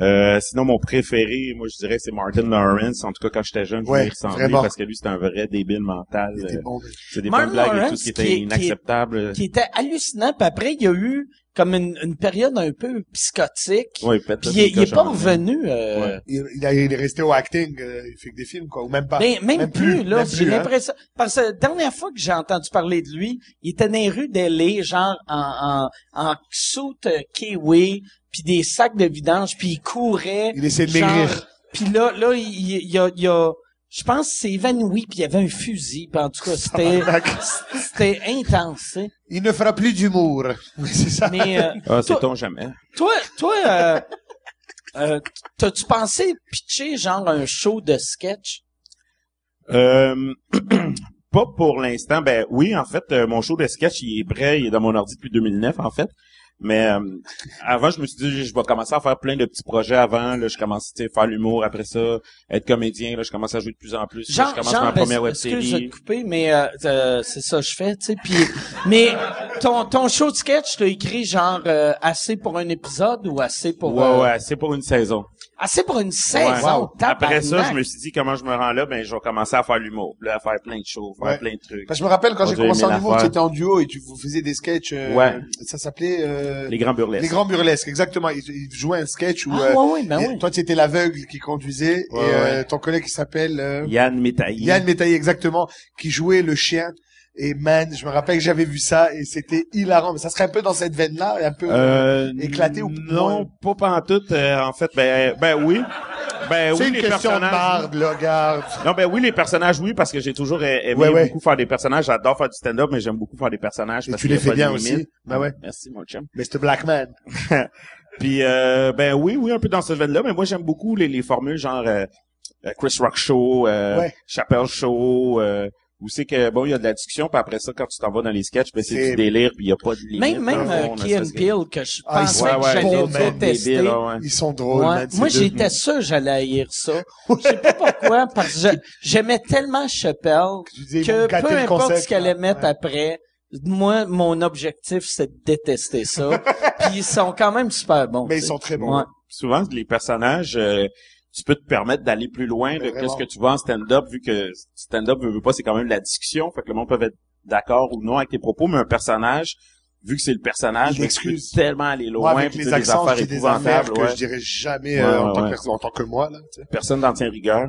Euh, sinon, mon préféré, moi, je dirais, c'est Martin Lawrence. En tout cas, quand j'étais jeune, je voulais ressembler parce que lui, c'était un vrai débile mental. Euh, bon, mais- C'est des bonnes blagues et tout ce qui était inacceptable. Qui était hallucinant, puis après, il y a eu comme une, une période un peu psychotique. Ouais, pète Puis il, il est pas revenu. Euh, Ouais. il, il il est resté au acting, euh, il fait que des films, quoi, ou même pas. Ben, même, plus, là, même j'ai hein. l'impression. Parce que la dernière fois que j'ai entendu parler de lui, il était dans les rues d'L.A., genre en, en, en soute kiwi, puis des sacs de vidange, puis il courait. Il essaie de maigrir. Puis là, là, il, il, il a, il a- je pense qu'il s'est évanoui, puis il y avait un fusil, puis en tout cas, c'était, c'était intense. Il ne fera plus d'humour. c'est ça. Mais, euh, Ah, c'est ton jamais. toi, toi, euh, euh, t'as-tu pensé pitcher genre un show de sketch? Euh, pas pour l'instant. Ben oui, en fait, euh, mon show de sketch, il est prêt, il est dans mon ordi depuis 2009, en fait. Mais euh, avant, je me suis dit, je vais commencer à faire plein de petits projets avant. Là, je commence tu sais, faire l'humour. Après ça, être comédien. Là, je commence à jouer de plus en plus. Là, Genre, je commence genre, ma première web série. te couper, mais euh, euh, c'est ça que je fais, tu sais. Puis, mais ton ton show de sketch, t'as écrit genre euh, assez pour un épisode ou assez pour Ouais, euh, ouais, c'est pour une saison. Assez pour une saison. Ouais. Après ça, je me suis dit comment je me rends là, ben je vais commencer à faire l'humour, là, à faire plein de shows, faire Ouais. plein de trucs. Parce que je me rappelle quand j'ai commencé en humour, tu étais en duo et tu vous faisiez des sketchs. euh, Ouais. Ça s'appelait euh, Les grands burlesques. Les grands burlesques, exactement. Ils, ils jouaient un sketch où Ah, euh, ouais, ouais, ben et toi tu étais l'aveugle qui conduisait Ouais, et euh, ouais. ton collègue qui s'appelle euh, Yann Métaillé. Yann Métaillé exactement qui jouait le chien. Et man, je me rappelle que j'avais vu ça et c'était hilarant. Mais ça serait un peu dans cette veine-là, un peu. Euh, Éclaté ou non, moins? pas pantoute. Euh, en fait, ben, ben oui. Ben C'est oui, une les question de personnages. marde, là. Non, ben oui, les personnages, oui, parce que j'ai toujours aimé Ouais, ouais. beaucoup faire des personnages. J'adore faire du stand-up, mais j'aime beaucoup faire des personnages. Et parce tu les fais de bien aussi. Ben ouais. Merci, mon chum. Mr. Blackman. Puis, euh, ben oui, oui, un peu dans ce veine-là, mais moi, j'aime beaucoup les, les formules genre euh, euh, Chris Rock Show, euh, Ouais. Chappelle Show, euh, où c'est que, bon, il y a de la discussion, puis après ça, quand tu t'en vas dans les sketchs, ben c'est du délire, puis il y a pas de limite. Même, même euh, fond, Key and Peele, que je Ah, pensais que ouais, j'allais détester. débile, là, ouais. Ils sont drôles, man. Moi, j'étais sûr que j'allais haïr ça. Je sais pas pourquoi, parce que j'aimais tellement Chappelle que peu importe concept, ce qu'elle allait là. mettre Ouais. après, moi, mon objectif, c'est de détester ça. Puis ils sont quand même super bons. Mais ils sont très bons. Ouais. souvent les personnages euh, tu peux te permettre d'aller plus loin de Mais vraiment. qu'est-ce que tu vois en stand-up vu que stand-up veut, veut pas c'est quand même de la discussion fait que le monde peut être d'accord ou non avec tes propos mais un personnage vu que c'est le personnage Il ben, excuse. tellement aller loin avec puis les dire des accents, affaires dis des affaires épouvantables que ouais. je dirais jamais Ouais, euh, en, ouais, tant ouais. que, personne- en tant que moi, là. tu sais. personne n'en tient rigueur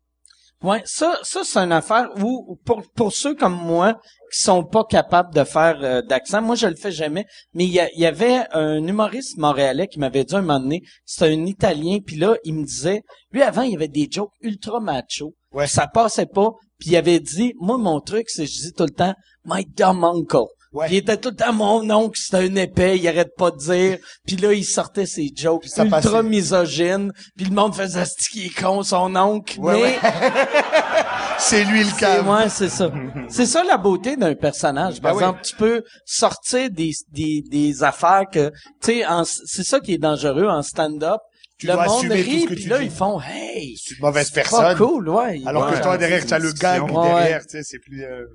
Ouais, ça, ça c'est une affaire où pour pour ceux comme moi qui sont pas capables de faire euh, d'accent, moi je le fais jamais. Mais il y, y avait un humoriste montréalais qui m'avait dit un moment donné, c'était un Italien, puis là il me disait, lui avant il y avait des jokes ultra macho, Ouais. ça passait pas, puis il avait dit, moi mon truc c'est je dis tout le temps, my dumb uncle. Ouais. Il était tout le temps mon oncle, c'était un épais, il arrête pas de dire. Puis là, il sortait ses jokes ça ultra passait. misogynes. Puis le monde faisait ce qui est con, son oncle. Ouais, mais ouais. C'est lui le cave. ouais, c'est ça. C'est ça la beauté d'un personnage. Par Ben oui. exemple, tu peux sortir des, des, des affaires que, tu sais, c'est ça qui est dangereux en stand-up. Tu le monde rit, puis là, dis. ils font, hey, C'est une mauvaise personne. cool, ouais. Alors que toi, derrière, tu as le gag derrière, tu sais, c'est plus, euh...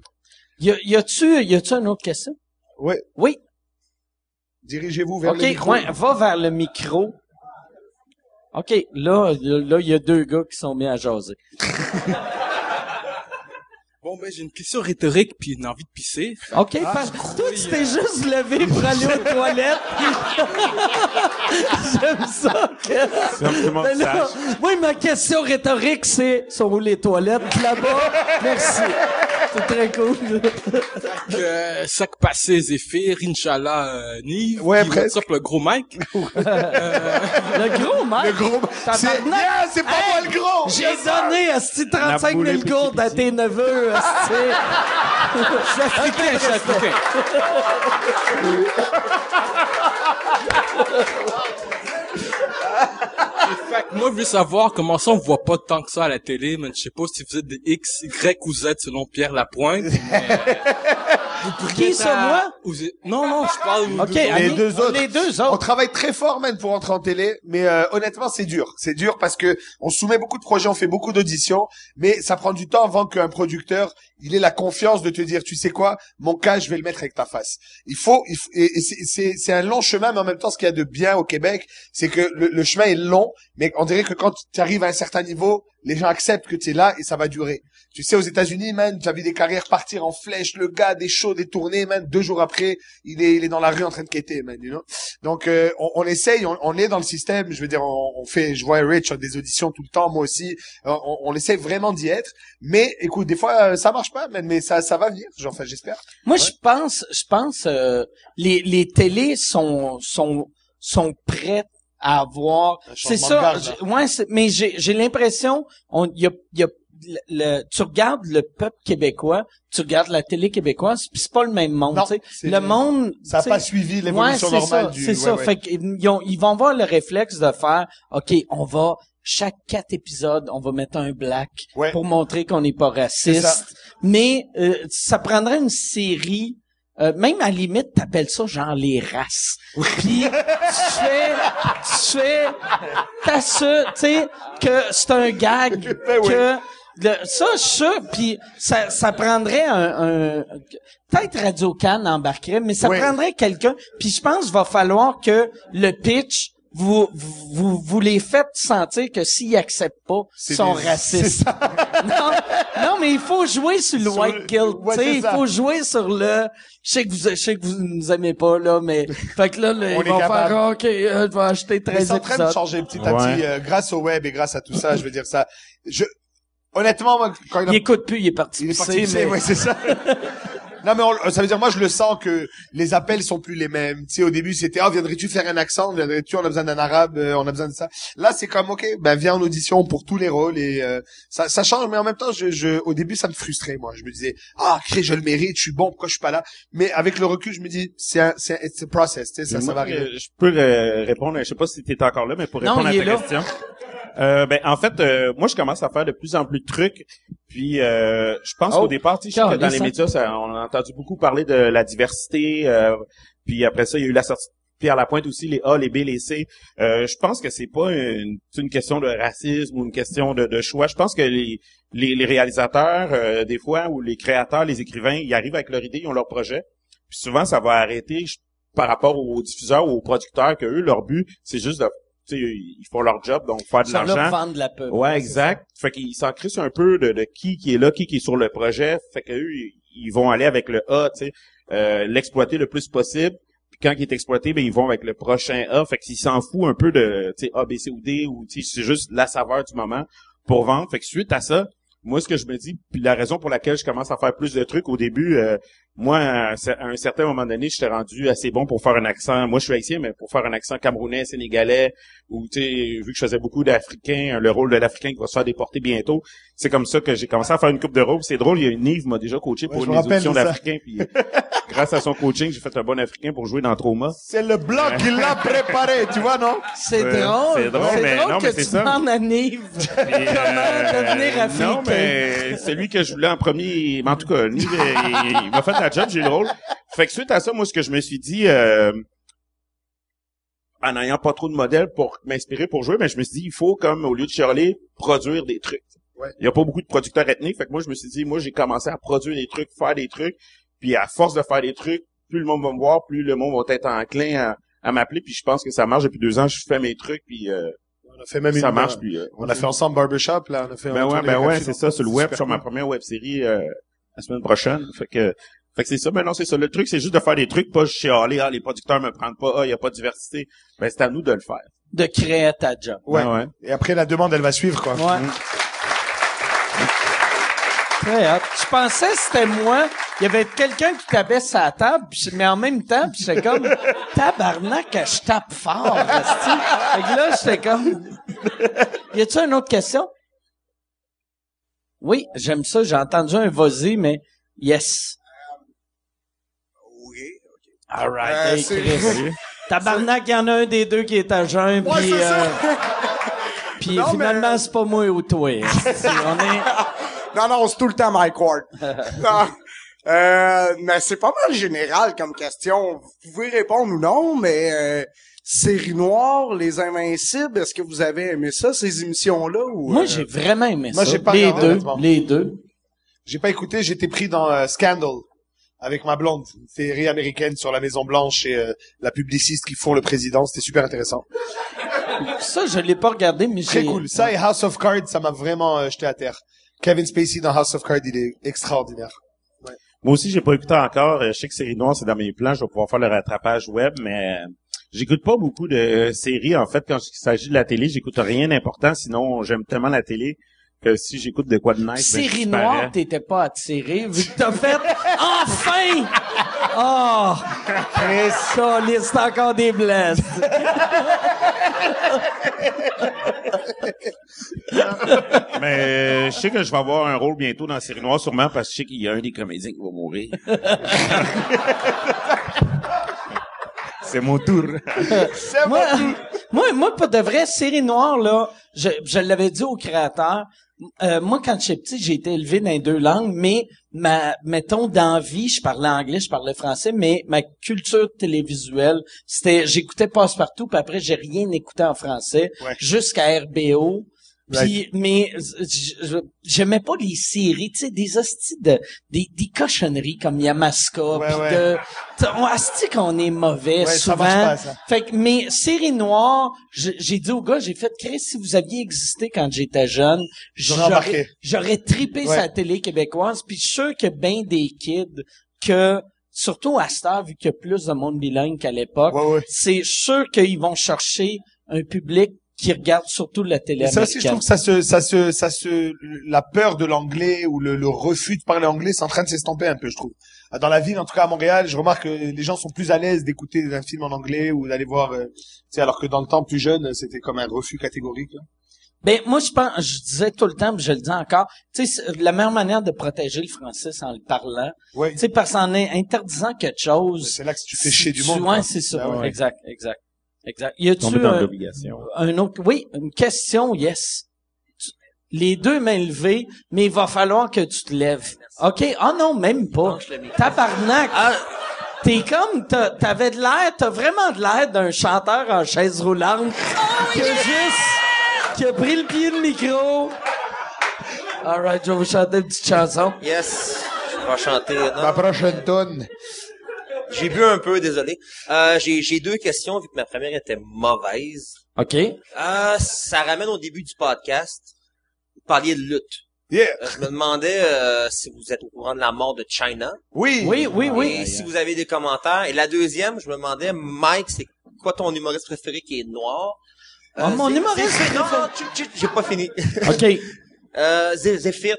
Y, a, y a-tu, y a-tu une autre question? ouais. Oui. Dirigez-vous vers OK, le micro. ouais, va vers le micro. OK, là, là, il y a deux gars qui sont mis à jaser. Bon, ben, j'ai une question rhétorique puis une envie de pisser. OK, par- toi, tu t'es juste levé pour aller aux toilettes. J'aime ça. Que... Mais là, oui, ma question rhétorique, c'est sont où les toilettes? Là-bas? Merci. C'est très cool. Que, euh, sac passé, Zéphyr, Inch'Allah, euh, Nive. Ouais, presque. up, le gros Mike. Le gros, mec. Le gros, c'est. Yeah, c'est pas moi le gros! J'ai donné asti 35 000 boulée gourdes à tes neveux, asti. Je africain, je suis africain. Et fait que moi, je veux savoir comment ça on voit pas tant que ça à la télé, mais je sais pas si vous êtes des X, Y ou Z selon Pierre Lapointe. Qui, ça, à- moi? Non, non, je parle aux OK, deux autres. allez, deux autres. Les deux On autres. travaille très fort, man, pour entrer en télé, mais euh, honnêtement, c'est dur. C'est dur parce que on soumet beaucoup de projets, on fait beaucoup d'auditions, mais ça prend du temps avant qu'un producteur, il ait la confiance de te dire, tu sais quoi, mon cas, je vais le mettre avec ta face. Il faut, il faut- et, et c'est- c'est c'est un long chemin, mais en même temps, ce qu'il y a de bien au Québec, c'est que le, le chemin est long, mais on dirait que quand tu arrives à un certain niveau, les gens acceptent que tu es là et ça va durer. Tu sais, aux États-Unis, man, tu as vu des carrières partir en flèche, le gars, des shows, des tournées, man, deux jours après, il est, il est dans la rue en train de quêter, man, you know. Donc, euh, on, on essaye, on, on est dans le système. Je veux dire, on, on fait, je vois Rich des auditions tout le temps, moi aussi. Euh, On, on essaie vraiment d'y être. Mais, écoute, des fois, euh, ça marche pas, man, mais ça, ça va venir. Genre, Enfin, j'espère. Moi, je pense, je pense, euh, les, les télés sont, sont, sont prêtes à avoir. C'est ça. garde, ouais, mais j'ai, j'ai l'impression, on, y a, y a, le, le- tu regardes le peuple québécois, tu regardes la télé québécoise, puis c'est pas le même monde. Non, le monde, Ça sais, pas suivi Ouais, l'évolution c'est normale ça, du. c'est ouais, ça. ouais. Fait ont- ils vont avoir le réflexe de faire, OK, on va, chaque quatre épisodes, on va mettre un black Ouais. pour montrer qu'on n'est pas ça. raciste. Mais euh, ça prendrait une série euh, même à la limite, t'appelles ça genre les races. Puis tu fais, tu fais, t'assures, tu sais, que c'est un gag, Ben oui. que le- ça, je puis ça, ça prendrait un, un peut-être Radio Can embarquerait, mais ça Oui. prendrait quelqu'un. Puis je pense qu'il va falloir que le pitch vous vous vous les faites sentir que s'ils acceptent pas, ils C'est sont des- racistes. non, non, mais il faut jouer sur le Sur white le- guilt, ouais, tu sais, c'est il faut jouer sur le je sais que vous je sais que vous nous aimez pas là mais fait que là, là, ils vont capable. faire OK, euh, je vais acheter Mais 13 c'est en train de épisodes. changer petit à Ouais. petit, euh, grâce au web et grâce à tout ça, je veux dire ça. Je, honnêtement, moi, quand il a- Il écoute plus, il est parti il est parti pisser, mais- ouais, c'est ça. Non mais on- ça veut dire moi je le sens que les appels sont plus les mêmes. Tu sais au début c'était ah viendrais-tu faire un accent, viendrais-tu on a besoin d'un arabe, euh, on a besoin de ça. Là c'est comme ok ben viens en audition pour tous les rôles et euh, ça ça change mais en même temps je, je au début ça me frustrait moi. Je me disais ah crée je le mérite, je suis bon pourquoi je suis pas là? Mais avec le recul je me dis c'est un c'est un it's a process, tu sais ça ça Moi, va arriver. Je peux euh, répondre, je sais pas si tu encore là, mais pour répondre à ta là. question. Euh, ben en fait, euh, moi je commence à faire de plus en plus de trucs. Puis euh, je pense Oh, qu'au départ, tu sais, je sais que dans les médias, ça, on a entendu beaucoup parler de la diversité. euh, puis après ça, il y a eu la sortie de Pierre Lapointe aussi, les A, les B, les C. Euh, je pense que c'est pas une, une question de racisme ou une question de, de choix. Je pense que les, les, les réalisateurs, euh, des fois, ou les créateurs, les écrivains, ils arrivent avec leur idée, ils ont leur projet. Puis souvent, ça va arrêter je- par rapport aux diffuseurs ou aux producteurs que eux, leur but, c'est juste de, ils font leur job, donc faire de l'argent. de la pub. Ouais, exact. Fait qu'ils s'en crissent un peu de, de qui qui est là, qui qui est sur le projet. Fait que eux, ils- ils vont aller avec le A, tu sais, euh, l'exploiter le plus possible. Puis quand il est exploité, ben ils vont avec le prochain A. Fait qu'ils s'en foutent un peu de, tu sais, A, B, C ou D ou tu sais, c'est juste la saveur du moment pour vendre. Fait que suite à ça, moi ce que je me dis, puis la raison pour laquelle je commence à faire plus de trucs au début, euh, moi à un certain moment donné, j'étais rendu assez bon pour faire un accent. Moi je suis haïtien, mais pour faire un accent camerounais, sénégalais, ou tu sais, vu que je faisais beaucoup d'Africains, le rôle de l'Africain qui va se faire déporter bientôt, c'est comme ça que j'ai commencé à faire une coupe de rôle. C'est drôle, il y a une Yves m'a déjà coaché pour je une audition d'Africain, puis euh, grâce à son coaching, j'ai fait un bon Africain pour jouer dans Trauma. C'est le blanc qui l'a préparé, tu vois non? C'est Ouais, drôle. c'est drôle, mais non, que mais c'est tu ça. demandes à Nive Puis, euh, devenir africain? Non, mais celui que je voulais en premier, mais en tout cas, lui, il, il m'a fait la job, j'ai le rôle. Fait que suite à ça, moi, ce que je me suis dit, euh, en n'ayant pas trop de modèles pour m'inspirer pour jouer, mais je me suis dit, il faut, comme, au lieu de chialer, produire des trucs. Ouais. Il y a pas beaucoup de producteurs ethniques, fait que moi, je me suis dit, moi, j'ai commencé à produire des trucs, faire des trucs, puis à force de faire des trucs, plus le monde va me voir, plus le monde va être enclin à, à m'appeler, puis je pense que ça marche depuis deux ans, je fais mes trucs, puis euh, On a fait même ça une, marche, euh, puis... euh, On a fait ensemble Barbershop, là. On a fait ben un ouais, ben ouais, c'est ça, sur le web, sur ma première web série la semaine prochaine. Fait que, fait que c'est ça. Mais non, c'est ça. Le truc, c'est juste de faire des trucs, pas chialer, ah, les producteurs me prennent pas, ah, il y a pas de diversité. Ben, c'est à nous de le faire. de créer ta job. Ouais. Ben ouais. Et après, la demande, elle va suivre, quoi. Ouais. Très hot. Je pensais que c'était moi? Il y avait quelqu'un qui tapait sa table, mais en même temps, puis j'étais comme tabarnak je tape fort. Fait que là, j'étais comme. Y a-tu une autre question? Oui, j'aime ça. J'ai entendu un vas-y, mais yes. All right. Euh, Hey, Chris. Tabarnak, il y en a un des deux qui est à jeun, Ouais, puis euh, puis Non, finalement mais- c'est pas moi ou toi. esti. On est Non, non, c'est tout le temps Mike Ward. non. Euh, mais c'est pas mal général comme question. Vous pouvez répondre ou non, mais euh, Série Noire, Les Invincibles, est-ce que vous avez aimé ça, ces émissions-là? Ou, Moi, euh, j'ai vraiment aimé Moi, ça. j'ai pas les regardé, deux, les deux. J'ai pas écouté, j'étais pris dans euh, Scandal avec ma blonde, une série américaine sur la Maison Blanche et euh, la publiciste qui font le président. C'était super intéressant. Ça, je l'ai pas regardé, mais Très cool. Ça et House of Cards, ça m'a vraiment euh, jeté à terre. Kevin Spacey dans House of Cards, il est extraordinaire. Moi aussi, j'ai pas écouté encore. Je sais que Série Noire, c'est dans mes plans. Je vais pouvoir faire le rattrapage web, mais euh, j'écoute pas beaucoup de euh, séries. En fait, quand il s'agit de la télé, j'écoute rien d'important. Sinon, j'aime tellement la télé que si j'écoute de quoi de nice, ben, Série noire, t'étais pas attiré, vu que t'as fait... enfin! Oh! Ça, c'est encore des blesses. Mais euh, je sais que je vais avoir un rôle bientôt dans la série noire, sûrement parce que je sais qu'il y a un des comédiens qui va mourir. C'est mon tour. moi, moi, moi, pour de vrai, série noire, là, je, je l'avais dit au créateur, euh, moi, quand j'étais petit, j'ai été élevé dans les deux langues, mais ma, mettons, d'envie, je parlais anglais, je parlais français, mais ma culture télévisuelle, c'était, j'écoutais passe-partout, puis après, j'ai rien écouté en français, Ouais. jusqu'à RBO. Puis, mais je- je- j'aimais pas les séries, tu sais, des hosties de, des, des cochonneries comme Yamaska, Ouais, puis ouais. de, t'sais, on qu'on est mauvais Ouais, souvent. marche pas, ça. Fait que mes séries noires, j'ai dit au gars, j'ai fait Chris, si vous aviez existé quand j'étais jeune, J'aurais j'aurais tripé la télé québécoise. Puis je suis sûr que ben des kids que surtout à cette heure, vu qu'il y a plus de monde bilingue qu'à l'époque, Ouais, ouais. c'est sûr qu'ils vont chercher un public qui regarde surtout la télé Et ça aussi, je américaine. trouve que ça se, ça se, ça se, la peur de l'anglais ou le, le refus de parler anglais, c'est en train de s'estomper un peu, je trouve. Dans la ville, en tout cas à Montréal, je remarque que les gens sont plus à l'aise d'écouter un film en anglais ou d'aller voir, euh, tu sais, alors que dans le temps plus jeune, c'était comme un refus catégorique. là. Ben moi je pense, je disais tout le temps, puis je le dis encore, tu sais, la meilleure manière de protéger le français, c'est en le parlant. Ouais. Tu sais, parce qu'en interdisant quelque chose. C'est là que tu fais chier du monde. Quoi. c'est ça. Ben ouais. Exact, exact, exact. Y a-tu un, l'obligation. un autre, oui, une question, yes. Les deux mains levées, mais il va falloir que tu te lèves. OK? Ah non, même pas. Tabarnak. Ah, T'es comme, t'as- t'avais de l'air, t'as vraiment de l'air d'un chanteur en chaise roulante qui a juste, qui a pris le pied de micro. Alright, je vais vous chanter une petite chanson. yes. Je vais chanter. non? Ma prochaine tonne. J'ai bu un peu, désolé. Euh, j'ai, j'ai deux questions vu que ma première était mauvaise. OK. Euh, ça ramène au début du podcast. Vous parliez de lutte. Yeah. Euh, je me demandais euh, si vous êtes au courant de la mort de China. Oui. Oui, oui, oui. Et si vous avez des commentaires. Et la deuxième, je me demandais, Mike, c'est quoi ton humoriste préféré qui est noir? Euh, Ah, mon humoriste préféré. non, j'ai pas fini. OK. Euh,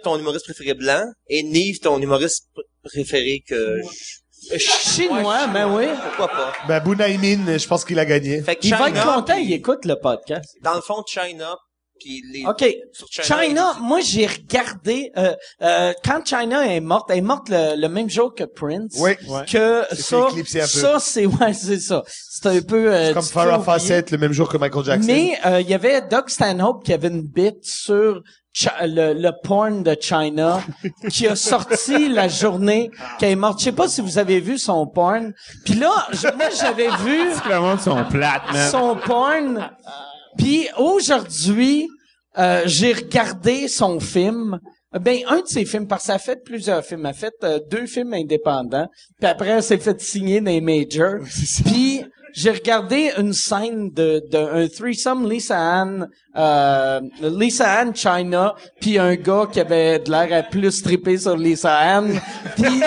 ton humoriste préféré blanc. Et Nive, ton humoriste pr- préféré que... je- Chinois, mais oui. Pourquoi pas? Ben, Bunaimin, je pense qu'il a gagné. Fait que Il va être content, puis- il écoute le podcast. Dans le fond, China, puis les... OK. sur China, China, moi j'ai regardé euh, euh, quand China est morte, elle est morte le, le même jour que Prince. Oui. Que C'est ça, ça c'est ouais c'est ça. C'est un peu euh, Comme Farrah. Fawcett, le même jour que Michael Jackson. Mais euh, il y avait Doug Stanhope qui avait une bite sur le, le porn de China qui a sorti la journée qu'elle est morte. Je sais pas si vous avez vu son porn. Puis là, je- moi j'avais vu sont plates, man. son porn. Puis aujourd'hui, euh, j'ai regardé son film. Ben, un de ses films, parce qu'elle a fait plusieurs films. Elle a fait euh, deux films indépendants. Puis après, elle s'est fait signer des majors. Puis j'ai regardé une scène de, de un threesome Lisa Ann, euh, Lisa Ann China, puis un gars qui avait de l'air à plus triper sur Lisa Ann. Puis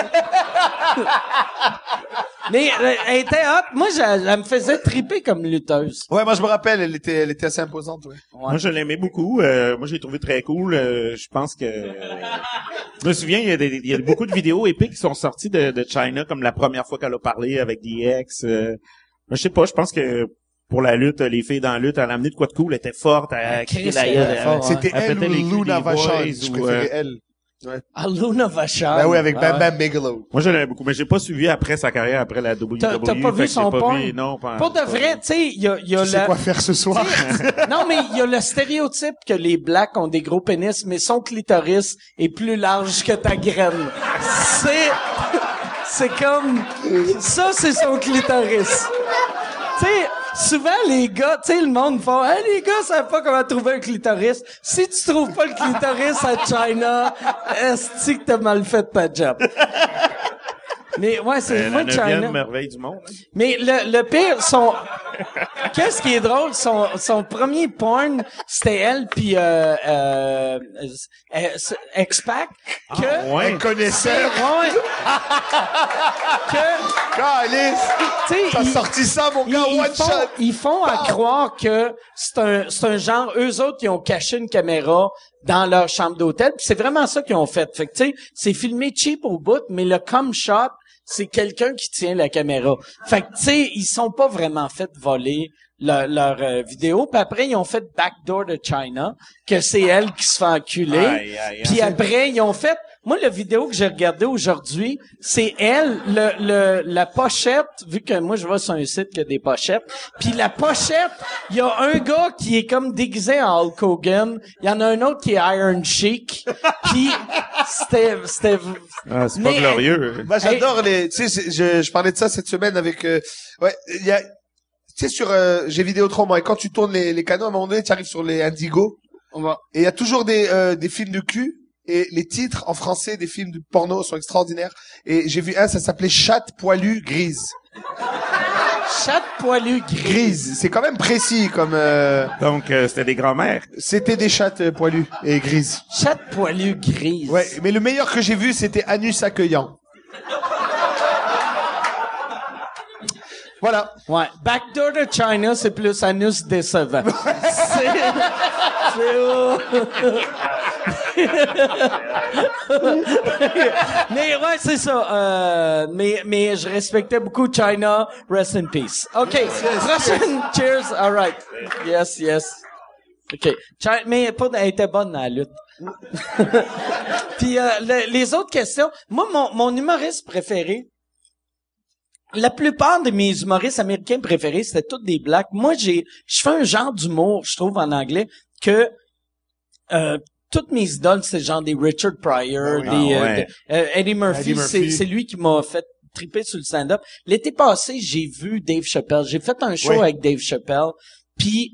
mais euh, elle était hot. Moi, je- elle me faisait triper comme lutteuse. Ouais, moi je me rappelle, elle était, elle était assez imposante. Ouais. Moi, je l'aimais beaucoup. Euh, moi, je l'ai trouvé très cool. Euh, je pense que... je me souviens, il y, a des, il y a beaucoup de vidéos épiques qui sont sorties de, de China, comme la première fois qu'elle a parlé avec DX. Je sais pas, je pense que pour la lutte, les filles dans la lutte, elle a amené de quoi de cool, elle était forte, elle criait la elle gueule, était elle- forte, C'était Elle ou Luna Vachon. Je préférais euh, elle. Ah, Luna Vachon. Ben oui, avec Bam Bam Bigelow. Moi, je l'aimais beaucoup, mais j'ai pas suivi après sa carrière, après la WWE. T'as- pas vu son vu- non, pas, Pour de pas- vrai, tu sais, il y a, il y a Tu sais le... quoi faire ce soir? non, mais il y a le stéréotype que les blacks ont des gros pénis, mais son clitoris est plus large que ta graine. C'est... C'est comme... Ça, c'est son clitoris. Tu sais, souvent, les gars, tu sais, le monde font, hey, les gars savent pas comment trouver un clitoris. Si tu trouves pas le clitoris à China, est-ce que t'as mal fait ta job? Mais ouais, c'est Euh, la China. merveille du monde. hein. Mais le, le pire, son... Qu'est-ce qui est drôle, son, son premier porn, c'était elle puis euh, euh, euh, X-Pac, que... Ah, Ouais. Elle connaissait. Ouais, que, Calice! T'as sorti ça, mon gars, ils one font, shot! ils font à croire que c'est un, c'est un genre, eux autres, qui ont caché une caméra dans leur chambre d'hôtel, puis c'est vraiment ça qu'ils ont fait. Fait que, tu sais, c'est filmé cheap au bout, mais le com shot, c'est quelqu'un qui tient la caméra. Fait que, tu sais, ils sont pas vraiment fait voler leur, leur euh, vidéo. Puis après, ils ont fait Backdoor de China, que c'est elle qui se fait enculer. Puis après, ils ont fait Moi, la vidéo que j'ai regardée aujourd'hui, c'est elle, le, le, la pochette, vu que moi, je vais sur un site qui a des pochettes, puis la pochette, il y a un gars qui est comme déguisé en Hulk Hogan, il y en a un autre qui est Iron Sheik, puis c'était, c'était... Ah, c'est pas glorieux. Moi, j'adore les. Tu sais, je, je parlais de ça cette semaine avec. euh, ouais, il y a. Tu sais, sur euh, j'ai vidéo trop moi. Et quand tu tournes les, les canaux, à un moment donné, tu arrives sur les Indigo. On va- Et il y a toujours des euh, des films de cul. Et les titres en français des films de porno sont extraordinaires. Et j'ai vu un, ça s'appelait Chatte poilue grise. Chatte poilue grise. Grise, c'est quand même précis comme. euh, Donc, euh, c'était des grands-mères. C'était des chattes euh, poilues et grises. Chatte poilue grise. Ouais, mais le meilleur que j'ai vu, c'était Anus accueillant. Voilà. Ouais. Backdoor to China, c'est plus anus décevant. c'est, c'est, mais ouais, c'est ça. Euh, mais, mais je respectais beaucoup China. Rest in peace. OK. Prochaine. Cheers. All right. Yes, yes. OK. Mais pas, elle était bonne dans la lutte. Puis euh, le- les autres questions. Moi, mon, mon humoriste préféré, la plupart de mes humoristes américains préférés, c'était tous des blacks. Moi, j'ai, je fais un genre d'humour, je trouve, en anglais, que euh, toutes mes idoles, c'est genre des Richard Pryor, Ah oui. des Ah euh, ouais. de- euh, Eddie Murphy. Eddie C'est, Murphy. c'est lui qui m'a fait triper sur le stand-up. L'été passé, j'ai vu Dave Chappelle. J'ai fait un show Oui. avec Dave Chappelle, puis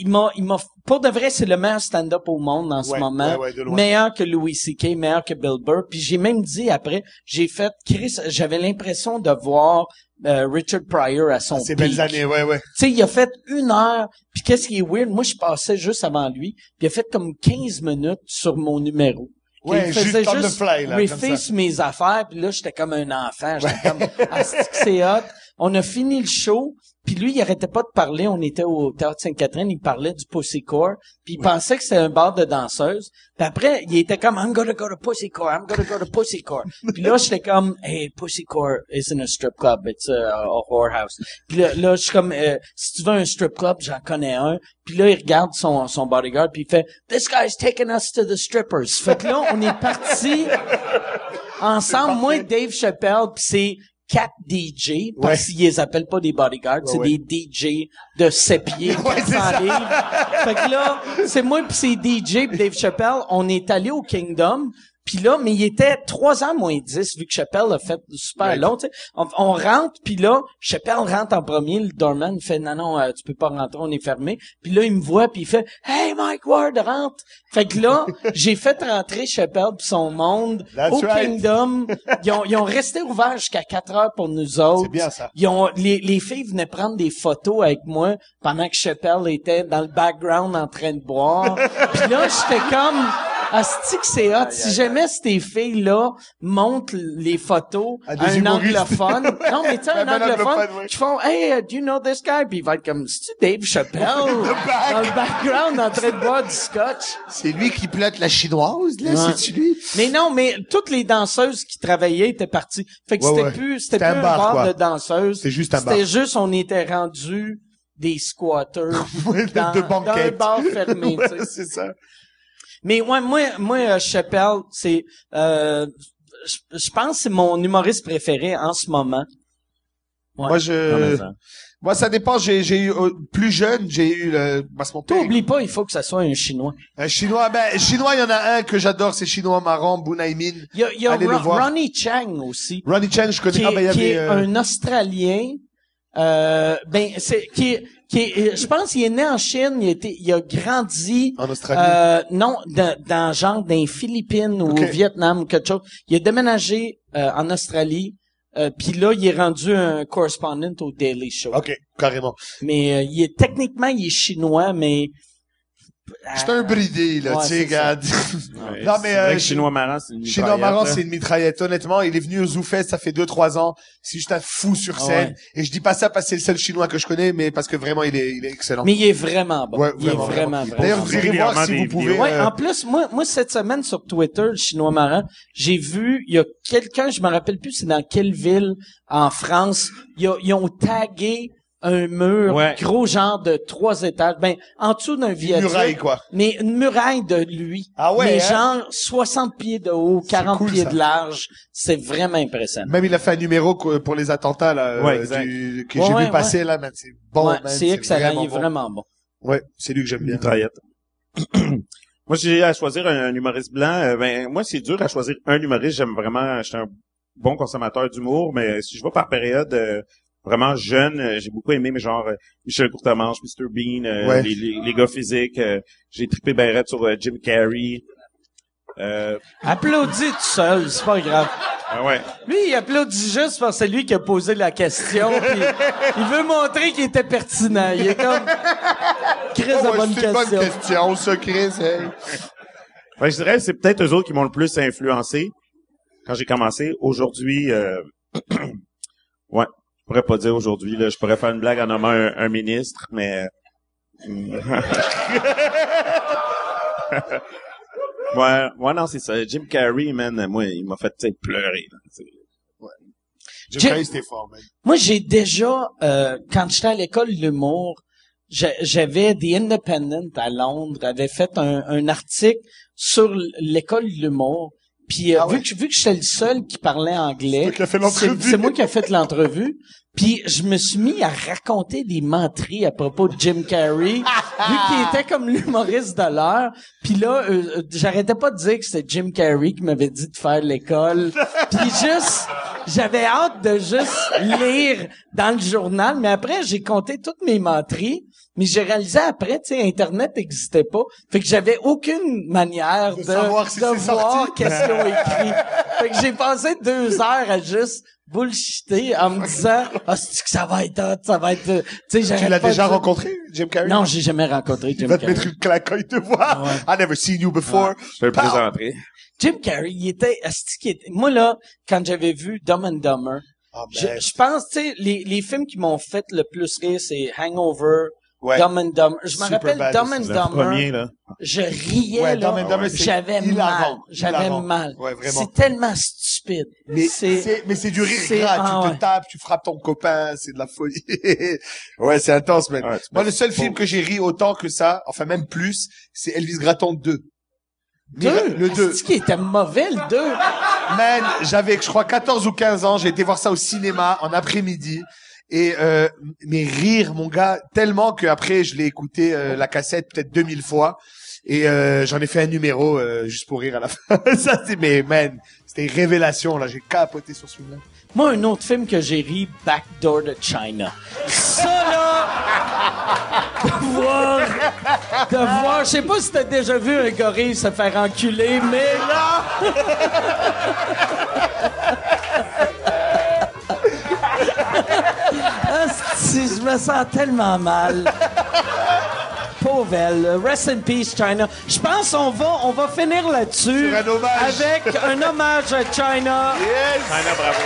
il m'a, il m'a, pour de vrai, c'est le meilleur stand-up au monde en ce Ouais, moment. ouais, ouais, de loin. meilleur que Louis C.K., meilleur que Bill Burr. Puis j'ai même dit après, j'ai fait, Chris, j'avais l'impression de voir euh, Richard Pryor à son Ces belles années, ouais, ouais. Tu sais, il a fait une heure. Puis qu'est-ce qui est weird? Moi, je passais juste avant lui. Puis il a fait comme 15 minutes sur mon numéro. Ouais, il juste faisait juste le fly, là, mes affaires. Puis là, j'étais comme un enfant. J'étais comme, ah, c'est hot? On a fini le show. Puis lui, il arrêtait pas de parler. On était au Théâtre Sainte-Catherine. Il parlait du Pussy Core. Puis il pensait que c'était un bar de danseuses. Puis après, il était comme, I'm gonna go to Pussy Core. I'm gonna go to Pussy Core. Puis là, j'étais comme, hey, Pussy Core isn't a strip club. It's a, a whorehouse. Puis là, là, je suis comme, euh, si tu veux un strip club, j'en connais un. Puis là, il regarde son, son bodyguard, puis il fait, This guy's taking us to the strippers. Fait que là, on est parti ensemble, moi et Dave Chappelle, puis c'est quatre DJ, parce Ouais. qu'ils les appellent pas des bodyguards, c'est ouais. des DJ de 7 pieds, 400 livres. Fait que là, c'est moi puis c'est DJ puis Dave Chappelle, on est allé au Kingdom, puis là, mais il était trois ans moins 10, vu que Chappelle a fait super Ouais. long. On, on rentre, puis là, Chappelle rentre en premier, le doorman fait « Non, non, euh, tu peux pas rentrer, on est fermé. » Puis là, il me voit, puis il fait « Hey, Mike Ward, rentre! » Fait que là, j'ai fait rentrer Chappelle puis son monde That's au right. Kingdom. Ils ont, ils ont resté ouverts jusqu'à 4 heures pour nous autres. C'est bien, ça. Ils ont, les, les filles venaient prendre des photos avec moi pendant que Chappelle était dans le background en train de boire. Puis là, j'étais comme, Asti que c'est hot. Si jamais ces filles-là montrent les photos À un anglophone. non, mais tu sais, un Ben, ben, anglophone, ouais. qui font, hey, uh, do you know this guy? Puis il va être comme, c'est-tu Dave Chappelle? dans le background en train de boire du scotch. C'est lui qui plate la chinoise, là, Ouais. c'est lui? Mais non, mais toutes les danseuses qui travaillaient étaient parties. Fait que Ouais, c'était ouais. plus, c'était plus un bar, de danseuses. C'était juste un bar. C'était juste, on était rendu des squatters dans, de dans un bar fermé. Ouais, c'est ça. Mais ouais, moi, moi, euh, Chappelle, c'est, euh, je je pense que c'est mon humoriste préféré en ce moment. Ouais. Moi, je, moi, ça dépend. J'ai, j'ai eu, euh, plus jeune, j'ai eu le, bah, c'est mon père. T'oublies pas, il faut que ça soit un chinois. Un chinois, ben, chinois, il y en a un que j'adore, c'est chinois marrant, Bunaimin. Il y a, il y a Allez le Ron- voir. Ronnie Chang aussi. Ronnie Chen, je connais. qui est, ah, ben, y qui avait, est euh, un Australien. Euh, ben, c'est qui qui je pense qu'il est né en Chine. Il a été, il a grandi. en Australie. Euh, non, dans, dans genre dans les Philippines ou au Vietnam ou quelque chose. Il a déménagé euh, en Australie. Euh, puis là, il est rendu un correspondant au Daily Show. ok, carrément. Mais euh, il est techniquement il est chinois, mais C'est un bridé, là, Ouais, tu sais, regarde. non, mais, vrai euh, que chinois marrant, c'est une Chinois là. c'est une mitraillette. Honnêtement, il est venu au ZooFest, ça fait deux, trois ans. C'est juste un fou sur Ah scène. ouais. Et je dis pas ça parce que c'est le seul chinois que je connais, mais parce que vraiment, il est, il est excellent. mais il est vraiment bon. Ouais, il est vraiment, vraiment vraiment. vraiment. D'ailleurs, bon. vous irez voir Régulièrement si vous pouvez. Ouais, euh, en plus, moi, moi, cette semaine sur Twitter, le chinois marrant, j'ai vu, il y a quelqu'un, je me rappelle plus c'est dans quelle ville en France, ils ont tagué un mur, Ouais. gros genre de trois étages, ben en dessous d'un Une viaduc. muraille, quoi. Mais une muraille de lui. Ah ouais, Mais hein? genre 60 pieds de haut, 40 cool, pieds ça. de large. C'est vraiment impressionnant. Même il a fait un numéro co- pour les attentats là, euh, Ouais, du- que Ouais, j'ai ouais, vu passer là, man. C'est bon, c'est excellent, il est bon. vraiment bon. Ouais, c'est lui que j'aime bien. Mitraillette. moi, si j'ai à choisir un, un humoriste blanc, euh, ben moi, c'est dur à choisir un humoriste. J'aime vraiment, j'étais un bon consommateur d'humour, mais si je vais par période euh, vraiment jeune, euh, j'ai beaucoup aimé, mais genre euh, Michel Courtemanche, Mr. Bean, euh, Ouais. les, les, les gars physiques. euh, j'ai trippé raide sur euh, Jim Carrey. Euh, Applaudis tout seul, c'est pas grave. ah ouais. Lui, il applaudit juste parce que c'est lui qui a posé la question. puis il veut montrer qu'il était pertinent. Il est comme... Chris Oh, de ouais, bonne c'est une bonne question. question, ça, Chris. hey. Ben, je dirais c'est peut-être eux autres qui m'ont le plus influencé quand j'ai commencé. Aujourd'hui, euh, ouais, pourrais pas dire aujourd'hui. Là, je pourrais faire une blague en nommant un, un ministre, mais hmm. ouais, ouais, non, c'est ça. Jim Carrey, man, moi, il m'a fait tu sais, pleurer. là, tu sais. Jim Jim- Carrey, c'était fort, man. Moi, j'ai déjà, euh, quand j'étais à l'école de l'humour, j'a- j'avais The Independent à Londres, avait fait un, un article sur l'école de l'humour. Puis euh, Ah ouais? vu que vu que j'étais le seul qui parlait anglais, c'est moi qui ai fait l'entrevue. Puis je me suis mis à raconter des menteries à propos de Jim Carrey, vu qu'il était comme l'humoriste de l'heure. Puis là, euh, euh, j'arrêtais pas de dire que c'était Jim Carrey qui m'avait dit de faire l'école. Puis juste, j'avais hâte de juste lire dans le journal. Mais après, j'ai compté toutes mes menteries. Mais j'ai réalisé après, tu sais, Internet n'existait pas. Fait que j'avais aucune manière de, De savoir si de c'est voir sorti. qu'est-ce qu'ils ont écrit. fait que j'ai passé deux heures à juste bullshiter en me disant ah c'est que ça va être hot, ça va être euh, tu sais Tu l'as déjà de- rencontré, Jim Carrey? non j'ai jamais rencontré Il Jim va te Carrey mettre une claque quand il te voit. I never seen you before. Je vais le présenterai. Jim Carrey il était était- moi là quand j'avais vu Dumb and Dumber Ah, je, man. je pense tu sais les, les films qui m'ont fait le plus rire c'est Hangover Ouais. Dumb and Dumber je me rappelle bad Dumb and C'est Dumber là. je riais Ouais, là Dumb and Dumber, c'est j'avais mal j'avais mal Ouais, vraiment. c'est tellement stupide Mais c'est c'est, mais c'est du rire c'est- gras. ah tu ouais. te tapes, tu frappes ton copain, c'est de la folie. ouais, c'est intense, tu Moi, le seul film que j'ai ri autant que ça, enfin même plus, c'est Elvis Gratton 2. deux? Le 2. Asti qu'il était mauvais le 2 Man, j'avais, je crois, 14 ou 15 ans. J'ai été voir ça au cinéma en après-midi. Et euh, mais rire, mon gars, tellement que après je l'ai écouté euh, la cassette peut-être 2000 fois. Et euh, j'en ai fait un numéro euh, juste pour rire à la fin. ça c'est mais man, c'était révélation là. J'ai capoté sur ce film-là. Moi, un autre film que j'ai ri, Backdoor to China. Ça, là, de voir, de voir, je sais pas si t'as déjà vu un gorille se faire enculer, mais là... Je me sens tellement mal. Pauvre elle. Rest in peace, China. Je pense qu'on va, on va finir là-dessus. Avec un hommage à China. China, bravo.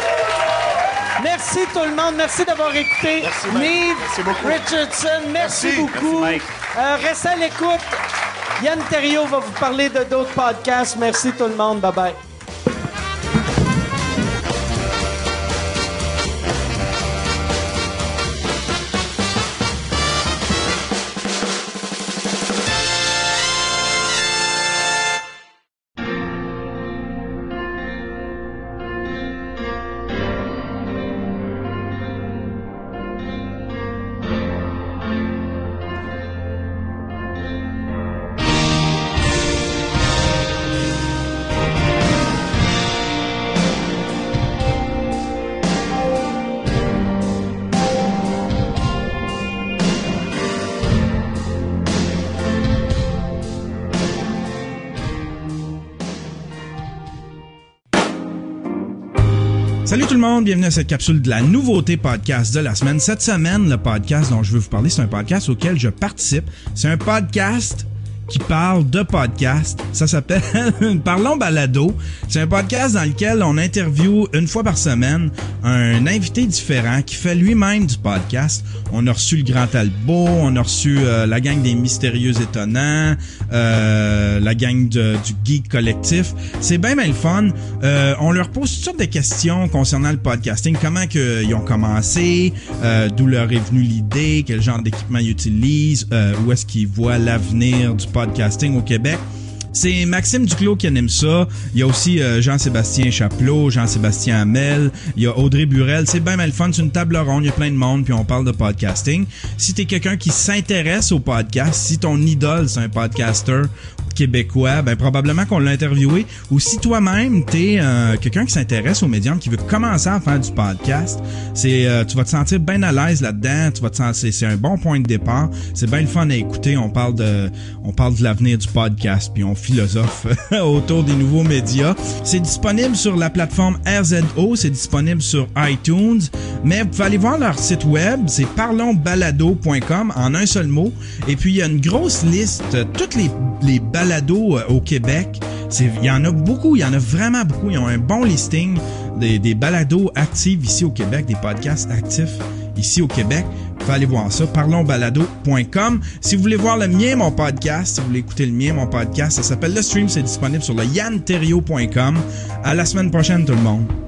Merci tout le monde. Merci d'avoir écouté. Mike. Meade, Merci beaucoup. Richardson, merci, Merci. beaucoup. Merci, Mike. Euh, restez à l'écoute. Yann Terriot va vous parler de d'autres podcasts. Merci tout le monde. Bye bye. Bienvenue à cette capsule de la nouveauté podcast de la semaine. Cette semaine, le podcast dont je veux vous parler, c'est un podcast auquel je participe. C'est un podcast qui parle de podcast. Ça s'appelle Parlons Balado. C'est un podcast dans lequel on interview une fois par semaine un invité différent qui fait lui-même du podcast. On a reçu le Grand Talbot, on a reçu euh, la gang des Mystérieux Étonnants, euh, la gang du Geek Collectif. C'est bien, bien le fun. Euh, on leur pose toutes sortes de questions concernant le podcasting. Comment que ils ont commencé, euh, d'où leur est venue l'idée, quel genre d'équipement ils utilisent, euh, où est-ce qu'ils voient l'avenir du podcasting au Québec. C'est Maxime Duclos qui anime ça. Il y a aussi euh, Jean-Sébastien Chapelot, Jean-Sébastien Hamel, il y a Audrey Burel. C'est bien mal fun. C'est une table ronde, il y a plein de monde, puis on parle de podcasting. Si t'es quelqu'un qui s'intéresse au podcast, si ton idole c'est un podcaster québécois, ben probablement qu'on l'a interviewé. Ou si toi-même t'es euh, quelqu'un qui s'intéresse aux médiums, qui veut commencer à faire du podcast, c'est euh, tu vas te sentir bien à l'aise là-dedans. Tu vas te sentir, c'est- c'est un bon point de départ. C'est bien le fun à écouter. On parle de, on parle de l'avenir du podcast, puis on autour des nouveaux médias. C'est disponible sur la plateforme RZO, c'est disponible sur iTunes, mais vous pouvez aller voir leur site web, c'est parlonsbalado.com en un seul mot. Et puis il y a une grosse liste, euh, toutes les, les balados euh, au Québec. Il y en a beaucoup, il y en a vraiment beaucoup. Ils ont un bon listing des, des balados actifs ici au Québec, des podcasts actifs ici au Québec. Vous aller voir ça, parlonsbalado.com. Si vous voulez voir le mien, mon podcast, si vous voulez écouter le mien, mon podcast, ça s'appelle Le Stream, c'est disponible sur le yanterio.com. À la semaine prochaine, tout le monde.